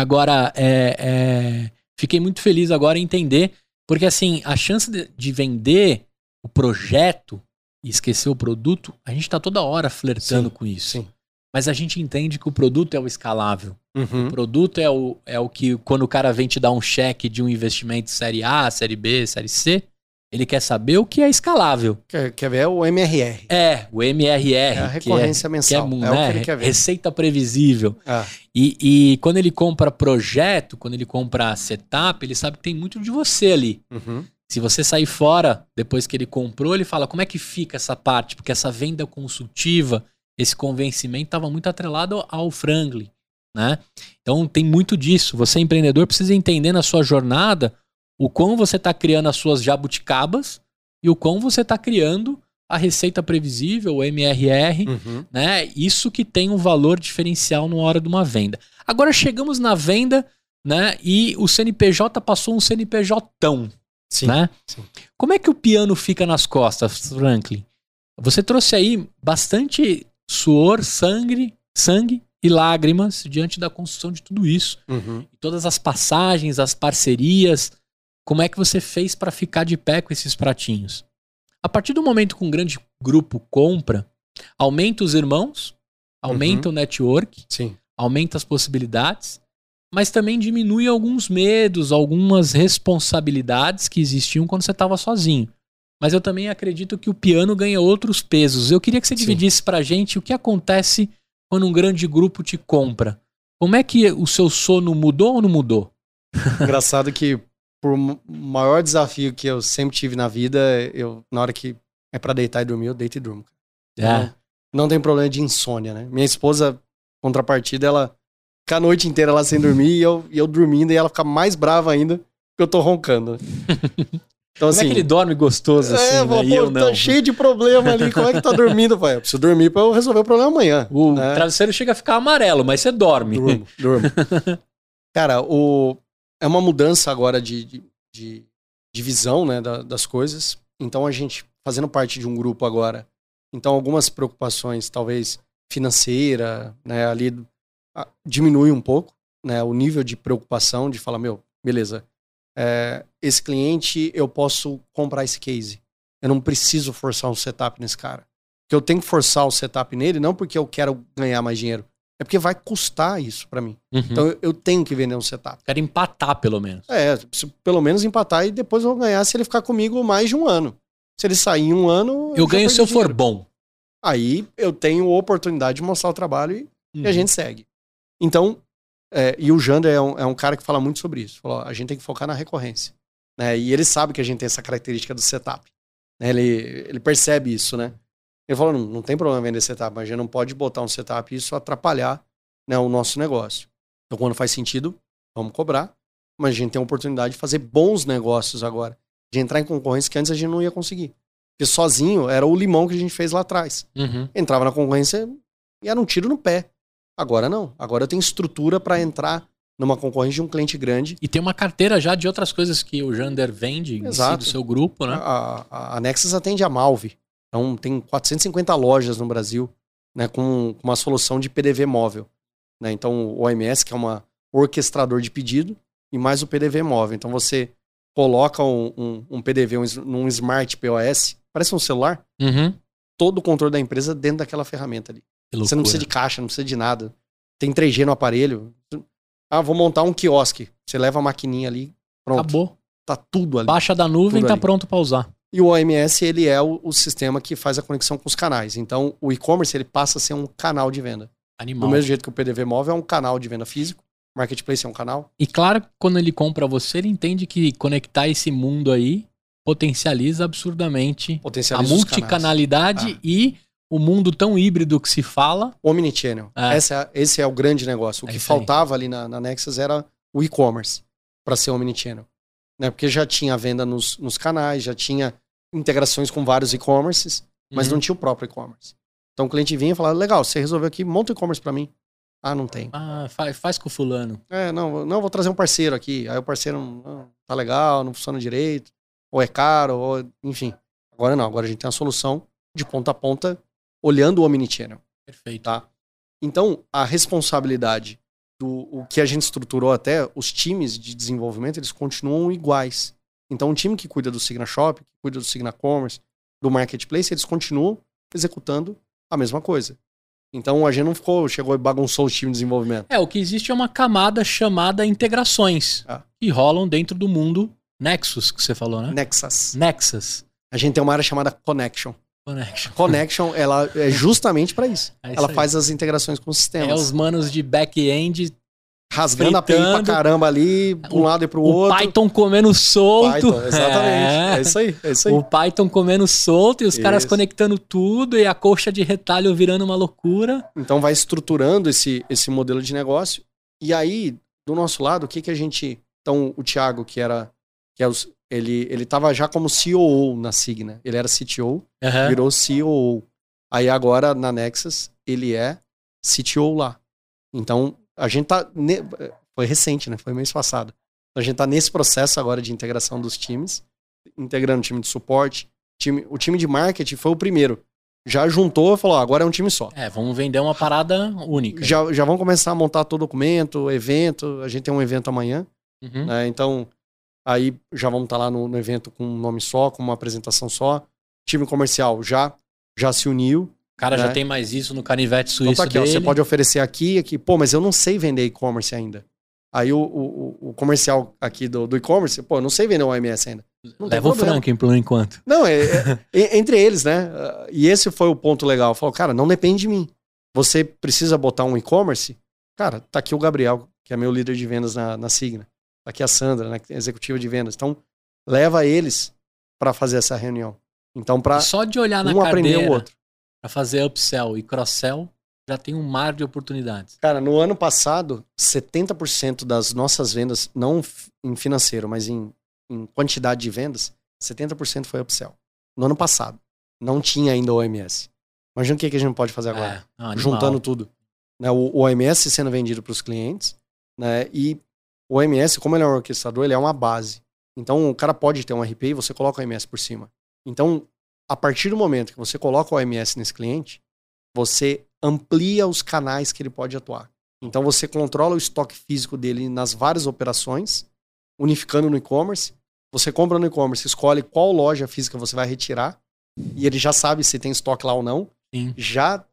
Agora, é, é, fiquei muito feliz agora em entender, porque assim, a chance de, de vender o projeto e esquecer o produto, a gente está toda hora flertando Sim, com isso. sim. Mas a gente entende que o produto é o escalável. Uhum. O produto é o, é o que, quando o cara vem te dar um cheque de um investimento série A, série B, série C, ele quer saber o que é escalável. Quer, quer ver é o MRR. É, o MRR. É a que é- recorrência que é, mensal. mu- é o né, que ele quer ver. Receita previsível. É. E, e quando ele compra projeto, quando ele compra setup, ele sabe que tem muito de você ali. Uhum. Se você sair fora depois que ele comprou, ele fala como é que fica essa parte, porque essa venda consultiva, esse convencimento estava muito atrelado ao Franklin, né? Então tem muito disso. Você empreendedor precisa entender na sua jornada o quão você está criando as suas jabuticabas e o quão você está criando a receita previsível, o MRR, Uhum. né? Isso que tem um valor diferencial na hora de uma venda. Agora chegamos na venda, né? E o CNPJ passou um CNPJ tão, Sim. né? sim. Como é que o piano fica nas costas, Franklin? Você trouxe aí bastante suor, sangue, sangue e lágrimas diante da construção de tudo isso. Uhum. Todas as passagens, as parcerias. Como é que você fez para ficar de pé com esses pratinhos? A partir do momento que um grande grupo compra, aumenta os irmãos, aumenta o network, Sim. aumenta as possibilidades, mas também diminui alguns medos, algumas responsabilidades que existiam quando você estava sozinho. Mas eu também acredito que o piano ganha outros pesos. Eu queria que você Sim. dividisse pra gente o que acontece quando um grande grupo te compra. Como é que o seu sono mudou ou não mudou? Engraçado que por maior desafio que eu sempre tive na vida, eu na hora que é pra deitar e dormir, eu deito e durmo. É. Não, não tem problema de insônia, né? Minha esposa, contrapartida, ela fica a noite inteira lá sem dormir e eu, e eu dormindo e ela fica mais brava ainda porque eu tô roncando. Então, Como é que ele dorme gostoso assim, é, né? pô, eu tá não. cheio de problema ali. Como é que tá dormindo, pai? Eu preciso dormir pra eu resolver o problema amanhã. O né? travesseiro chega a ficar amarelo, mas você dorme. Durmo, durmo. Cara, o, é uma mudança agora de, de, de, visão né, da- das coisas. Então a gente, fazendo parte de um grupo agora, então algumas preocupações, talvez financeira, né, ali ah, diminui um pouco, né, o nível de preocupação de falar, meu, beleza, é, esse cliente eu posso comprar esse case. Eu não preciso forçar um setup nesse cara. Porque eu tenho que forçar o setup nele, não porque eu quero ganhar mais dinheiro, é porque vai custar isso pra mim. Uhum. Então eu, eu tenho que vender um setup. Quero empatar, pelo menos. É, eu pelo menos empatar e depois eu vou ganhar se ele ficar comigo mais de um ano. Se ele sair em um ano. Eu já ganho se eu for bom. Aí eu tenho a oportunidade de mostrar o trabalho e, e a gente segue. Então, é, e o Jander é um, é um, cara que fala muito sobre isso. Falou, a gente tem que focar na recorrência. Né? E ele sabe que a gente tem essa característica do setup. Né? Ele, ele percebe isso, né? Ele falou, não, não tem problema vender setup, mas a gente não pode botar um setup e isso atrapalhar né, o nosso negócio. Então, quando faz sentido, vamos cobrar. Mas a gente tem a oportunidade de fazer bons negócios agora. De entrar em concorrência que antes a gente não ia conseguir. Porque sozinho era o limão que a gente fez lá atrás. Uhum. Entrava na concorrência e era um tiro no pé. Agora não. Agora eu tenho estrutura para entrar numa concorrência de um cliente grande. E tem uma carteira já de outras coisas que o Jander vende Exato. do seu grupo, né? A, a, a Nexus atende a Malve. Então tem 450 lojas no Brasil né, com, uma solução de PDV móvel. Né? Então o OMS, que é uma orquestrador de pedido, e mais o PDV móvel. Então você coloca um, um, um PDV um, num Smart POS, parece um celular, Uhum. todo o controle da empresa dentro daquela ferramenta ali. Você não precisa de caixa, não precisa de nada. Tem 3G no aparelho. Ah, vou montar um quiosque. Você leva a maquininha ali, pronto. Acabou. Tá tudo ali. Baixa da nuvem, Tudo tá ali. pronto pra usar. E o OMS, ele é o, o sistema que faz a conexão com os canais. Então, o e-commerce, ele passa a ser um canal de venda. Animal. Do mesmo jeito que o PDV móvel é um canal de venda físico, Marketplace é um canal. E claro, quando ele compra você, ele entende que conectar esse mundo aí potencializa absurdamente a Potencializa canais. multicanalidade Ah. e o mundo tão híbrido que se fala. Omnichannel. É. Esse, é, esse é o grande negócio. O É que isso aí. faltava ali na, na Nexus era o e-commerce para ser omnichannel. Né? Porque já tinha venda nos, nos canais, já tinha integrações com vários e-commerces, mas Uhum. não tinha o próprio e-commerce. Então o cliente vinha e falava: legal, você resolveu aqui, monta o e-commerce para mim. Ah, não tem. Ah, faz, faz com o fulano. É, não, não, vou trazer um parceiro aqui. Aí o parceiro não, tá legal, não funciona direito, ou é caro, ou enfim. Agora não, agora a gente tem a solução de ponta a ponta, olhando o omnichannel. Perfeito. Tá? Então, a responsabilidade do o que a gente estruturou até, os times de desenvolvimento, eles continuam iguais. Então, um time que cuida do Signa Shop, que cuida do Signa Commerce, do Marketplace, eles continuam executando a mesma coisa. Então, a gente não ficou, chegou e bagunçou o time de desenvolvimento. É, o que existe é uma camada chamada integrações Ah. que rolam dentro do mundo Nexus, que você falou, né? Nexus. Nexus. A gente tem uma área chamada Connection. Connection. Connection, ela é justamente para isso. É isso ela aí. faz as integrações com os É sistemas. os manos de back-end, Rasgando a API pra caramba ali, pra um lado e pro o outro. Python comendo solto. Python, exatamente. É. É. isso aí, é isso aí. O Python comendo solto e os caras Isso. conectando tudo e a coxa de retalho virando uma loucura. Então vai estruturando esse, esse modelo de negócio. E aí, do nosso lado, o que, que a gente. Então, o Thiago, que era. Que é os- ele, ele tava já como COO na Signa. Ele era CTO, Aham. virou COO. Aí agora, na Nexus, ele é CTO lá. Então, a gente tá. ne- Foi recente, né? Foi mês passado. A gente tá nesse processo agora de integração dos times, integrando o time de suporte. Time, o time de marketing foi o primeiro. Já juntou e falou: agora é um time só. É, vamos vender uma parada única. Já, já vão começar a montar todo o documento, evento. A gente tem um evento amanhã, Uhum. né? Então, aí já vamos estar lá no, no evento com um nome só, com uma apresentação só. Time comercial já já se uniu. O cara já né? tem mais isso no canivete Então suíço tá aqui, ó, você pode oferecer aqui, aqui. Pô, mas eu não sei vender e-commerce ainda. Aí o, o, o- comercial aqui do, do e-commerce, pô, eu não sei vender o OMS ainda. Não Leva o. Franklin por enquanto. Não, é, é- é- entre eles, né? E esse foi o ponto legal. Falou, cara, não depende de mim. Você precisa botar um e-commerce? Cara, tá aqui o Gabriel, que é meu líder de vendas na, na Signa. Tá aqui a Sandra, né, é executiva de vendas. Então, leva eles para fazer essa reunião. Então, para Só de olhar na um aprender o outro. Pra fazer upsell e cross-sell, já tem um mar de oportunidades. Cara, no ano passado, 70% das nossas vendas, não em financeiro, mas em, em quantidade de vendas, 70% foi upsell. No ano passado. Não tinha ainda o OMS. Imagina o que, que a gente pode fazer agora. É, não, juntando tudo. Né, o, o OMS sendo vendido para os clientes, né, e o OMS, como ele é um orquestrador, ele é uma base. Então, o cara pode ter um RP e você coloca o OMS por cima. Então, a partir do momento que você coloca o OMS nesse cliente, você amplia os canais que ele pode atuar. Então, você controla o estoque físico dele nas várias operações, unificando no e-commerce. Você compra no e-commerce, escolhe qual loja física você vai retirar, e ele já sabe se tem estoque lá ou não. Sim. Já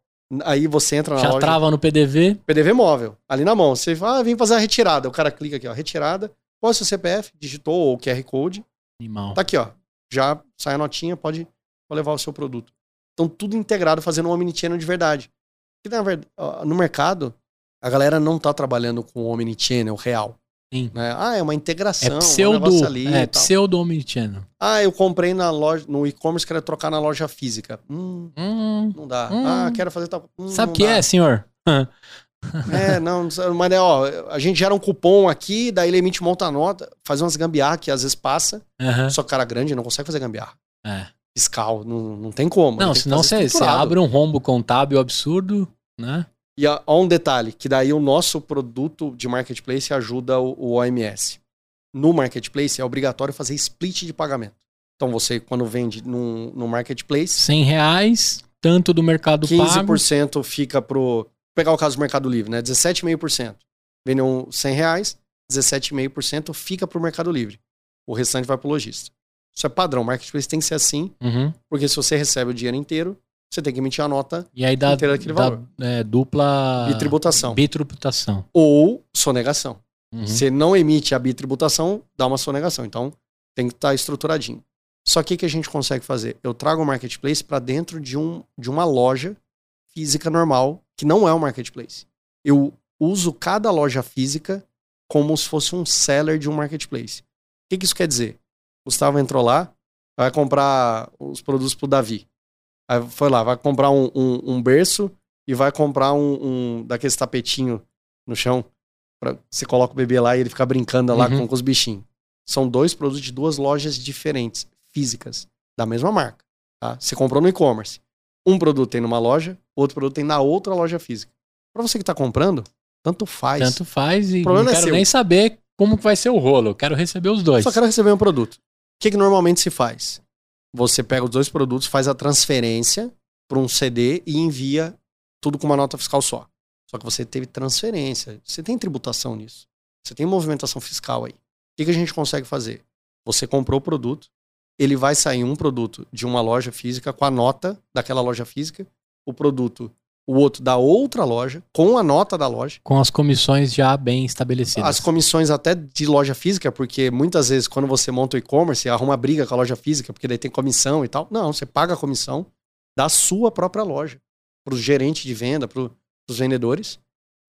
aí você entra na Já loja trava no PDV. PDV móvel, ali na mão. Você fala, ah, vim fazer a retirada. O cara clica aqui, ó, retirada. Qual é o seu CPF? Digitou ou QR Code. Animal. Tá aqui, ó. Já sai a notinha, pode, pode levar o seu produto. Então, tudo integrado, fazendo um omnichannel de verdade. Porque, na verdade, no mercado, a galera não tá trabalhando com o omnichannel real. Sim. né? Ah, é uma É integração, um pseudo, negócio ali é pseudo omnichannel. Ah, eu comprei na loja, no e-commerce, quero trocar na loja física. Hum, Hum, não dá. Hum. Ah, quero fazer tal. Hum, sabe o que dá. é, senhor? É, não, mas é, ó, a gente gera um cupom aqui, daí ele emite monta nota, faz umas gambiarra que às vezes passa, Aham. só cara grande não consegue fazer gambiarra. É. Fiscal, não, não tem como. Não, tem senão você, você abre um rombo contábil absurdo, né? E ó um detalhe, que daí o nosso produto de marketplace ajuda o, o OMS. No marketplace é obrigatório fazer split de pagamento. Então você, quando vende no, no marketplace, 100 reais, tanto do mercado pago. 15% fica pro. Vou pegar o caso do Mercado Livre, né? 17,5%. Vendeu 100 reais, 17,5% fica pro Mercado Livre. O restante vai pro lojista. Isso é padrão. Marketplace tem que ser assim, Uhum. porque se você recebe o dinheiro inteiro, você tem que emitir a nota E aí dá, inteira daquele dá valor. é, dupla... Bitributação. Bitributação. Ou sonegação. Uhum. Você não emite a bitributação, dá uma sonegação. Então, tem que estar estruturadinho. Só que o que a gente consegue fazer? Eu trago o marketplace para dentro de, um, de uma loja física normal, que não é um marketplace. Eu uso cada loja física como se fosse um seller de um marketplace. O que, que isso quer dizer? Gustavo entrou lá, vai comprar os produtos pro Davi. Aí foi lá, vai comprar um, um, um berço e vai comprar um, um daqueles tapetinho no chão. Pra, você coloca o bebê lá e ele fica brincando lá Uhum. com, com os bichinhos. São dois produtos de duas lojas diferentes, físicas, da mesma marca. Tá? Você comprou no e-commerce. Um produto tem numa loja, outro produto tem na outra loja física. Para você que está comprando, tanto faz. Tanto faz e O problema não é quero seu. nem saber como vai ser o rolo. Eu quero receber os dois. Só quero receber um produto. O que, que normalmente se faz? Você pega os dois produtos, faz a transferência para um CD e envia tudo com uma nota fiscal só. Só que você teve transferência. Você tem tributação nisso. Você tem movimentação fiscal aí. O que, que a gente consegue fazer? Você comprou o produto, ele vai sair um produto de uma loja física com a nota daquela loja física, o produto, o outro da outra loja, com a nota da loja. Com as comissões já bem estabelecidas. As comissões até de loja física, porque muitas vezes quando você monta o e-commerce, arruma briga com a loja física, porque daí tem comissão e tal. Não, você paga a comissão da sua própria loja, para o gerente de venda, para os vendedores,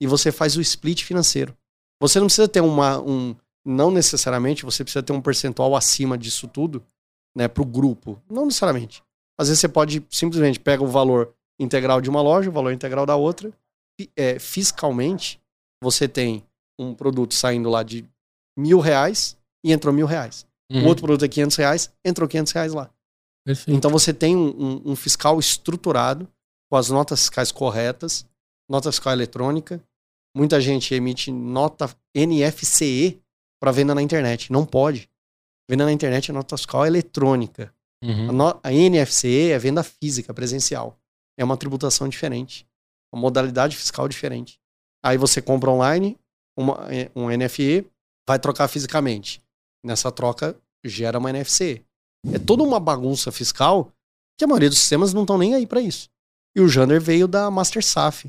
e você faz o split financeiro. Você não precisa ter uma. Um, não necessariamente você precisa ter um percentual acima disso tudo, né, para o grupo. Não necessariamente. Às vezes você pode simplesmente pega o valor integral de uma loja, o valor integral da outra. É, fiscalmente, você tem um produto saindo lá de mil reais e entrou mil reais. Uhum. O outro produto é 500 reais, entrou 500 reais lá. Perfeito. Então você tem um, um- um fiscal estruturado, com as notas fiscais corretas, nota fiscal eletrônica. Muita gente emite nota NFCE para venda na internet. Não pode. Venda na internet é nota fiscal eletrônica. A, Uhum. no- a NFCE é venda física, presencial. É uma tributação diferente. Uma modalidade fiscal diferente. Aí você compra online uma- é, um NFE, vai trocar fisicamente. Nessa troca, gera uma NFCE. É toda uma bagunça fiscal que a maioria dos sistemas não estão nem aí para isso. E o Jander veio da Master SAF.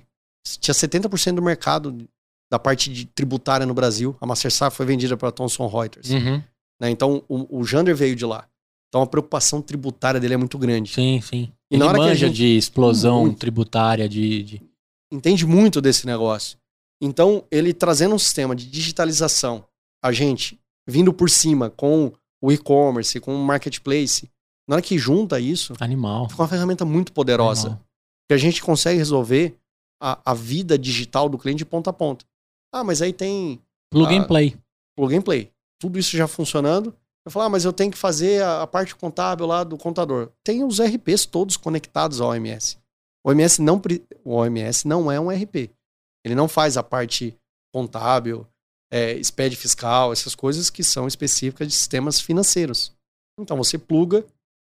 Tinha 70% do mercado da parte de tributária no Brasil. A Master SAF foi vendida para Thomson Reuters. Uhum. né? Então, o, o Jander veio de lá. Então, a preocupação tributária dele é muito grande. Sim, sim. E Ele na hora que a gente- de explosão Muito. tributária, de, de- Entende muito desse negócio. Então, ele trazendo um sistema de digitalização, a gente vindo por cima com o e-commerce, com o marketplace, na hora que junta isso, animal. fica uma ferramenta muito poderosa. Animal. Que a gente consegue resolver a, a vida digital do cliente de ponta a ponta. Ah, mas aí tem Plug and Ah, play. plug and play. Tudo isso já funcionando. Eu falo, ah, mas eu tenho que fazer a, a parte contábil lá do contador. Tem os RPs todos conectados ao OMS. O OMS não, o OMS não é um RP. Ele não faz a parte contábil, é, SPED fiscal, essas coisas que são específicas de sistemas financeiros. Então você pluga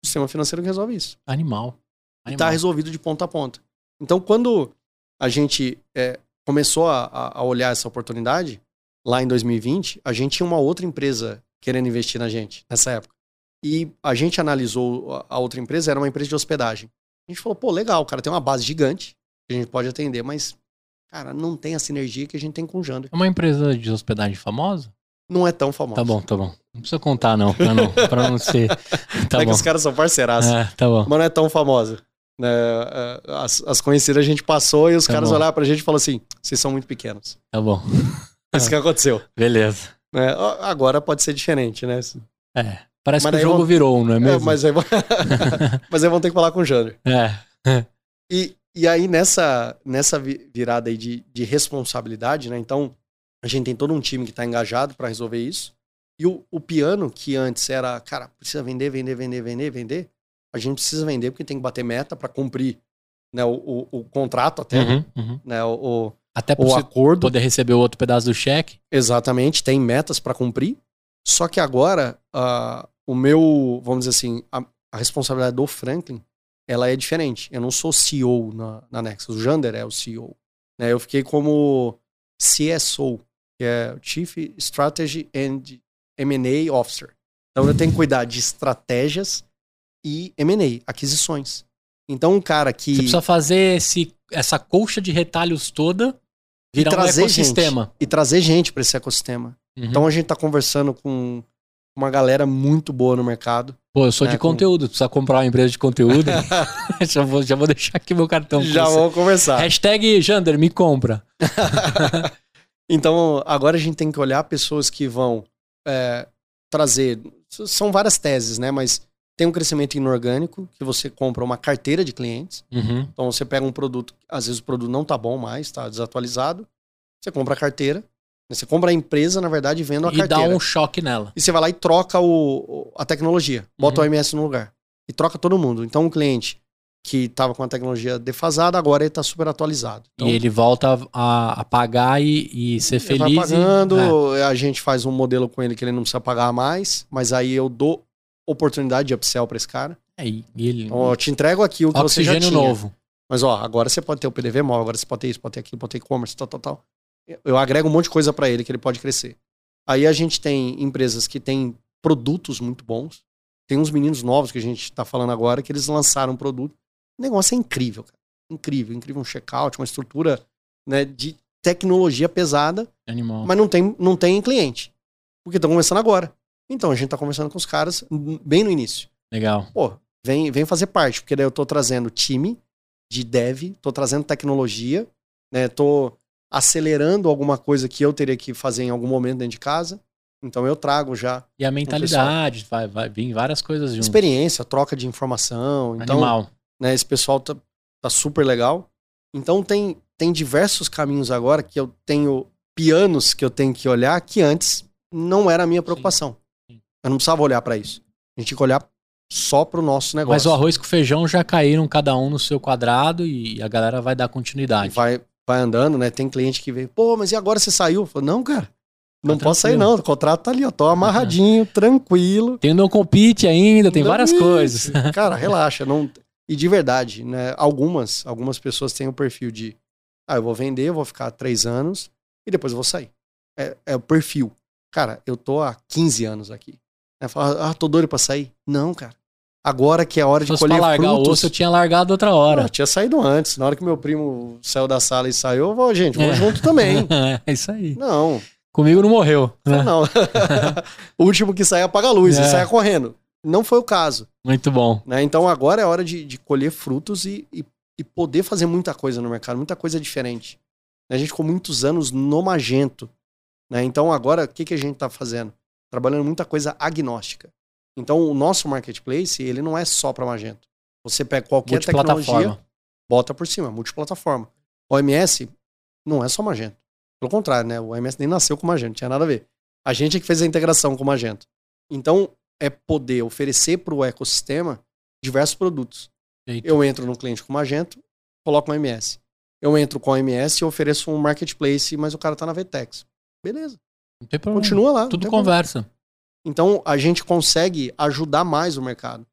o sistema financeiro que resolve isso. Animal. E Animal. está resolvido de ponta a ponta. Então, quando a gente é, começou a, a- a olhar essa oportunidade, lá em 2020, a gente tinha uma outra empresa querendo investir na gente, nessa época. E a gente analisou a- outra empresa, era uma empresa de hospedagem. A gente falou, pô, legal, cara tem uma base gigante, que a gente pode atender, mas, cara, não tem a sinergia que a gente tem com o Jander. É uma empresa de hospedagem famosa? Não é tão famoso. Tá bom, tá bom. Não precisa contar, não, pra não, pra não ser. Tá é que bom. os caras são parceiraços. É, tá bom. Mas não é tão famosa. Né, é, as, as conhecidas a gente passou e os Tá caras bom. olharam pra gente e falaram assim: vocês são muito pequenos. Tá bom. Isso que aconteceu. Beleza. Né? Ó, Agora pode ser diferente, né? É. Parece Mas que o jogo vão- virou não é É, mesmo? mas, aí, vão- mas aí vão ter que falar com o Jander. É. E, e aí, nessa, nessa vi- virada aí de, de responsabilidade, né? Então, a gente tem todo um time que tá engajado para resolver isso. E o, o piano, que antes era, cara, precisa vender, vender, vender, vender, vender. A gente precisa vender porque tem que bater meta para cumprir né, o, o, o contrato até, Uhum, uhum. né? O, Até o acordo. poder receber o outro pedaço do cheque. Exatamente, tem metas para cumprir. Só que agora, ah, o meu, vamos dizer assim, a, a responsabilidade do Franklin, ela é diferente. Eu não sou CEO na, na Nexus, o Jander é o CEO. né? Eu fiquei como CSO, que é Chief Strategy and M&A Officer. Então eu tenho que cuidar de estratégias e M&A, aquisições. Então um cara que... Você precisa fazer esse, essa colcha de retalhos toda virar um trazer ecossistema. E trazer gente para esse ecossistema. Uhum. Então a gente tá conversando com uma galera muito boa no mercado. Pô, eu sou de É, com- conteúdo. Precisa comprar uma empresa de conteúdo. já, vou, já vou deixar aqui meu cartão. Já vamos conversar. Hashtag Jander, me compra. Então agora a gente tem que olhar pessoas que vão é, trazer. São várias teses, né? Mas tem um crescimento inorgânico, que você compra uma carteira de clientes. Uhum. Então você pega um produto, às vezes o produto não tá bom mais, tá desatualizado. Você compra a carteira. né? Você compra a empresa, na verdade, vendo a E dá carteira. um choque nela. E você vai lá e troca o, a tecnologia. Bota Uhum. o OMS no lugar. E troca todo mundo. Então, um cliente que estava com a tecnologia defasada, agora ele está super atualizado. Então, e ele volta a, a pagar e, e ser ele feliz. vai pagando, e, a gente faz um modelo com ele que ele não precisa pagar mais, mas aí eu dou oportunidade de upsell para esse cara. é, e ele, Então, eu te entrego aqui o que você já oxigênio tinha. novo. Mas, ó, agora você pode ter o PDV agora você pode ter isso, pode ter aquilo, pode ter e-commerce, tal, tal, tal. Eu agrego um monte de coisa para ele que ele pode crescer. Aí a gente tem empresas que têm produtos muito bons. Tem uns meninos novos que a gente tá falando agora que eles lançaram um produto. O negócio é incrível, cara. Incrível, incrível. Um checkout, uma estrutura né, de tecnologia pesada, Animal. mas não tem, não tem cliente. Porque estão começando agora. Então a gente tá conversando com os caras bem no início Legal. pô, vem, vem fazer parte, porque daí eu tô trazendo time de dev, tô trazendo tecnologia, né? Tô acelerando alguma coisa que eu teria que fazer em algum momento dentro de casa. Então eu trago já E a mentalidade, vai, vai vir várias coisas juntas. experiência, troca de informação. Então, Animal. né, esse pessoal tá, tá super legal. Então tem, tem diversos caminhos agora que eu tenho pianos que eu tenho que olhar que antes não era a minha preocupação. Sim. Eu não precisava olhar para isso. A gente tinha que olhar só pro nosso negócio. Mas o arroz com feijão já caíram cada um no seu quadrado e a galera vai dar E continuidade. vai, vai andando, né? Tem cliente que vem, pô, mas e agora você saiu? Eu falo, não, cara, não Tá posso sair não, o contrato tá ali, ó, tô amarradinho, tranquilo. Tem o não compete ainda, tem várias Isso. coisas. Cara, relaxa, não... E de verdade, né? Algumas, algumas pessoas têm o perfil de, ah, eu vou vender, eu vou ficar três anos e depois eu vou sair. É, é o perfil. Cara, eu tô há 15 anos aqui. Aí fala, ah, tô doido pra sair. Não, cara. Agora que é a hora de pra colher largar o frutos. osso, eu tinha largado outra hora. eu tinha saído antes. Na hora que meu primo saiu da sala e saiu, eu vou, gente, vou É. junto também. é isso aí. Não, Comigo não morreu. né? não. o último que saia apaga a luz, É. ele saia correndo. Não foi o caso. Muito bom. Né? Então agora é hora de, de colher frutos e, e, e poder fazer muita coisa no mercado, muita coisa diferente. A gente ficou muitos anos no Magento. Né? Então agora o que, que a gente está fazendo? Trabalhando muita coisa agnóstica. Então o nosso marketplace, ele não é só para Magento. Você pega qualquer tecnologia, bota por cima, multiplataforma. O OMS não é só Magento. Pelo contrário, né? O OMS nem nasceu com Magento, não tinha nada a ver. A gente é que fez a integração com o Magento. Então, é poder oferecer para o ecossistema diversos produtos. Feito. Eu entro no cliente com Magento, coloco um MS. Eu entro com o MS e ofereço um marketplace, mas o cara tá na VTEX. Beleza. Não tem problema. Continua lá. Tudo tem problema. conversa. Então, a gente consegue ajudar mais o mercado.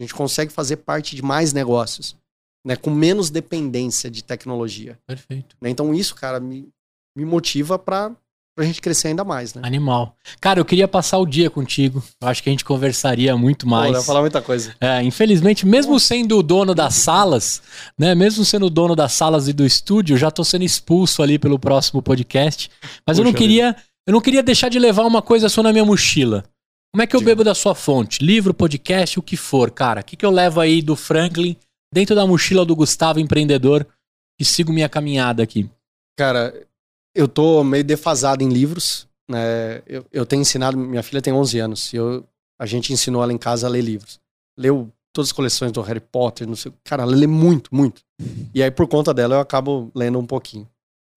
A gente consegue fazer parte de mais negócios, né? Com menos dependência de tecnologia. Perfeito. né? Então, isso, cara, me, me motiva para a gente crescer ainda mais, né? Animal. Cara, eu queria passar o dia contigo. Eu acho que a gente conversaria muito Pô, mais. eu ia falar muita coisa. É, infelizmente, mesmo sendo o dono das salas, né? Mesmo sendo o dono das salas e do estúdio, eu já tô sendo expulso ali pelo próximo podcast. Mas eu não Puxa queria, eu não queria deixar de levar uma coisa só na minha mochila. Como é que eu Diga. bebo da sua fonte? Livro, podcast, o que for, cara. O que, que eu levo aí do Franklin dentro da mochila do Gustavo empreendedor e sigo minha caminhada aqui? Cara, eu tô meio defasado em livros, né? Eu, eu tenho ensinado, minha filha tem 11 anos, e eu, a gente ensinou ela em casa a ler livros. Leu todas as coleções do Harry Potter, não sei, cara, ela lê muito, muito. E aí por conta dela eu acabo lendo um pouquinho.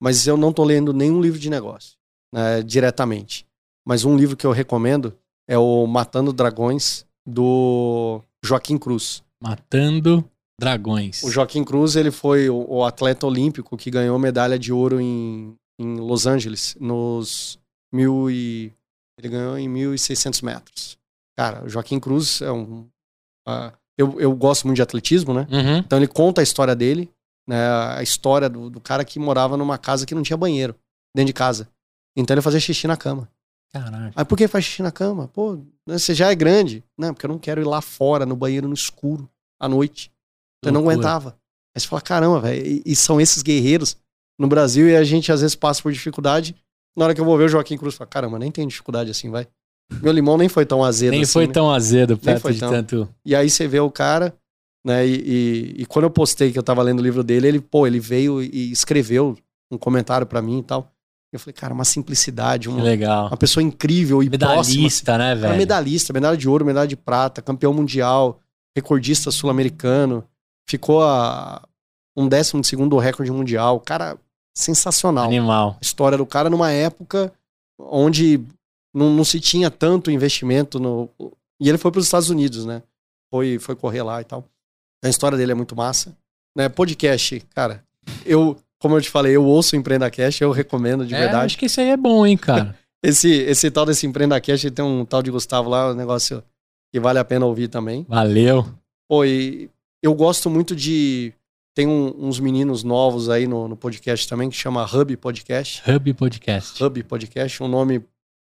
Mas eu não tô lendo nenhum livro de negócio, né, diretamente. Mas um livro que eu recomendo é o Matando Dragões do Joaquim Cruz. Matando Dragões. O Joaquim Cruz, ele foi o, o atleta olímpico que ganhou medalha de ouro em, em Los Angeles, nos mil e... Ele ganhou em 1.600 metros. Cara, o Joaquim Cruz é um... Uh, eu, eu gosto muito de atletismo, né? Uhum. Então ele conta a história dele, né? A história do, do cara que morava numa casa que não tinha banheiro, dentro de casa. Então ele fazia xixi na cama. Caraca. Aí por que faz xixi na cama? Pô, você já é grande. Não, porque eu não quero ir lá fora, no banheiro, no escuro, à noite. Eu não aguentava. Aí você fala, caramba, velho, e, e são esses guerreiros no Brasil e a gente às vezes passa por dificuldade. Na hora que eu vou ver o Joaquim Cruz, eu falo, caramba, nem tem dificuldade assim, vai. Meu limão nem foi tão azedo Nem assim, foi né? tão azedo Nem perto foi de tão. tanto. E aí você vê o cara, né? E, e- e quando eu postei que eu tava lendo o livro dele, ele, pô, ele veio e escreveu um comentário pra mim e tal. Eu falei, cara, uma simplicidade, uma, legal. uma pessoa incrível e próxima. Medalhista, né, Cara, velho? medalhista, medalha de ouro, medalha de prata, campeão mundial, recordista sul-americano, ficou a um décimo de segundo do recorde mundial. Cara, sensacional. Animal. A história do cara numa época onde não, não se tinha tanto investimento no. E ele foi para os Estados Unidos, né? Foi, foi correr lá e tal. A história dele é muito massa. Né? Podcast, cara, eu, como eu te falei, eu ouço o Empreenda Cash, eu recomendo de É, verdade. acho que isso aí é bom, hein, cara. Esse, esse tal desse Empreenda Cash tem um tal de Gustavo lá, um negócio que vale a pena ouvir também. Valeu. Pô, e eu gosto muito de. Tem um- uns meninos novos aí no, no podcast também que chama Hub Podcast. Hub Podcast. Hub Podcast, um nome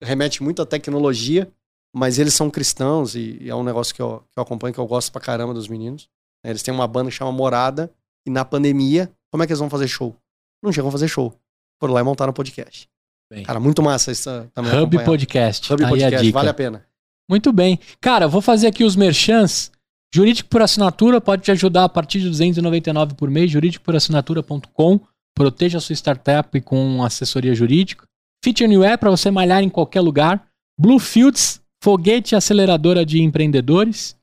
remete muito à tecnologia, mas eles são cristãos e, e é um negócio que eu, que eu acompanho, que eu gosto pra caramba dos meninos. Eles têm uma banda que chama Morada, e na pandemia, como é que eles vão fazer show? Não chegam a fazer show. Foram lá e montaram um podcast. Bem. Cara, muito massa isso também. Hub acompanhar. Podcast. Hub Aí a Podcast, dica. vale a pena. Muito bem. Cara, vou fazer aqui os merchans. Jurídico por assinatura pode te ajudar a partir de 299 por mês. Jurídicoporassinatura.com. Proteja a sua startup com assessoria jurídica. Fit Anywhere para você malhar em qualquer lugar. Bluefields, foguete aceleradora de empreendedores.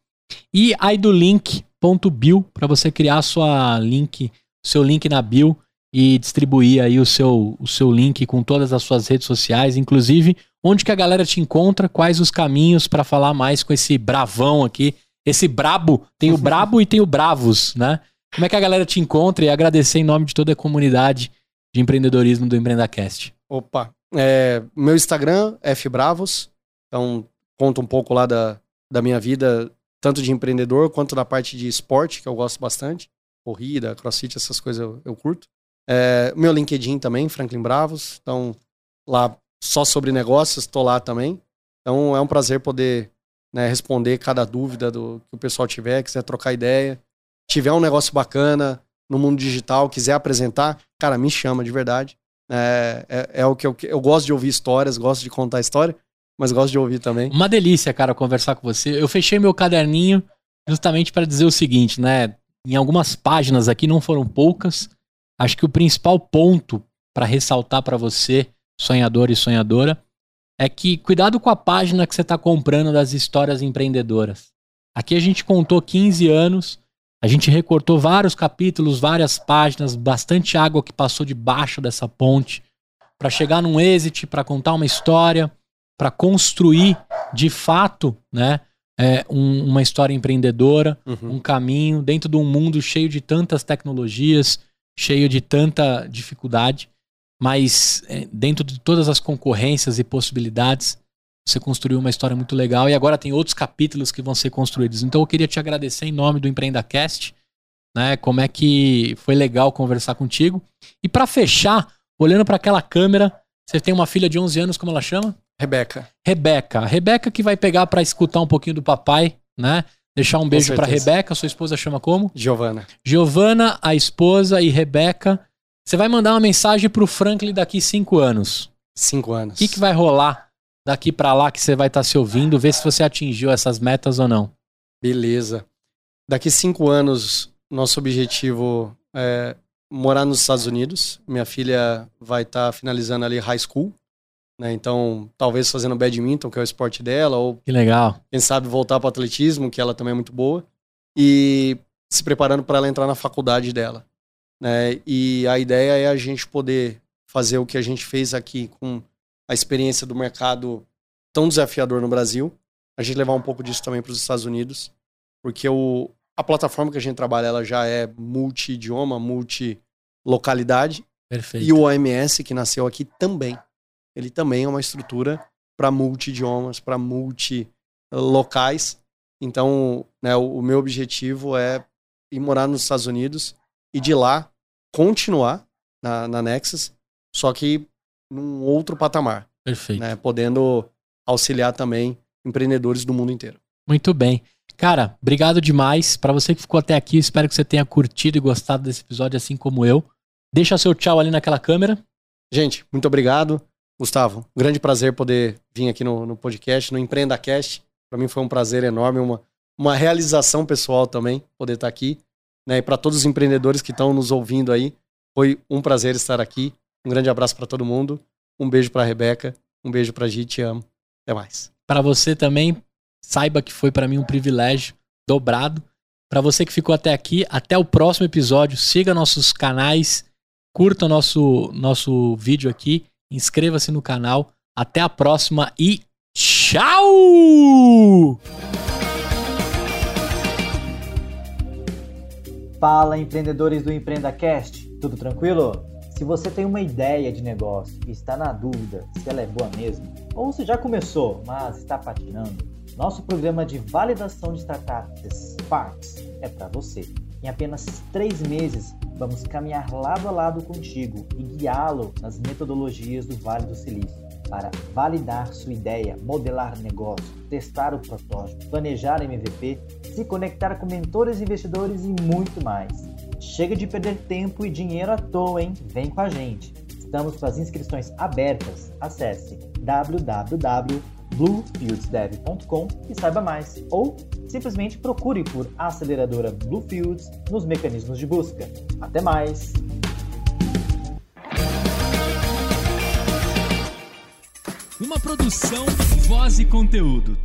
E idolink.bio para você criar sua link, seu link na bio e distribuir aí o seu, o seu link com todas as suas redes sociais, inclusive onde que a galera te encontra, quais os caminhos para falar mais com esse bravão aqui, esse brabo, tem o brabo e tem o bravos, né? Como é que a galera te encontra e agradecer em nome de toda a comunidade de empreendedorismo do EmpreendaCast. Opa. É, meu Instagram, fbravos. Então, conta um pouco lá da, da minha vida, tanto de empreendedor quanto da parte de esporte, que eu gosto bastante. Corrida, crossfit, essas coisas eu, eu curto. É, meu LinkedIn também, Franklin Bravos. Então, lá só sobre negócios, estou lá também. Então, é um prazer poder né, responder cada dúvida do que o pessoal tiver, quiser trocar ideia. Tiver um negócio bacana no mundo digital, quiser apresentar, cara, me chama de verdade. É, é, é o que eu, eu gosto de ouvir histórias, gosto de contar história, mas gosto de ouvir também. Uma delícia, cara, conversar com você. Eu fechei meu caderninho justamente para dizer o seguinte, né? Em algumas páginas aqui, não foram poucas. Acho que o principal ponto para ressaltar para você, sonhador e sonhadora, é que cuidado com a página que você está comprando das histórias empreendedoras. Aqui a gente contou 15 anos, a gente recortou vários capítulos, várias páginas, bastante água que passou debaixo dessa ponte para chegar num exit, para contar uma história, para construir de fato, né, é, um- uma história empreendedora, Uhum. um caminho dentro de um mundo cheio de tantas tecnologias, cheio de tanta dificuldade, mas é, dentro de todas as concorrências e possibilidades, você construiu uma história muito legal e agora tem outros capítulos que vão ser construídos. Então eu queria te agradecer em nome do EmpreendaCast, né? Como é que foi legal conversar contigo. E para fechar, olhando para aquela câmera, você tem uma filha de 11 anos, como ela chama? Rebeca. Rebeca. Rebeca que vai pegar para escutar um pouquinho do papai, né? Deixar um beijo para. Rebeca, sua esposa chama como? Giovana. Giovana, a esposa e Rebeca. Você vai mandar uma mensagem pro Franklin daqui cinco anos. Cinco O anos. que, que vai rolar daqui para lá que você vai estar se ouvindo? Ver se você atingiu essas metas ou não. Beleza. Daqui cinco anos, nosso objetivo é morar nos Estados Unidos. Minha filha vai estar tá finalizando ali high school. Né? Então, talvez fazendo badminton, que é o esporte dela, ou que legal. quem sabe voltar para o atletismo, que ela também é muito boa, e se preparando para ela entrar na faculdade dela. Né? E a ideia é a gente poder fazer o que a gente fez aqui com a experiência do mercado tão desafiador no Brasil, a gente levar um pouco disso também para os Estados Unidos, porque o, a plataforma que a gente trabalha ela já é multi-idioma, multi-localidade. Perfeito. E o OMS, que nasceu aqui, também ele também é uma estrutura para multi-idiomas, para multi-locais. Então, né, o, o, meu objetivo é ir morar nos Estados Unidos e de lá continuar na, na Nexus, só que num outro patamar. Perfeito. Né, podendo auxiliar também empreendedores do mundo inteiro. Muito bem. Cara, obrigado demais. Para você que ficou até aqui, espero que você tenha curtido e gostado desse episódio assim como eu. Deixa seu tchau ali naquela câmera. Gente, muito obrigado. Gustavo, grande prazer poder vir aqui no, no podcast, no Empreenda Cast. Para mim foi um prazer enorme, uma, uma realização pessoal também poder estar aqui. Né? E para todos os empreendedores que estão nos ouvindo aí, foi um prazer estar aqui. Um grande abraço para todo mundo. Um beijo para Rebeca, um beijo para Gi, te amo. Até mais. Para você também, saiba que foi para mim um privilégio dobrado. Para você que ficou até aqui, até o próximo episódio. Siga nossos canais, curta nosso nosso vídeo aqui inscreva-se no canal. Até a próxima e tchau! Fala empreendedores do EmpreendaCast, tudo tranquilo? Se você tem uma ideia de negócio e está na dúvida se ela é boa mesmo, ou se já começou, mas está patinando, nosso programa de validação de startups Sparks é para você. Em apenas três meses, vamos caminhar lado a lado contigo e guiá-lo nas metodologias do Vale do Silício para validar sua ideia, modelar negócio, testar o protótipo, planejar MVP, se conectar com mentores, investidores e muito mais. Chega de perder tempo e dinheiro à toa, hein? Vem com a gente. Estamos com as inscrições abertas. Acesse www.bluefieldsdev.com e saiba mais. Ou simplesmente procure por aceleradora Bluefields nos mecanismos de busca. Até mais! Uma produção, voz e conteúdo.